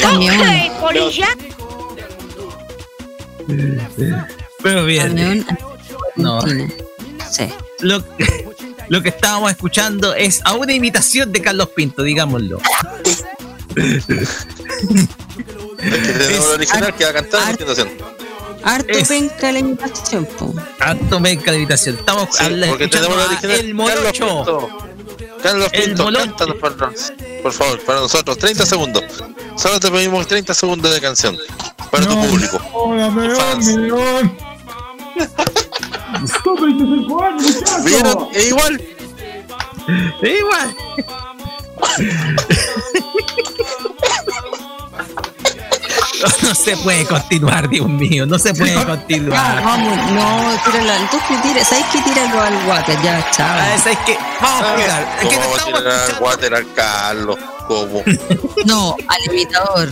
Camión, Pero bien. camión, No. Sí. Lo, lo que estábamos escuchando es a una imitación de Carlos Pinto, digámoslo. Tenemos el original que va a cantar a continuación. Harto Es- penca la imitación, po. Harto meca de imitación. Estamos Sí, habla- porque escuchando tenemos el Morocho. Carlos Pinto, cántanos para por favor, para nosotros. 30 segundos. Solo te pedimos 30 segundos de canción. Para tu público. Hola, meón. ¿Vieron? Es igual. Igual. No se puede continuar, Dios mío, no se puede Ah, continuar. vamos, no, tíralo. Entonces tira, ¿sabes qué? Tíralo al water, ya, Ah, chao. ¿sabes qué? Vamos a jugar. Es que te ¿Cómo estamos tirar al water al Carlos? ¿Cómo? No, al imitador.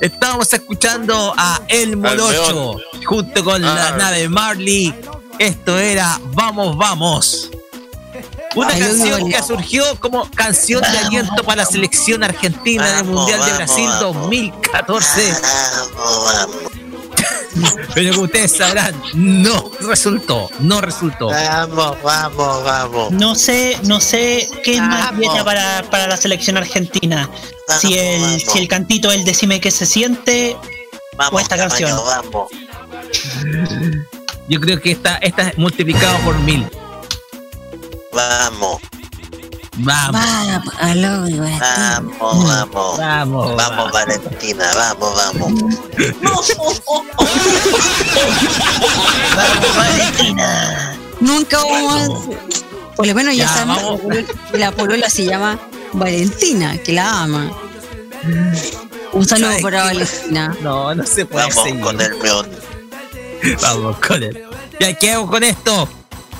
Estábamos escuchando a El Morocho junto con la Ah. nave Marley. Esto era Vamos, Vamos. Una Ay, canción no, no. que surgió como canción de aliento para la selección argentina del Vamos, Mundial de Brasil vamos. 2014. Vamos, vamos. Pero como ustedes sabrán, no resultó, no resultó. Vamos, vamos, vamos. No sé, no sé qué es más dieta para, para la selección argentina. si el, vamos. si el cantito el decime que se siente Vamos, o esta canción. Yo creo que esta, esta es multiplicado por mil. Vamos, Vamos, Vamos, a lo vamos, vamos. vamos. Vamos, Valentina, vamos, vamos. Nunca vamos. Por lo menos ya, Ya, sabemos vamos. que la polola se llama Valentina, que la ama. Un saludo ¿Sabes para qué? Valentina. No, no se puede Vamos seguir. con el. Vamos con él. Ya, ¿qué hago con esto?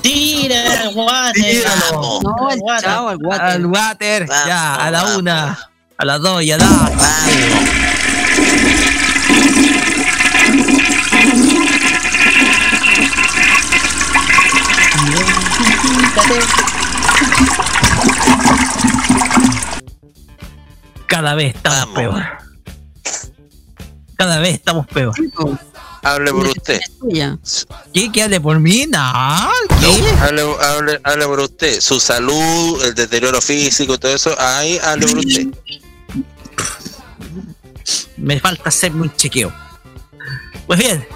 Tira el. Tíralo. No, al water. Al water, Vamos, ya, a la vamos. una. A las dos ya da. Cada vez estamos peor. Cada vez estamos peor. Hable por usted. ¿Qué? ¿Que hable por mí? No. Hable, hable, hable por usted. Su salud, el deterioro físico, todo eso, ahí hable por usted. Me falta hacerme un chequeo. Pues bien,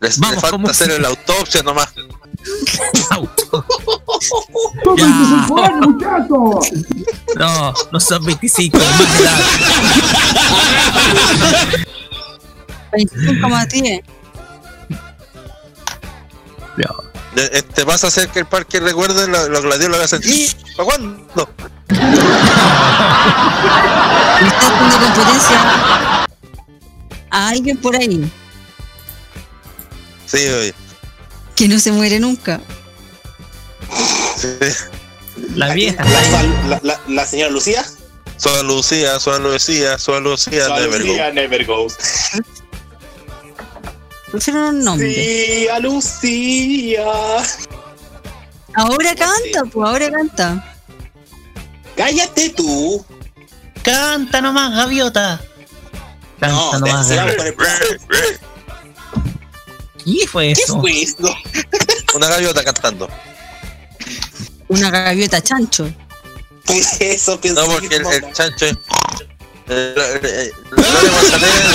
Les, Vamos, falta ¿cómo hacer la autopsia nomás. Ya. No, no son 25, más de edad. 25 más 10. De- eh, Te vas a hacer que el parque recuerde lo- los gladiadores hacen. ¿Y para cuándo? Me está haciendo competencia a alguien por ahí Sí, oye. que no se muere nunca. Sí. La vieja. La, la- la señora Lucía. Soy Lucía, soy Lucía, soy Lucía, Soy. Lucía Never Goes. Prefiero un nombre. Sí, a Lucía. Ahora canta, pues ahora canta. Cállate tú. Canta nomás, gaviota. No, Canta nomás, te- con el- ¿Qué fue ¿Qué eso? fue esto? Una gaviota cantando. Una gaviota chancho. Pues eso pienso. No, porque el, el chancho es. El, el, el, Lore Manzanera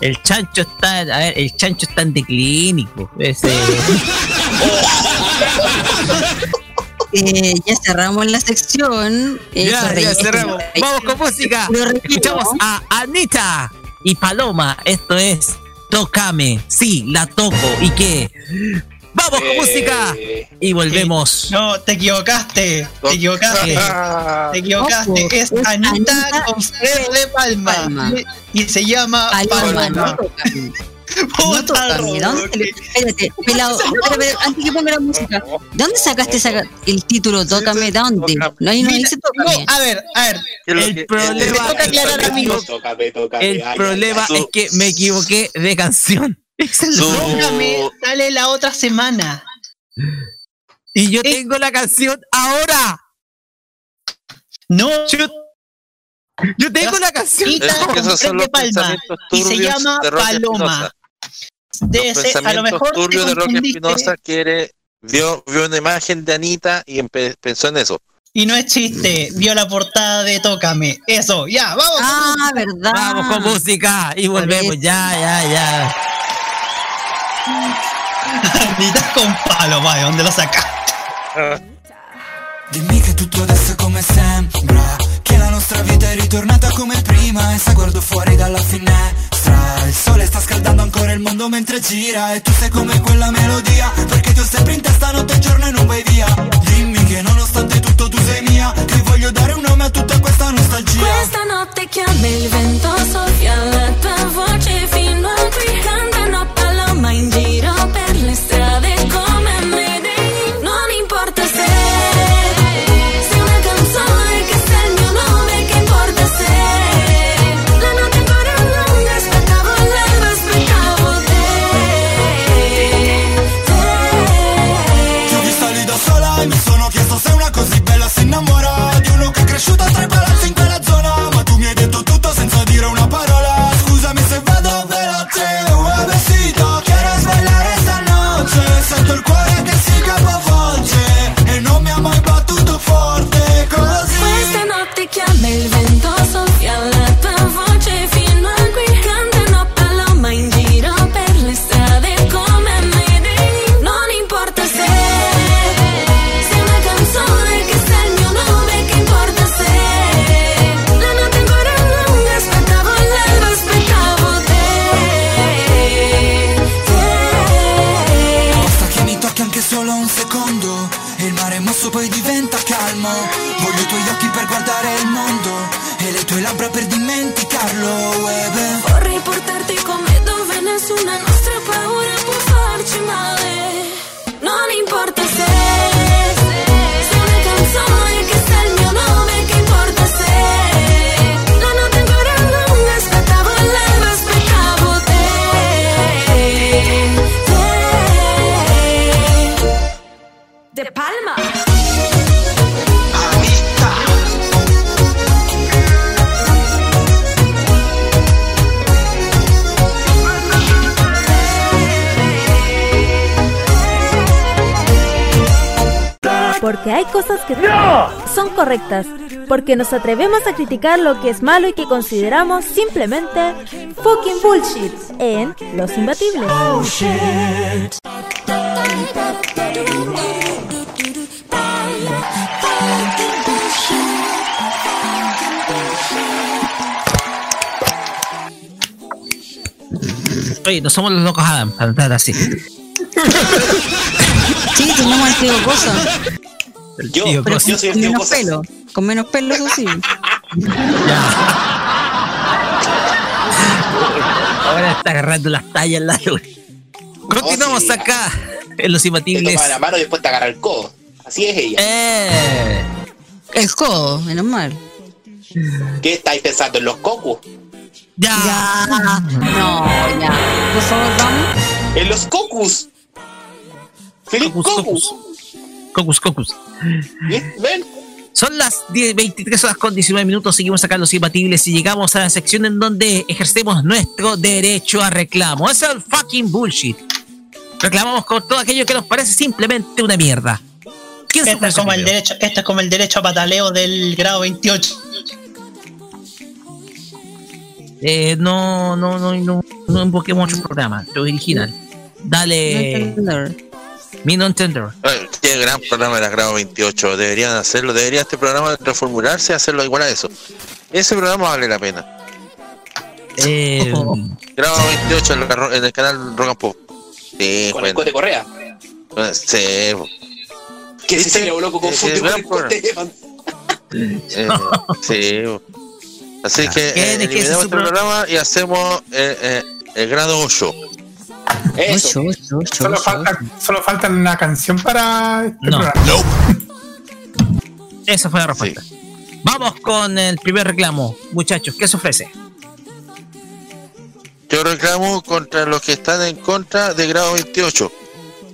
El chancho está, a ver, el chancho está en declínico. Ese, Eh, ya cerramos la sección. Eh, ya, ya cerramos. Vamos con música. Escuchamos a Anita y Paloma. Esto es Tócame. Sí, la toco. ¿Y qué? Vamos con Eh, música. Y volvemos. No, te equivocaste. Te equivocaste. Ah, Te equivocaste. Ojo, Es es Anita Anita con Fred de Palma. Palma. Y se llama Palma. Puta tócame. ¿De dónde te le- Espérate, pelado, espera, espera, antes que ponga la música. ¿De dónde sacaste esa- el título Tócame? ¿De dónde? No, ahí no dice no, a ver, a ver. ¿qué es lo El problema-. El problema es que me equivoqué de canción. La- Su- Tócame, sale la otra semana. Y yo tengo la canción ahora. No. Yo, yo tengo la canción. Anita Es que con esos Fred son de los Palma. Y se llama de Paloma. Ser, a lo mejor te turbios de Roque Espinosa quiere vio, vio una imagen de Anita y pensó en eso. y no es chiste. Vio la portada de Tócame. Eso, ya, vamos. Ah, verdad. Vamos con música y volvemos. Ya, ya, ya. Anita con Paloma, ¿de dónde lo sacas? Dimmi che tutto adesso è come sembra Che la nostra vita è ritornata come prima E se guardo fuori dalla finestra Il sole sta scaldando ancora il mondo mentre gira E tu sei come quella melodia Perché ti ho sempre in testa notte e giorno e non vai via. Dimmi che nonostante tutto tu sei mia Che voglio dare un nome a tutta questa nostalgia. Questa notte chiama il vento soffia la tua voce fino a Di uno che E le tue labbra per dimenticarlo e Porque hay cosas que son correctas. Porque nos atrevemos a criticar lo que es malo y que consideramos simplemente fucking bullshit en Los Imbatibles. Oye, no somos los locos Adam, para entrar así. Sí, tenemos al tío Cosa. El Yo, tío pero yo soy el Con tío menos Cosas. pelo. Con menos pelo, eso sí. Ahora está agarrando las tallas en la luz. Continuamos sí. acá en los Te imbatibles. toma la mano y después te agarra el codo. Así es ella. Eh, El codo, menos mal. ¿Qué estáis pensando en los cocos? ya. Ya. No, ya. Por favor, vamos. En los cocos. Feliz Cocus, cocos. cocus. Cocus, cocus. ¿Ven? Son las 10, 23 horas con 19 minutos. Seguimos acá en los imbatibles y llegamos a la sección en donde ejercemos nuestro derecho a reclamo. Es el fucking bullshit. Reclamamos con todo aquello que nos parece simplemente una mierda. ¿Quién se Esto es, como el derecho, esto es como el derecho a pataleo del grado 28. Eh, no, no, no, no, no invoquemos otro programa, lo original. Dale, mi no entender. Qué gran programa era grado 28. Deberían hacerlo. Debería este programa reformularse y hacerlo igual a eso. Ese programa vale la pena. Eh, Grado 28 en, la ro- en el canal Rock and Pop. Sí, Con el bueno. cote correa. Sí. Que ¿Viste? se loco confunde eh, con el cote. Eh, sí. Así que eh, ¿Quién es que ese eliminemos es su este programa y hacemos eh, eh, el grado 8. Eso. Ocho, ocho, ocho, Solo ocho. falta, solo falta la canción para este No. programa. esa fue la respuesta. Vamos con el primer reclamo, muchachos. ¿Qué se ofrece? Yo reclamo contra los que están en contra de grado 28.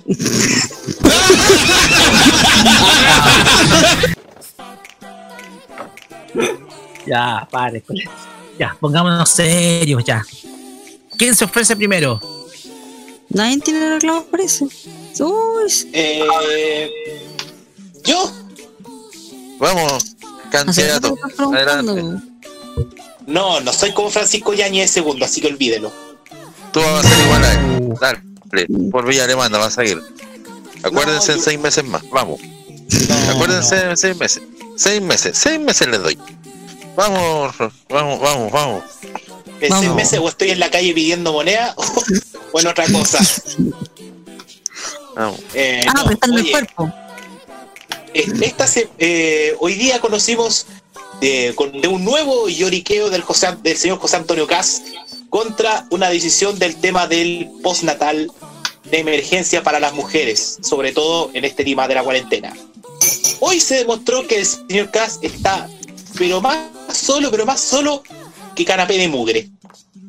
Ya, pare eso. Ya, pongámonos serios ya. ¿Quién se ofrece primero? Nadie tiene reclamos por eso. Uy, Eh, yo. Vamos, candidato. Adelante. No, no soy como Francisco Yañez segundo, así que olvídelo. Tú vas a ser igual a él. Dale, por Villa Alemana vas a ir. Acuérdense No, en seis meses más. Vamos. Acuérdense en seis meses. Seis meses. Seis meses les doy. Vamos, vamos, vamos, vamos. En seis meses o estoy en la calle pidiendo moneda o en otra cosa. Vamos. Eh, Ah, no, prestando el oye, cuerpo. eh, esta se- eh, hoy día conocimos de, con- de un nuevo lloriqueo del, José- del señor José Antonio Cas contra una decisión del tema del postnatal de emergencia para las mujeres, sobre todo en este tema de la cuarentena. Hoy se demostró que el señor Cas está, pero más solo, pero más solo que canapé de mugre.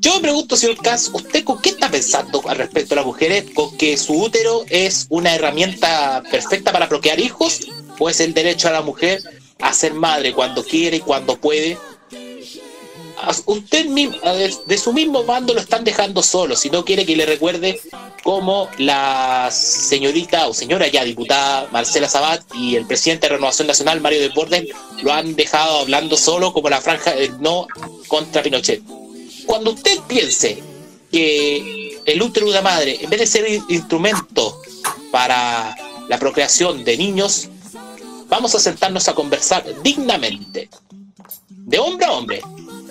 Yo me pregunto, señor Cas, ¿usted con qué está pensando al respecto a las mujeres? ¿Con que su útero es una herramienta perfecta para bloquear hijos? ¿O es el derecho a la mujer a ser madre cuando quiere y cuando puede? Usted mismo, de, su mismo mando lo están dejando solo, si no quiere que le recuerde como la señorita o señora ya diputada Marcela Sabat y el presidente de Renovación Nacional, Mario Desbordes, lo han dejado hablando solo como la franja del no contra Pinochet. Cuando usted piense que el útero de una madre, en vez de ser in- instrumento para la procreación de niños, vamos a sentarnos a conversar dignamente, de hombre a hombre,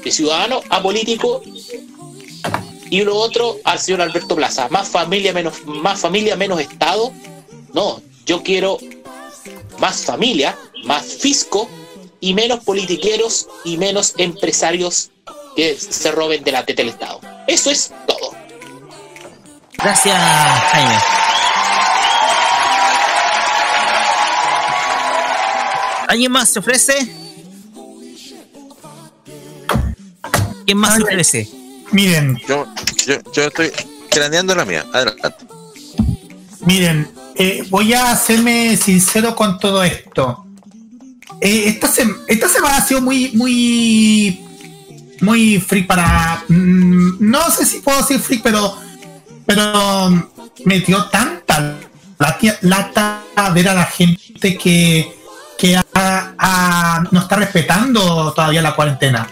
de ciudadano a político, y lo otro al señor Alberto Plaza, más familia, menos, más familia, menos Estado. No, yo quiero más familia, más fisco y menos politiqueros y menos empresarios que se roben de la teta del Estado. Eso es todo. Gracias, Jaime. ¿Alguien más se ofrece? ¿Quién más se ofrece? Miren, Yo, yo, yo estoy craneando la mía. Adelante. miren, eh, voy a hacerme sincero con todo esto. Eh, esta, sem- esta semana ha sido muy, muy, muy freak para. mm, no sé si puedo decir freak, pero, pero me dio tanta lata, lata ver a la gente que, que no está respetando todavía la cuarentena.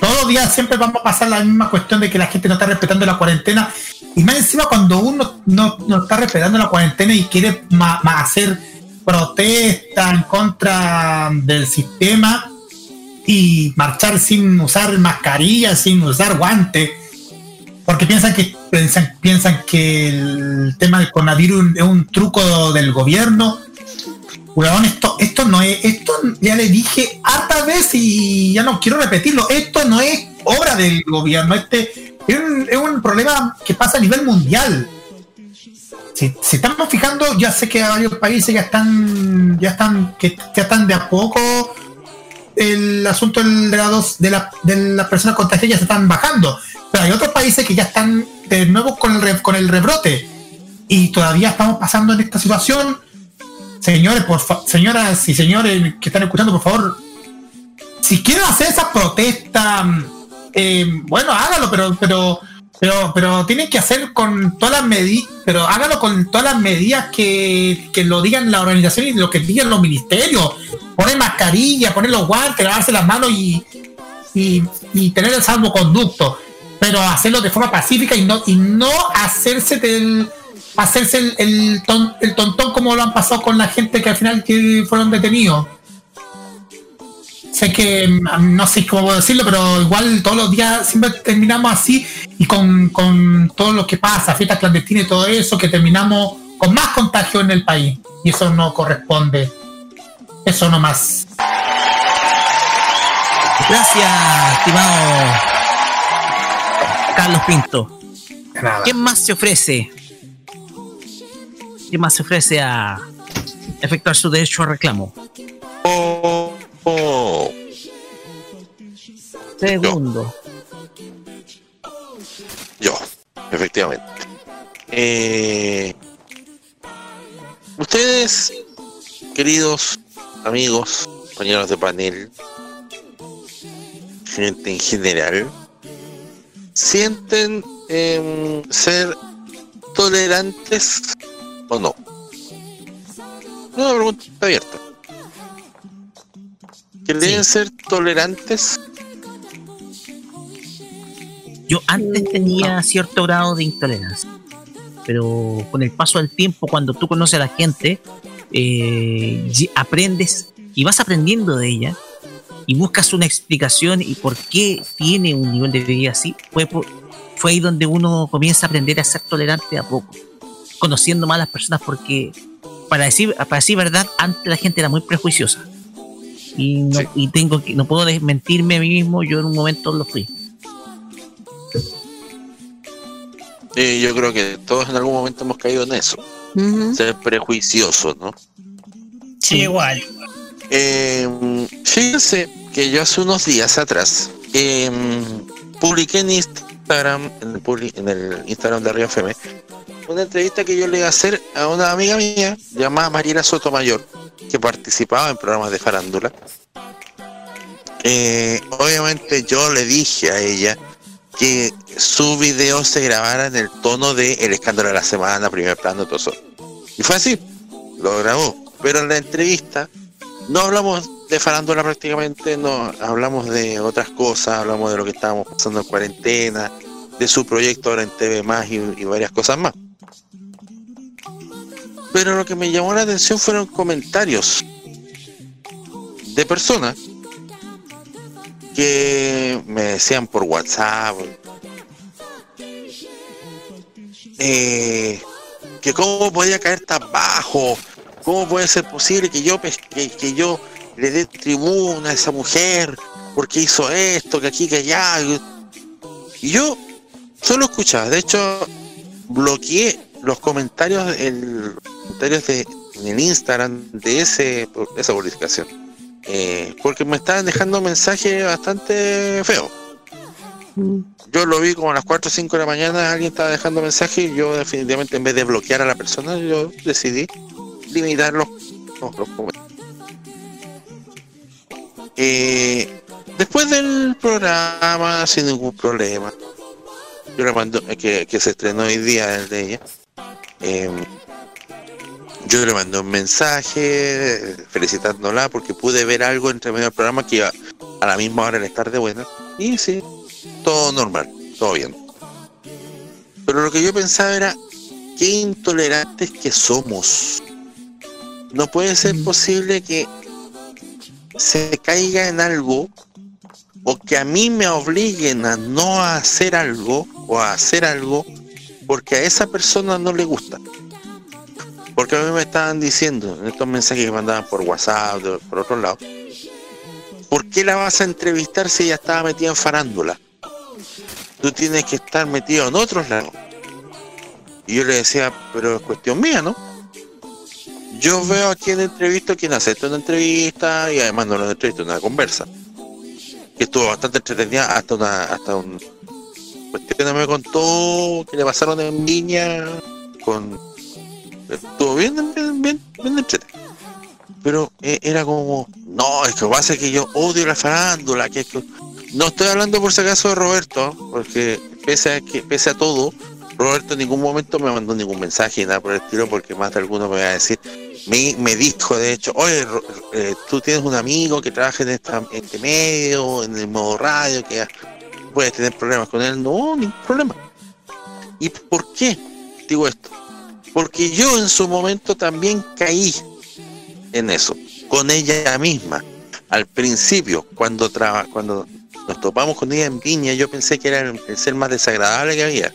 Todos los días siempre vamos a pasar la misma cuestión de que la gente no está respetando la cuarentena. Y más encima cuando uno no, no está respetando la cuarentena y quiere ma- hacer protesta en contra del sistema y marchar sin usar mascarilla, sin usar guantes, porque piensan que piensan, piensan que el tema del coronavirus es un truco del gobierno. Weón, esto, esto no es, esto ya le dije harta vez y ya no quiero repetirlo, esto no es obra del gobierno, este es un, es un problema que pasa a nivel mundial. Si, estamos fijando, ya sé que varios países ya están, ya están, que ya están de a poco el asunto de, la dos- de, la, de las personas contagiadas ya se están bajando. Pero hay otros países que ya están de nuevo con el, con el rebrote. Y todavía estamos pasando en esta situación. Señores, por señoras y señores que están escuchando, por favor, si quieren hacer esa protesta, eh, bueno, hágalo, pero, pero, pero, pero tienen que hacer con todas las medidas, pero hágalo con todas las medidas que, que lo digan la organización y lo que digan los ministerios. Poner mascarilla, poner los guantes, lavarse las manos y, y, y tener el salvoconducto. Pero hacerlo de forma pacífica y no, y no hacerse del hacerse el, el, ton- el tontón como lo han pasado con la gente que al final que fueron detenidos. Sé que mm, no sé cómo decirlo, pero igual todos los días siempre terminamos así y con, con todo lo que pasa, fiestas clandestinas y todo eso, que terminamos con más contagio en el país. Y eso no corresponde. Eso no más. Gracias, estimado Carlos Pinto. ¿Quién más se ofrece? ¿Quién más se ofrece a efectuar su derecho a reclamo? Oh, oh. Segundo. Yo, efectivamente. Eh, ustedes, queridos amigos, compañeros de panel, gente en general, sienten ser tolerantes o no? Una pregunta abierta. ¿Que deben ser tolerantes? Yo antes tenía cierto grado de intolerancia, pero con el paso del tiempo, cuando tú conoces a la gente, eh, aprendes y vas aprendiendo de ella y buscas una explicación y por qué tiene un nivel de vida así, fue, por- fue ahí donde uno comienza a aprender a ser tolerante a poco, conociendo más a las personas porque, para decir, para decir verdad, antes la gente era muy prejuiciosa. Y, no, y tengo que, no puedo desmentirme a mí mismo, yo en un momento lo fui. Eh, yo creo que todos en algún momento hemos caído en eso. Ser prejuicioso, ¿no? Sí, igual. Eh, fíjense que yo hace unos días atrás eh, publiqué en Instagram, en el, en el Instagram de Río FM, una entrevista que yo le iba a hacer a una amiga mía llamada Mariela Sotomayor, que participaba en programas de farándula. Eh, obviamente yo le dije a ella que su video se grabara en el tono de El escándalo de la semana, primer plano, todo eso. Y fue así, lo grabó. Pero en la entrevista no hablamos de farándula prácticamente, no hablamos de otras cosas, hablamos de lo que estábamos pasando en cuarentena, de su proyecto ahora en TV más y, y varias cosas más. Pero lo que me llamó la atención fueron comentarios de personas que me decían por WhatsApp eh, que cómo podía caer tan bajo, cómo puede ser posible que yo que, que yo le dé tribuna a esa mujer porque hizo esto, que aquí, que allá. Y yo solo escuchaba, de hecho bloqueé los comentarios, el comentarios de, en el Instagram de ese de esa publicación. Eh, porque me estaban dejando mensajes bastante feos. Yo lo vi como a las 4 o 5 de la mañana, alguien estaba dejando mensajes y yo definitivamente en vez de bloquear a la persona, yo decidí limitar los, los- los comentarios. Eh, después del programa, sin ningún problema, yo le mando, eh, que, que se estrenó hoy día el de ella, eh, Yo le mandé un mensaje felicitándola porque pude ver algo entre medio del programa que iba a la misma hora en estar de buena. Y sí, todo normal, todo bien. Pero lo que yo pensaba era, qué intolerantes que somos. No puede ser posible que se caiga en algo o que a mí me obliguen a no hacer algo o a hacer algo porque a esa persona no le gusta. Porque a mí me estaban diciendo en estos mensajes que mandaban por WhatsApp, por otro lado, ¿por qué la vas a entrevistar si ella estaba metida en farándula? Tú tienes que estar metido en otros lados. Y yo le decía, pero es cuestión mía, ¿no? Yo veo a quien entrevisto, quien acepta una entrevista y además no una entrevista, una conversa. Que estuvo bastante entretenida hasta una, hasta un cuestión me contó que le pasaron en Viña con estuvo bien, bien, bien, bien. Pero eh, era como, no, es que pasa es que yo odio la farándula, que, que- no estoy hablando por si acaso de Roberto, porque pese a que, pese a todo, Roberto en ningún momento me mandó ningún mensaje ni nada por el estilo, porque más de alguno me va a decir, me, me dijo de hecho, oye, eh, tú tienes un amigo que trabaja en, en este medio, en el modo radio, que puedes tener problemas con él. No, ningún problema. ¿Y por qué digo esto? Porque yo en su momento también caí en eso, con ella misma. Al principio, cuando traba, cuando nos topamos con ella en Viña, yo pensé que era el, ser más desagradable que había.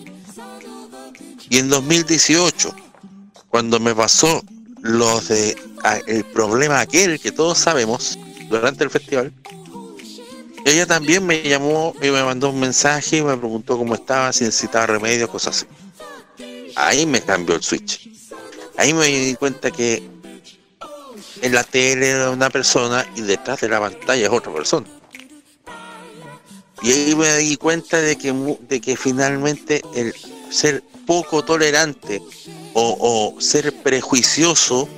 Y en 2018, cuando me pasó lo de el problema aquel que todos sabemos durante el festival, ella también me llamó y me mandó un mensaje y me preguntó cómo estaba, si necesitaba remedio, cosas así. Ahí me cambió el switch. Ahí me di cuenta que en la tele era una persona y detrás de la pantalla es otra persona. Y ahí me di cuenta de que, de que finalmente el ser poco tolerante o ser prejuicioso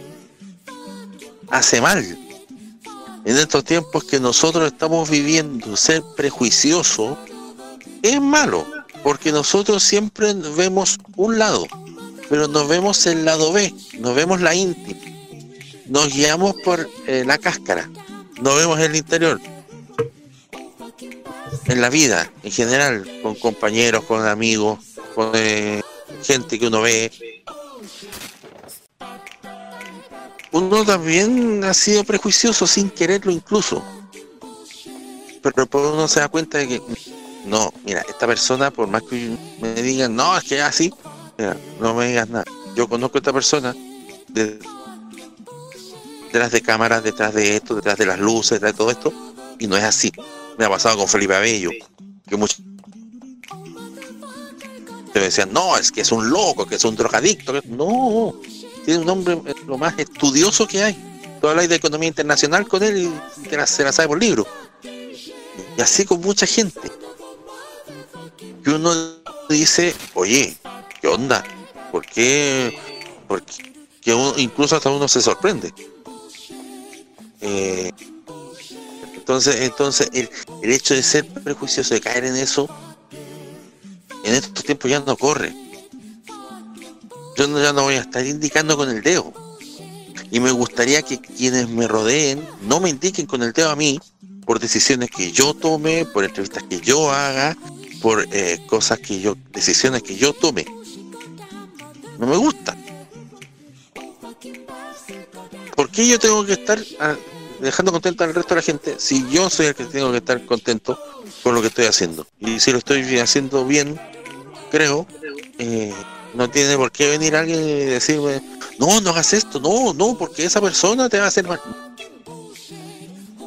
hace mal. En estos tiempos que nosotros estamos viviendo, ser prejuicioso es malo, porque nosotros siempre vemos un lado, pero nos vemos el lado B, nos vemos la íntima, nos guiamos por eh, la cáscara, no vemos el interior. En la vida, en general, con compañeros, con amigos, con eh, gente que uno ve, uno también ha sido prejuicioso sin quererlo incluso. Pero después uno se da cuenta de que, no, mira, esta persona, por más que me digan, no, es que es así, mira, no me digas nada. Yo conozco a esta persona de- detrás de cámaras, detrás de esto, detrás de las luces, detrás de todo esto, y no es así. Me ha pasado con Felipe Abello, que muchos te decían, no, es que es un loco, que es un drogadicto. No, tiene un hombre eh, lo más estudioso que hay. Tú hablas de economía internacional con él y te se la sabe por libro. Y así con mucha gente. Que uno dice, oye, ¿qué onda? ¿Por qué? Porque que uno- incluso hasta uno se sorprende. Eh, entonces, entonces el, el hecho de ser prejuicioso, de caer en eso, en estos tiempos ya no corre. Yo no, ya no voy a estar indicando con el dedo. Y me gustaría que quienes me rodeen no me indiquen con el dedo a mí por decisiones que yo tome, por entrevistas que yo haga, por eh, cosas que yo, decisiones que yo tome. No me gusta. ¿Por qué yo tengo que estar ah, dejando contento al resto de la gente si yo soy el que tengo que estar contento con lo que estoy haciendo? Y si lo estoy haciendo bien, creo, eh, no tiene por qué venir alguien y decirme, no, no hagas esto, no, no, porque esa persona te va a hacer mal.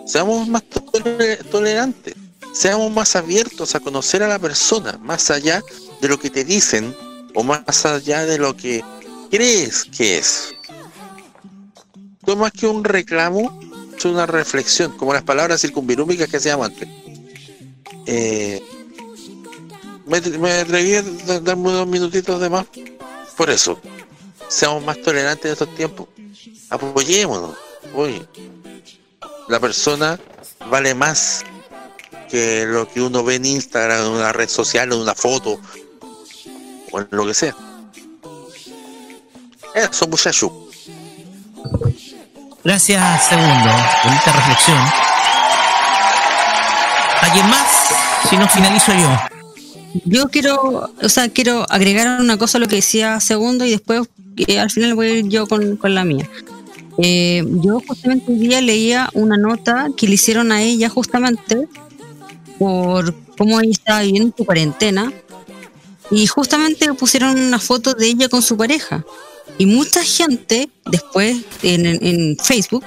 Seamos más tole- tolerantes, seamos más abiertos a conocer a la persona, más allá de lo que te dicen o más allá de lo que crees que es. No más que un reclamo, es una reflexión, como las palabras circunvirúmicas que hacíamos antes. Eh, me, me atreví a da- darme unos minutitos de más por eso. Seamos más tolerantes en estos tiempos. Apoyémonos. Oye, la persona vale más que lo que uno ve en Instagram, en una red social, en una foto o en lo que sea. Eso, muchachos. Gracias, segundo. Bonita reflexión. ¿Alguien más? Si no, finalizo yo. Yo quiero, o sea, quiero agregar una cosa a lo que decía segundo y después eh, al final voy a ir yo con, con la mía. Eh, yo justamente hoy día leía una nota que le hicieron a ella justamente por cómo ella estaba viviendo su cuarentena. Y justamente pusieron una foto de ella con su pareja. Y mucha gente después en, en- en Facebook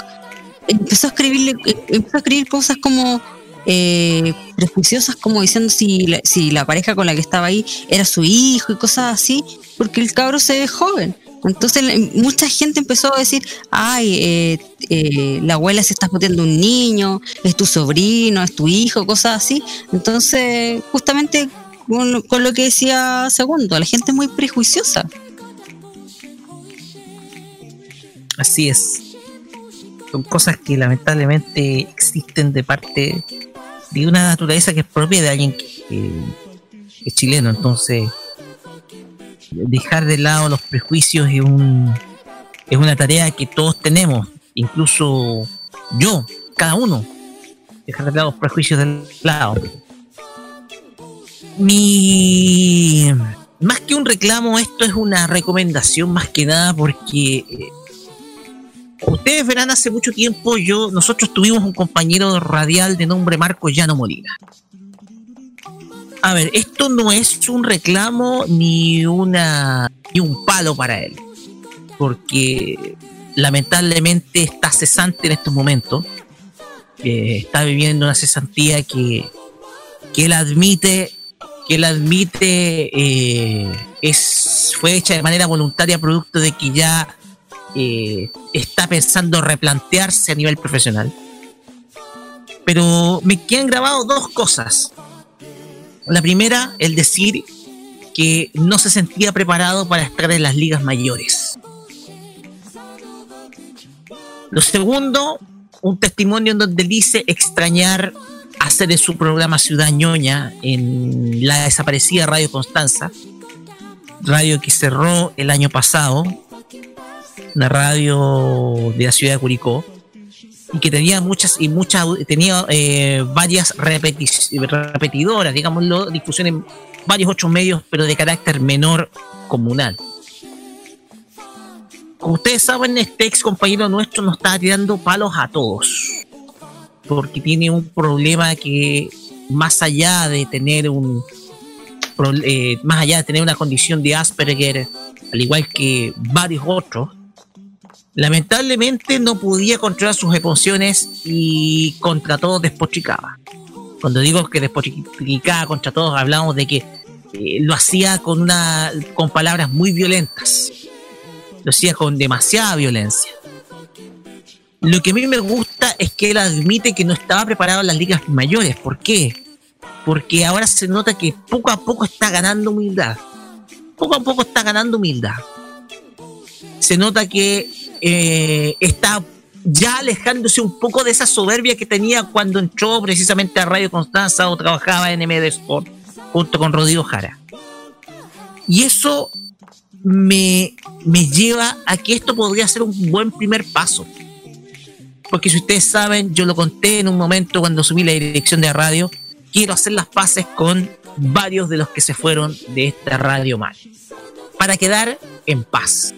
empezó a escribirle empezó a escribir cosas como eh, prejuiciosas como diciendo si la, si la pareja con la que estaba ahí era su hijo y cosas así porque el cabro se ve joven entonces mucha gente empezó a decir ay eh, eh, la abuela se está puteando un niño es tu sobrino es tu hijo cosas así entonces justamente con, lo- que decía segundo la gente es muy prejuiciosa Así es. Son cosas que lamentablemente existen de parte de una naturaleza que es propia de alguien que es chileno. Entonces, dejar de lado los prejuicios es, un, es una tarea que todos tenemos, incluso yo, cada uno. Dejar de lado los prejuicios del lado. Mi. Más que un reclamo, esto es una recomendación más que nada porque eh, Ustedes verán hace mucho tiempo, yo, nosotros tuvimos un compañero radial de nombre Marco Llano Molina. A ver, esto no es un reclamo ni una ni un palo para él, porque lamentablemente está cesante en estos momentos. Eh, está viviendo una cesantía que, que él admite que él admite eh, es fue hecha de manera voluntaria producto de que ya eh, está pensando replantearse a nivel profesional. Pero me quedan grabados dos cosas. La primera, el decir que no se sentía preparado para estar en las ligas mayores. Lo segundo, un testimonio en donde dice extrañar hacer de su programa Ciudad Ñoña en la desaparecida Radio Constanza, radio que cerró el año pasado una radio de la ciudad de Curicó y que tenía muchas y muchas tenía eh, varias repetidoras, digámoslo, difusión en varios otros medios, pero de carácter menor comunal. Como ustedes saben, este ex compañero nuestro nos está tirando palos a todos, porque tiene un problema que más allá de tener un eh, más allá de tener una condición de Asperger, al igual que varios otros, lamentablemente no podía controlar sus emociones y contra todos despotricaba. Cuando digo que despotricaba contra todos, hablamos de que eh, lo hacía con una con palabras muy violentas. Lo hacía con demasiada violencia. Lo que a mí me gusta es que él admite que no estaba preparado en las ligas mayores. ¿Por qué? Porque ahora se nota que poco a poco está ganando humildad. Poco a poco está ganando humildad. Se nota que eh, está ya alejándose un poco de esa soberbia que tenía cuando entró precisamente a Radio Constanza o trabajaba en MD Sport junto con Rodrigo Jara. Y eso me, me lleva a que esto podría ser un buen primer paso. Porque si ustedes saben, yo lo conté en un momento cuando asumí la dirección de radio, quiero hacer las paces con varios de los que se fueron de esta radio mal. Para quedar en paz.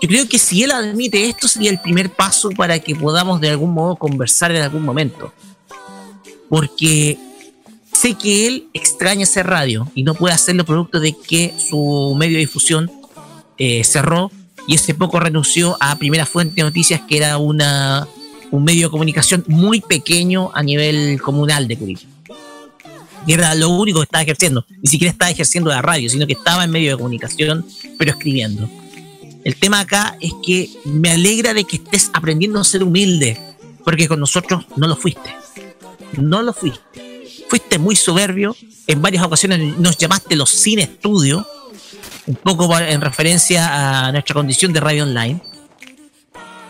Yo creo que si él admite esto sería el primer paso para que podamos de algún modo conversar en algún momento. Porque sé que él extraña hacer radio y no puede hacerlo producto de que su medio de difusión eh, cerró y hace poco renunció a Primera Fuente de Noticias, que era una, un medio de comunicación muy pequeño a nivel comunal de Curitiba. Y era lo único que estaba ejerciendo. Ni siquiera estaba ejerciendo la radio, sino que estaba en medio de comunicación, pero escribiendo. El tema acá es que me alegra de que estés aprendiendo a ser humilde, porque con nosotros no lo fuiste. No lo fuiste. Fuiste muy soberbio. En varias ocasiones nos llamaste los sin estudio, un poco en referencia a nuestra condición de radio online.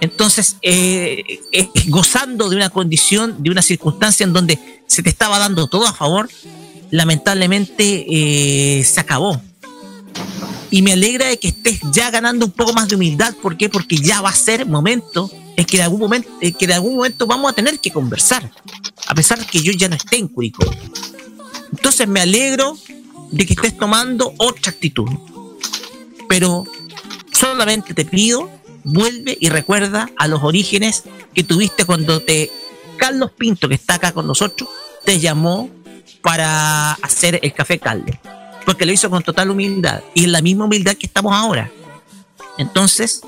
Entonces, eh, eh, gozando de una condición, de una circunstancia en donde se te estaba dando todo a favor, lamentablemente eh, se acabó. Y me alegra de que estés ya ganando un poco más de humildad. ¿Por qué? Porque ya va a ser momento es que, de algún momento, es que de algún momento vamos a tener que conversar, a pesar de que yo ya no esté en Curicó. Entonces me alegro de que estés tomando otra actitud. Pero solamente te pido, vuelve y recuerda a los orígenes que tuviste cuando te Carlos Pinto, que está acá con nosotros, te llamó para hacer el café Calde. Porque lo hizo con total humildad. Y en la misma humildad que estamos ahora. Entonces,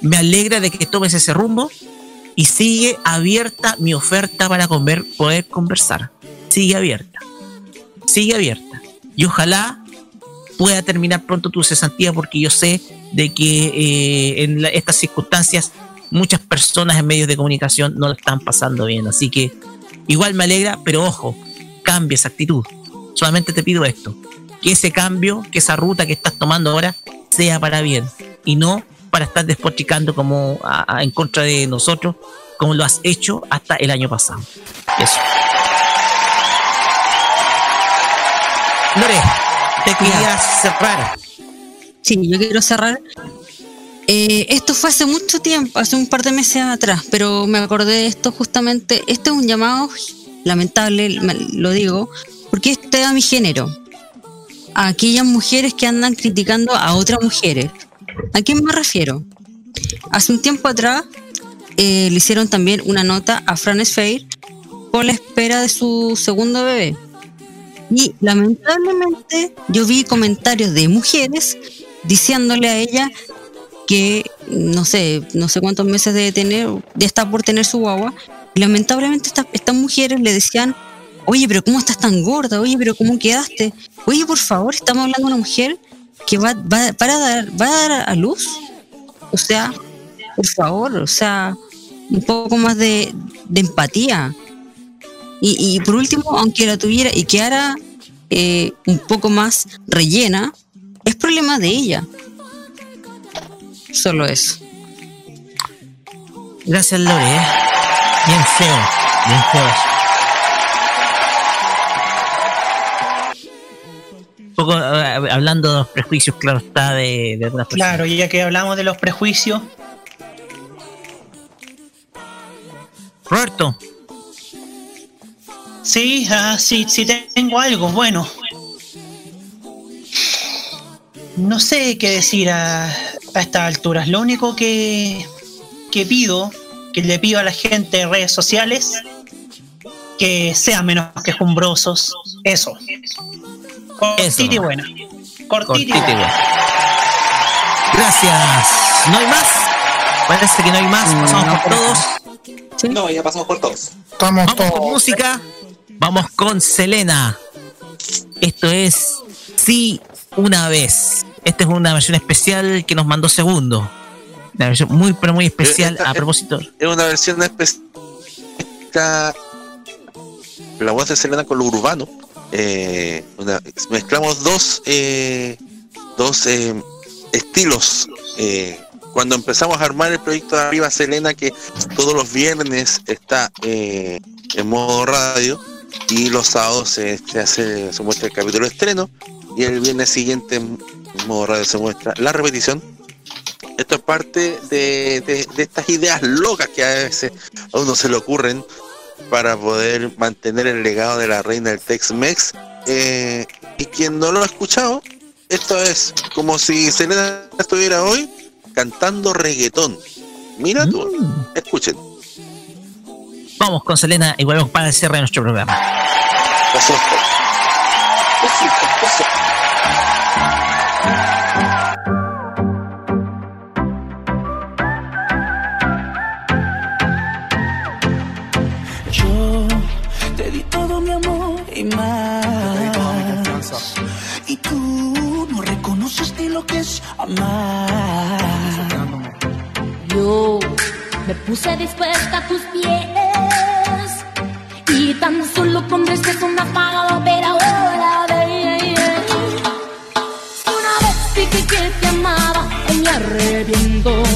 me alegra de que tomes ese rumbo y sigue abierta mi oferta para comer, poder conversar. Sigue abierta. Sigue abierta. Y ojalá pueda terminar pronto tu cesantía porque yo sé de que eh, en la- estas circunstancias muchas personas en medios de comunicación no lo están pasando bien. Así que igual me alegra, pero ojo, cambia esa actitud. Solamente te pido esto, que ese cambio, que esa ruta que estás tomando ahora sea para bien y no para estar despotricando como a- a- en contra de nosotros, como lo has hecho hasta el año pasado. Eso. Lore, te quería cerrar. Sí, yo quiero cerrar. Eh, esto fue hace mucho tiempo, hace un par de meses atrás, pero me acordé de esto justamente. Este es un llamado lamentable, me- lo digo, porque este es a mi género. A aquellas mujeres que andan criticando a otras mujeres. ¿A quién me refiero? Hace un tiempo atrás eh, le hicieron también una nota a Fran Fair por la espera de su segundo bebé. Y lamentablemente yo vi comentarios de mujeres diciéndole a ella que no sé, no sé cuántos meses de tener, ya está por tener su guagua. Y lamentablemente estas mujeres le decían, oye, pero ¿cómo estás tan gorda? Oye, pero ¿cómo quedaste? Oye, por favor, estamos hablando de una mujer que va, para dar, va a dar a luz. O sea, por favor, o sea, un poco más de, empatía. Y, por último, aunque la tuviera y quedara eh, un poco más rellena, es problema de ella. Solo eso. Gracias, Lore. Bien feo, bien feo. Poco hablando de los prejuicios, claro está, de, de algunas personas. Claro, y ya que hablamos de los prejuicios, Roberto. Sí, ah, sí, sí tengo algo, bueno. No sé qué decir a, a estas alturas. Lo único que, que pido, que le pido a la gente de redes sociales, que sean menos quejumbrosos. Eso. Cortita y buena. Cortita y buena. Gracias. ¿No hay más? Parece que no hay más. Pasamos por todos. No, ya pasamos por todos. Vamos con música. Vamos con Selena. Esto es Sí una vez. Esta es una versión especial que nos mandó Segundo. Una versión muy, pero muy especial Esta- a propósito. Es una versión especial. La voz de Selena con lo urbano. Eh, mezclamos dos, eh, dos eh, estilos. cuando empezamos a armar el proyecto de Arriba Selena, que todos los viernes está en modo radio y los sábados se, hace, se muestra el capítulo estreno y el viernes siguiente en modo radio se muestra la repetición. Esto es parte de- de estas ideas locas que a veces a uno se le ocurren para poder mantener el legado de la reina del Tex-Mex. Eh, y quien no lo ha escuchado, esto es como si Selena estuviera hoy cantando reggaetón. Mira tú, escuchen. Vamos con Selena y volvemos para el cierre de nuestro programa. Reconoces ni lo que es amar. Yo me puse dispuesta a tus pies y tan solo con tristeza una apagada pero ahora de una vez dije que te amaba y me arrepiento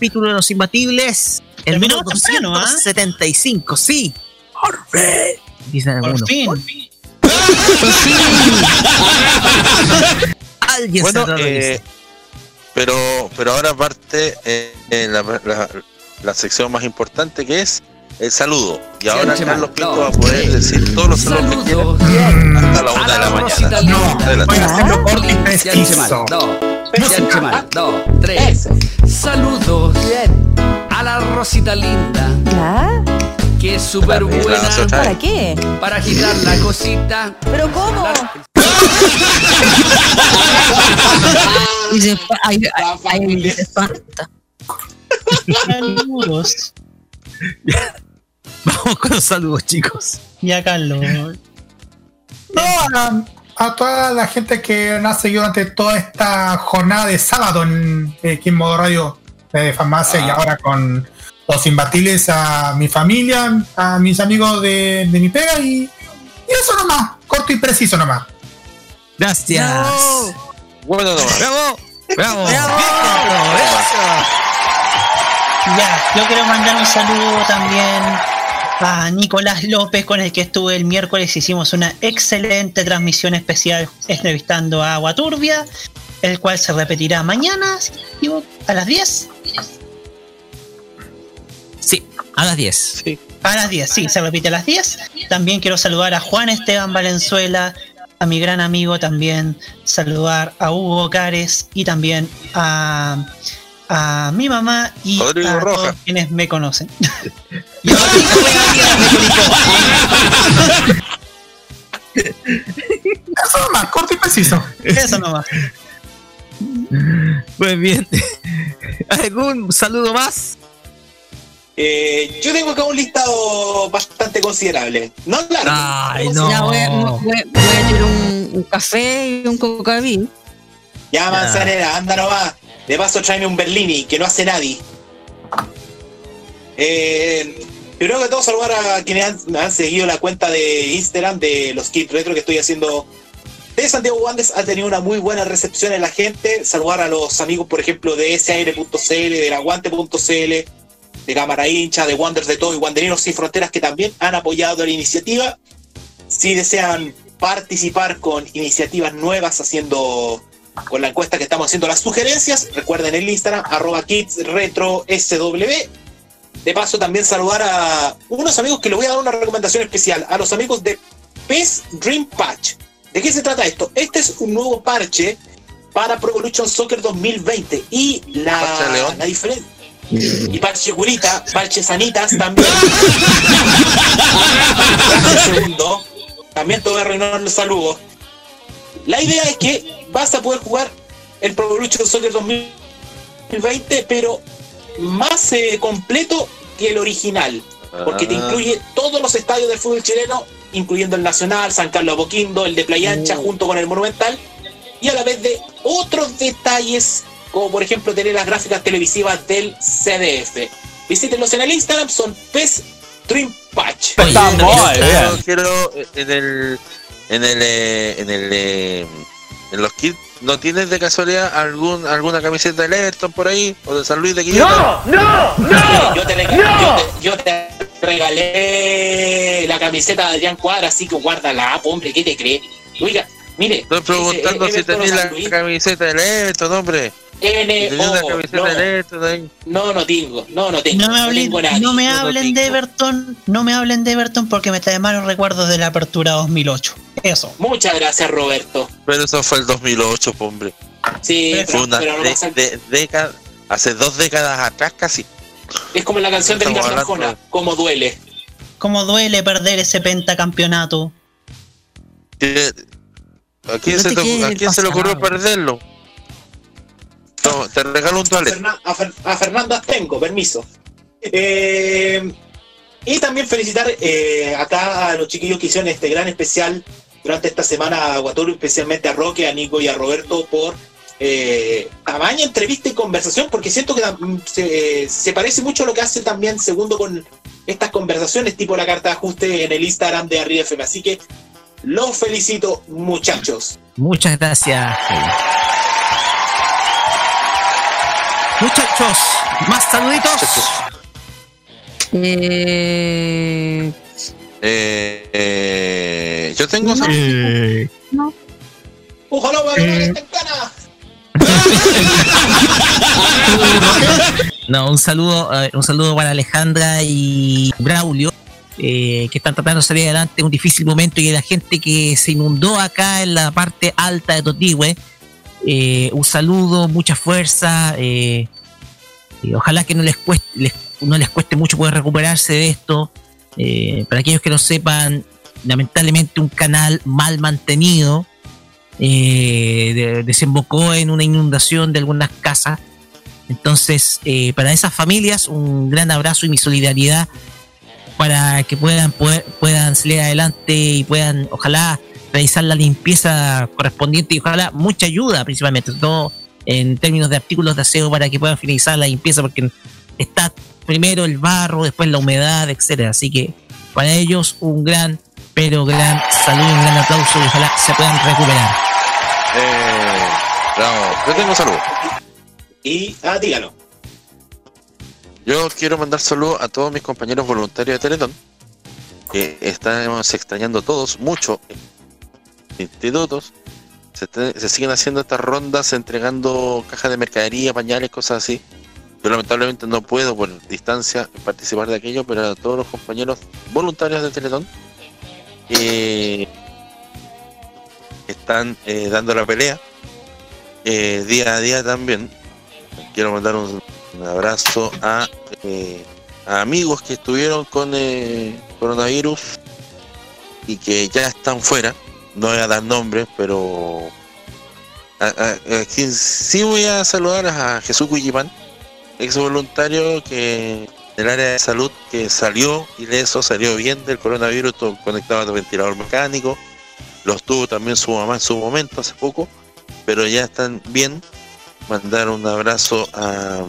capítulo de Los Imbatibles. El menos 275, ¿eh? sí. Por fin. Dicen algunos. Por fin. Por fin. Alguien bueno, eh, pero, pero ahora parte eh, eh, la, la, la, sección más importante que es el saludo. Y ahora Carlos Pinto no. va a poder decir todos los saludos, que quieran hasta la una de la mañana. No, voy a hacerlo corto y preciso. No, 2, 3 saludos Bien. a la Rosita linda. ¿Ya? Que es súper buena. ¿Para qué? Para agitar la cosita. ¿Pero cómo? hay, hay, Saludos. Vamos con los saludos, chicos. Ya, Carlos. No a toda la gente que nos ha seguido durante toda esta jornada de sábado en, eh, aquí en Modo Radio de Farmacia y ahora con los imbatibles a mi familia, a mis amigos de, de mi pega y, y eso nomás, corto y preciso nomás. Gracias. Bueno, nomás. Bravo. Bravo. Bravo. Ya, yo quiero mandar un saludo también a Nicolás López, con el que estuve el miércoles. Hicimos una excelente transmisión especial entrevistando a Agua Turbia, el cual se repetirá mañana a las 10. Sí, a las 10. A las 10, sí, se repite a las 10. También quiero saludar a Juan Esteban Valenzuela, a mi gran amigo también, saludar a Hugo Cares y también a, a mi mamá y Rodrigo a Roja. todos quienes me conocen. Eso nomás, corto y preciso. Eso nomás. Pues bien. ¿Algún saludo más? Eh, yo tengo acá un listado bastante considerable. No largo. Ay, pero no. Ya voy, a- voy, a- voy a tirar un, un café y un cocaví. Ya, manzanera, anda nomás. De paso, tráeme un Berlini, que no hace nadie. Eh, primero que todo, saludar a quienes han, han seguido la cuenta de Instagram de los kits retro que estoy haciendo de Santiago Wandes. Ha tenido una muy buena recepción en la gente. Saludar a los amigos, por ejemplo, de SAR.cl, del Aguante.cl, de Cámara Hincha, de Wonders de Todo y Wanderinos Sin Fronteras, que también han apoyado la iniciativa. Si desean participar con iniciativas nuevas haciendo con la encuesta que estamos haciendo las sugerencias. Recuerden el Instagram, arroba kidsretrosw. De paso, también saludar a unos amigos que les voy a dar una recomendación especial, a los amigos de PES Dream Patch. ¿De qué se trata esto? Este es un nuevo parche para Pro Evolution Soccer 2020 y la, la diferencia... Y parche curita, parche sanitas también. Segundo. También te voy a arruinar los saludos. La idea es que vas a poder jugar el Pro Evolution Soccer 2020, pero más eh, completo que el original. Porque te Ah. incluye todos los estadios del fútbol chileno, incluyendo el Nacional, San Carlos Boquindo, el de Playa Ancha, junto con el Monumental, y a la vez de otros detalles, como por ejemplo tener las gráficas televisivas del CDF. Visítenlos en el Instagram, son PES Dream Patch. Yo quiero en el en el eh, en el eh, en los kits ¿no tienes de casualidad algún alguna camiseta de Everton por ahí o de San Luis de Quillota? ¡No! ¡No! Yo te, rega- yo te- yo te regalé la camiseta de Adrián Cuadra, así que guárdala, ah, hombre, ¿qué te crees? Oiga, mire. Estoy preguntando si tenés la camiseta de Everton, hombre. No. No, no tengo, no, no tengo. No me hablen, no me hablen de. Everton, no me hablen de Everton porque me trae malos recuerdos de la apertura 2008. Eso. Muchas gracias, Roberto. Pero eso fue el 2008, po, hombre. Sí, Fue pero, una pero no de- pasa- de- década- hace dos décadas atrás casi. es como la canción de Ricardo Arjona, como duele. Cómo duele perder ese pentacampeonato. ¿Qué- ¿A quién, No se, te te- quedes a del quién se le ocurrió perderlo? No, te regalo un. Fernan- a Fer- a Fernanda tengo, permiso. Eh, y también felicitar eh, acá a los chiquillos que hicieron este gran especial durante esta semana a Guatoro, especialmente a Roque, a Nico y a Roberto por eh, tamaña entrevista y conversación, porque siento que se, se parece mucho a lo que hace también Segundo con estas conversaciones, tipo la carta de ajuste en el Instagram de Arriba FM. Así que los felicito, muchachos. Muchas gracias. Muchachos, más saluditos. Eh, Eh, eh, yo tengo salud. no. Ojalá me Eh. No, un saludo, eh, un saludo para Alejandra y Braulio, eh, que están tratando de salir adelante en un difícil momento y la gente que se inundó acá en la parte alta de Totigüe. Eh, un saludo, mucha fuerza. eh, y ojalá que no les cueste, no les cueste mucho poder recuperarse de esto. Eh, para aquellos que no sepan, lamentablemente un canal mal mantenido eh, de- desembocó en una inundación de algunas casas. Entonces, eh, para esas familias, un gran abrazo y mi solidaridad para que puedan, poder- puedan salir adelante y puedan, ojalá, realizar la limpieza correspondiente y ojalá mucha ayuda, principalmente, sobre todo en términos de artículos de aseo para que puedan finalizar la limpieza, porque está primero el barro, después la humedad, etcétera. Así que para ellos, un gran, pero gran saludo, un gran aplauso y ojalá se puedan recuperar. Eh, bravo. Yo tengo salud. Y, ah, dígalo. Yo quiero mandar saludos a todos mis compañeros voluntarios de Teletón, que estamos extrañando todos mucho institutos. Se, siguen haciendo estas rondas entregando cajas de mercadería, pañales, cosas así. Yo lamentablemente no puedo por distancia participar de aquello, pero a todos los compañeros voluntarios de Teletón eh, están eh, dando la pelea eh, día a día también. Quiero mandar un abrazo a, eh, amigos que estuvieron con eh, coronavirus y que ya están fuera. No voy a dar nombres, pero a, sí voy a saludar a Jesús Cuyipan, ex voluntario que del área de salud que salió ileso, salió bien del coronavirus, conectado al ventilador mecánico, los tuvo también su mamá en su momento hace poco, pero ya están bien. Mandar un abrazo a,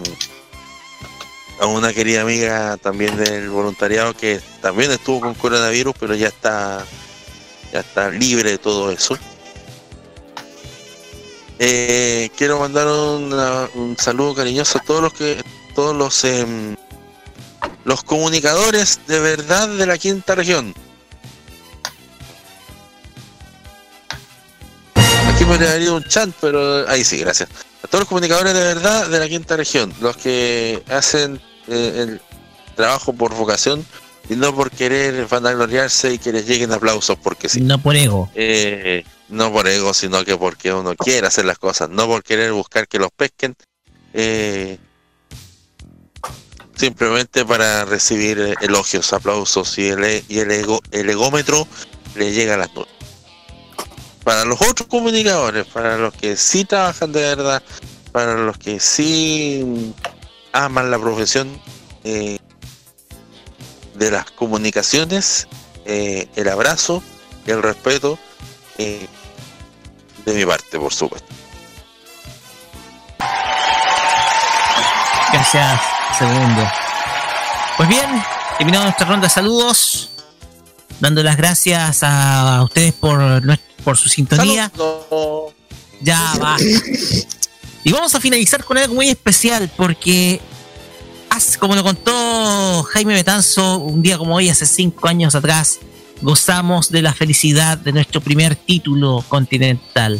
a una querida amiga también del voluntariado que también estuvo con coronavirus, pero ya está ya está libre de todo eso. Eh, quiero mandar una- un saludo cariñoso a todos los que todos los em, los comunicadores de verdad de la quinta región. Aquí podría haber un chant, pero ahí sí, gracias. A todos los comunicadores de verdad de la quinta región, los que hacen eh, el trabajo por vocación y no por querer vanagloriarse y que les lleguen aplausos porque sí. No por ego. Eh, no por ego, sino que porque uno quiere hacer las cosas, no por querer buscar que los pesquen, eh, simplemente para recibir elogios, aplausos y el, e- y el, ego, el egómetro le llega a las nubes. Para los otros comunicadores, para los que sí trabajan de verdad, para los que sí aman la profesión eh, de las comunicaciones, eh, el abrazo y el respeto eh, de mi parte, por supuesto. Gracias, segundo. Pues bien, terminamos nuestra ronda de saludos. Dando las gracias a ustedes por, por su sintonía. Ya va. Y vamos a finalizar con algo muy especial porque, como lo contó Jaime Betanzo, un día como hoy, hace cinco años atrás, gozamos de la felicidad de nuestro primer título continental.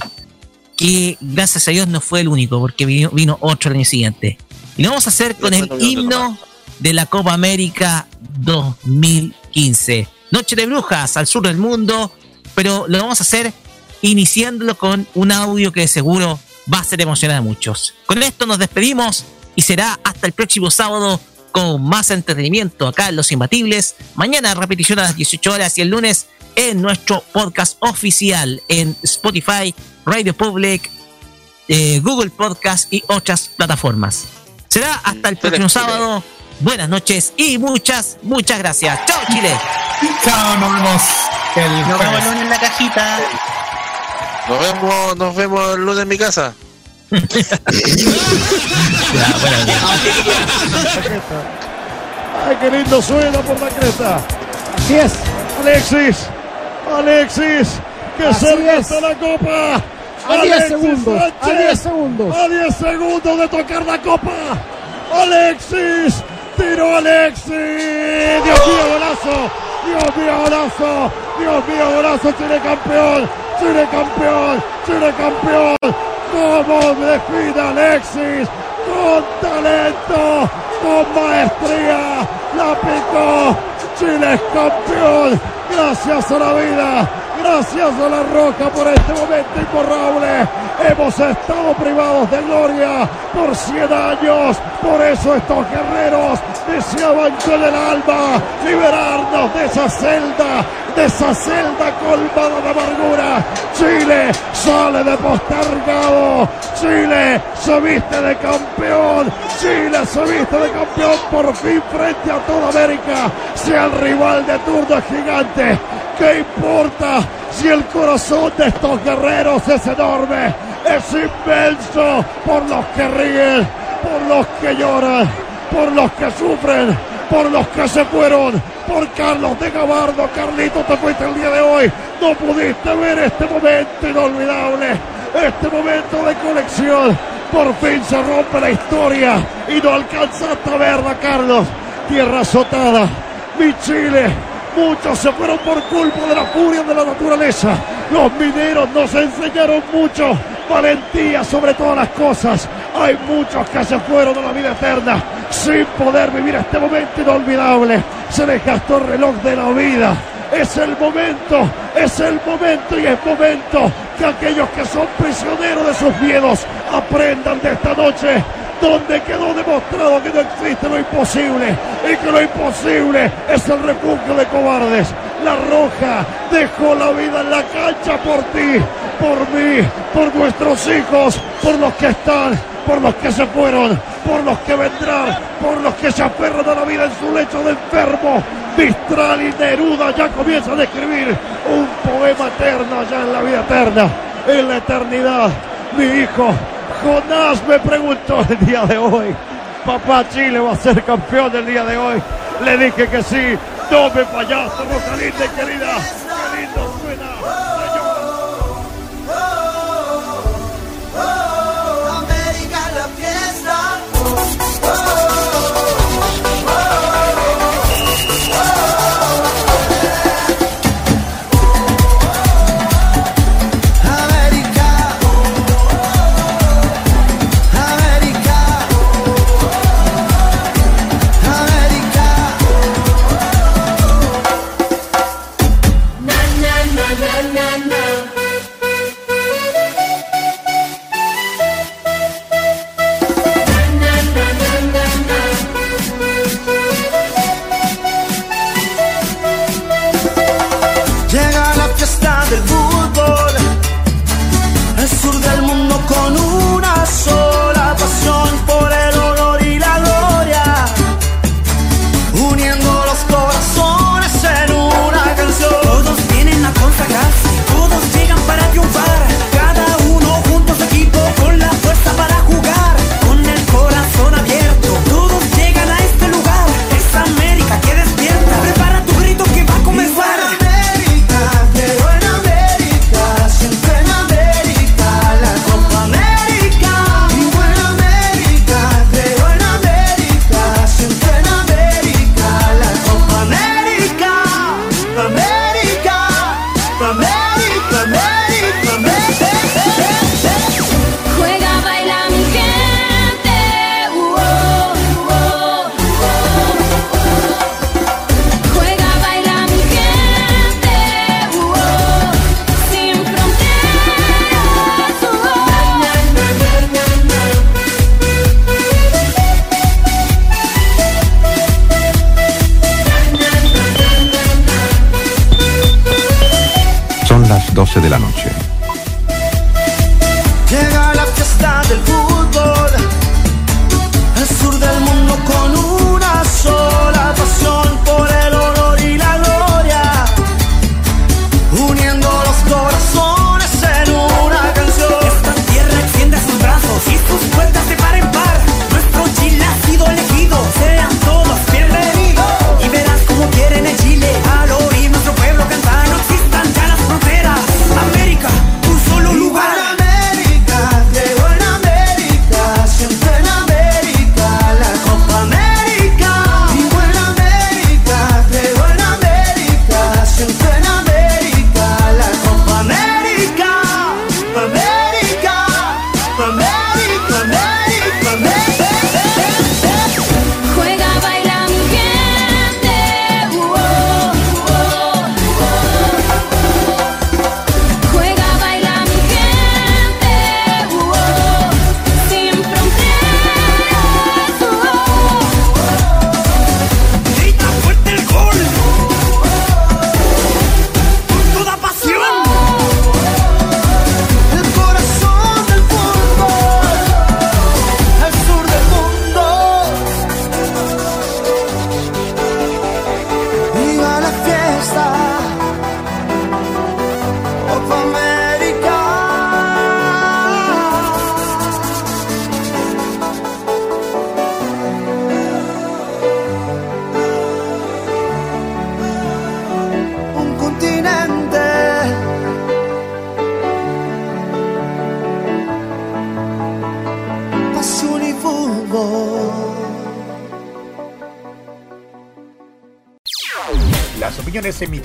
Que gracias a Dios no fue el único, porque vino, vino otro el año siguiente. Y lo vamos a hacer con el himno de la Copa América 2015. Noche de Brujas al sur del mundo, pero lo vamos a hacer iniciándolo con un audio que de seguro va a hacer emocionar a muchos. Con esto nos despedimos y será hasta el próximo sábado con más entretenimiento acá en Los Imbatibles. Mañana repetición a las 18 horas y el lunes en nuestro podcast oficial en Spotify, Radio Public, eh, Google Podcast y otras plataformas. Será hasta el próximo sábado. Buenas noches y muchas, muchas gracias. Chao Chile. Chao, nos vemos el Nos vemos en la cajita. Nos vemos, nos vemos el lunes en mi casa. Ay, qué lindo suena por la cresta. Así es. Alexis. Alexis. Que Así cerca es. está la copa. A 10 Alexis segundos, a Sánchez. 10 segundos. A 10 segundos de tocar la copa. Alexis. Tiró Alexis. Dios mío, golazo. Dios mío, golazo. Dios mío, golazo. Chile campeón. Chile campeón. Chile campeón. ¿Cómo define Alexis? Con talento. Con maestría. La picó. Chile campeón. Gracias a la vida. Gracias a la roca por este momento imborrable. Hemos estado privados de gloria por 100 años. Por eso estos guerreros deseaban con el alma liberarnos de esa celda, de esa celda colmada de amargura. Chile sale de postergado. Chile se viste de campeón. Chile se viste de campeón por fin frente a toda América. Sea el rival de turno gigante. ¿Qué importa si el corazón de estos guerreros es enorme? Es inmenso por los que ríen, por los que lloran, por los que sufren, por los que se fueron, por Carlos de Gabardo. Carlito, te fuiste el día de hoy. No pudiste ver este momento inolvidable, este momento de conexión. Por fin se rompe la historia y no alcanzaste a verla, Carlos. Tierra azotada, mi Chile. Muchos se fueron por culpa de la furia de la naturaleza. Los mineros nos enseñaron mucho. Valentía sobre todas las cosas. Hay muchos que se fueron a la vida eterna sin poder vivir este momento inolvidable. Se les gastó el reloj de la vida. Es el momento, es el momento y es momento que aquellos que son prisioneros de sus miedos aprendan de esta noche donde quedó demostrado que no existe lo imposible y que lo imposible es el refugio de cobardes. La Roja dejó la vida en la cancha por ti, por mí, por nuestros hijos, por los que están, por los que se fueron, por los que vendrán, por los que se aferran a la vida en su lecho de enfermo. Mistral y Neruda ya comienzan a escribir un poema eterno ya en la vida eterna, en la eternidad. Mi hijo Jonás me preguntó el día de hoy, papá Chile va a ser campeón el día de hoy. Le dije que sí, no me fallaste, Rosalinda querida.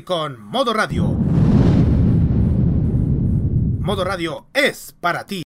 Con Modo Radio. Modo Radio es para ti.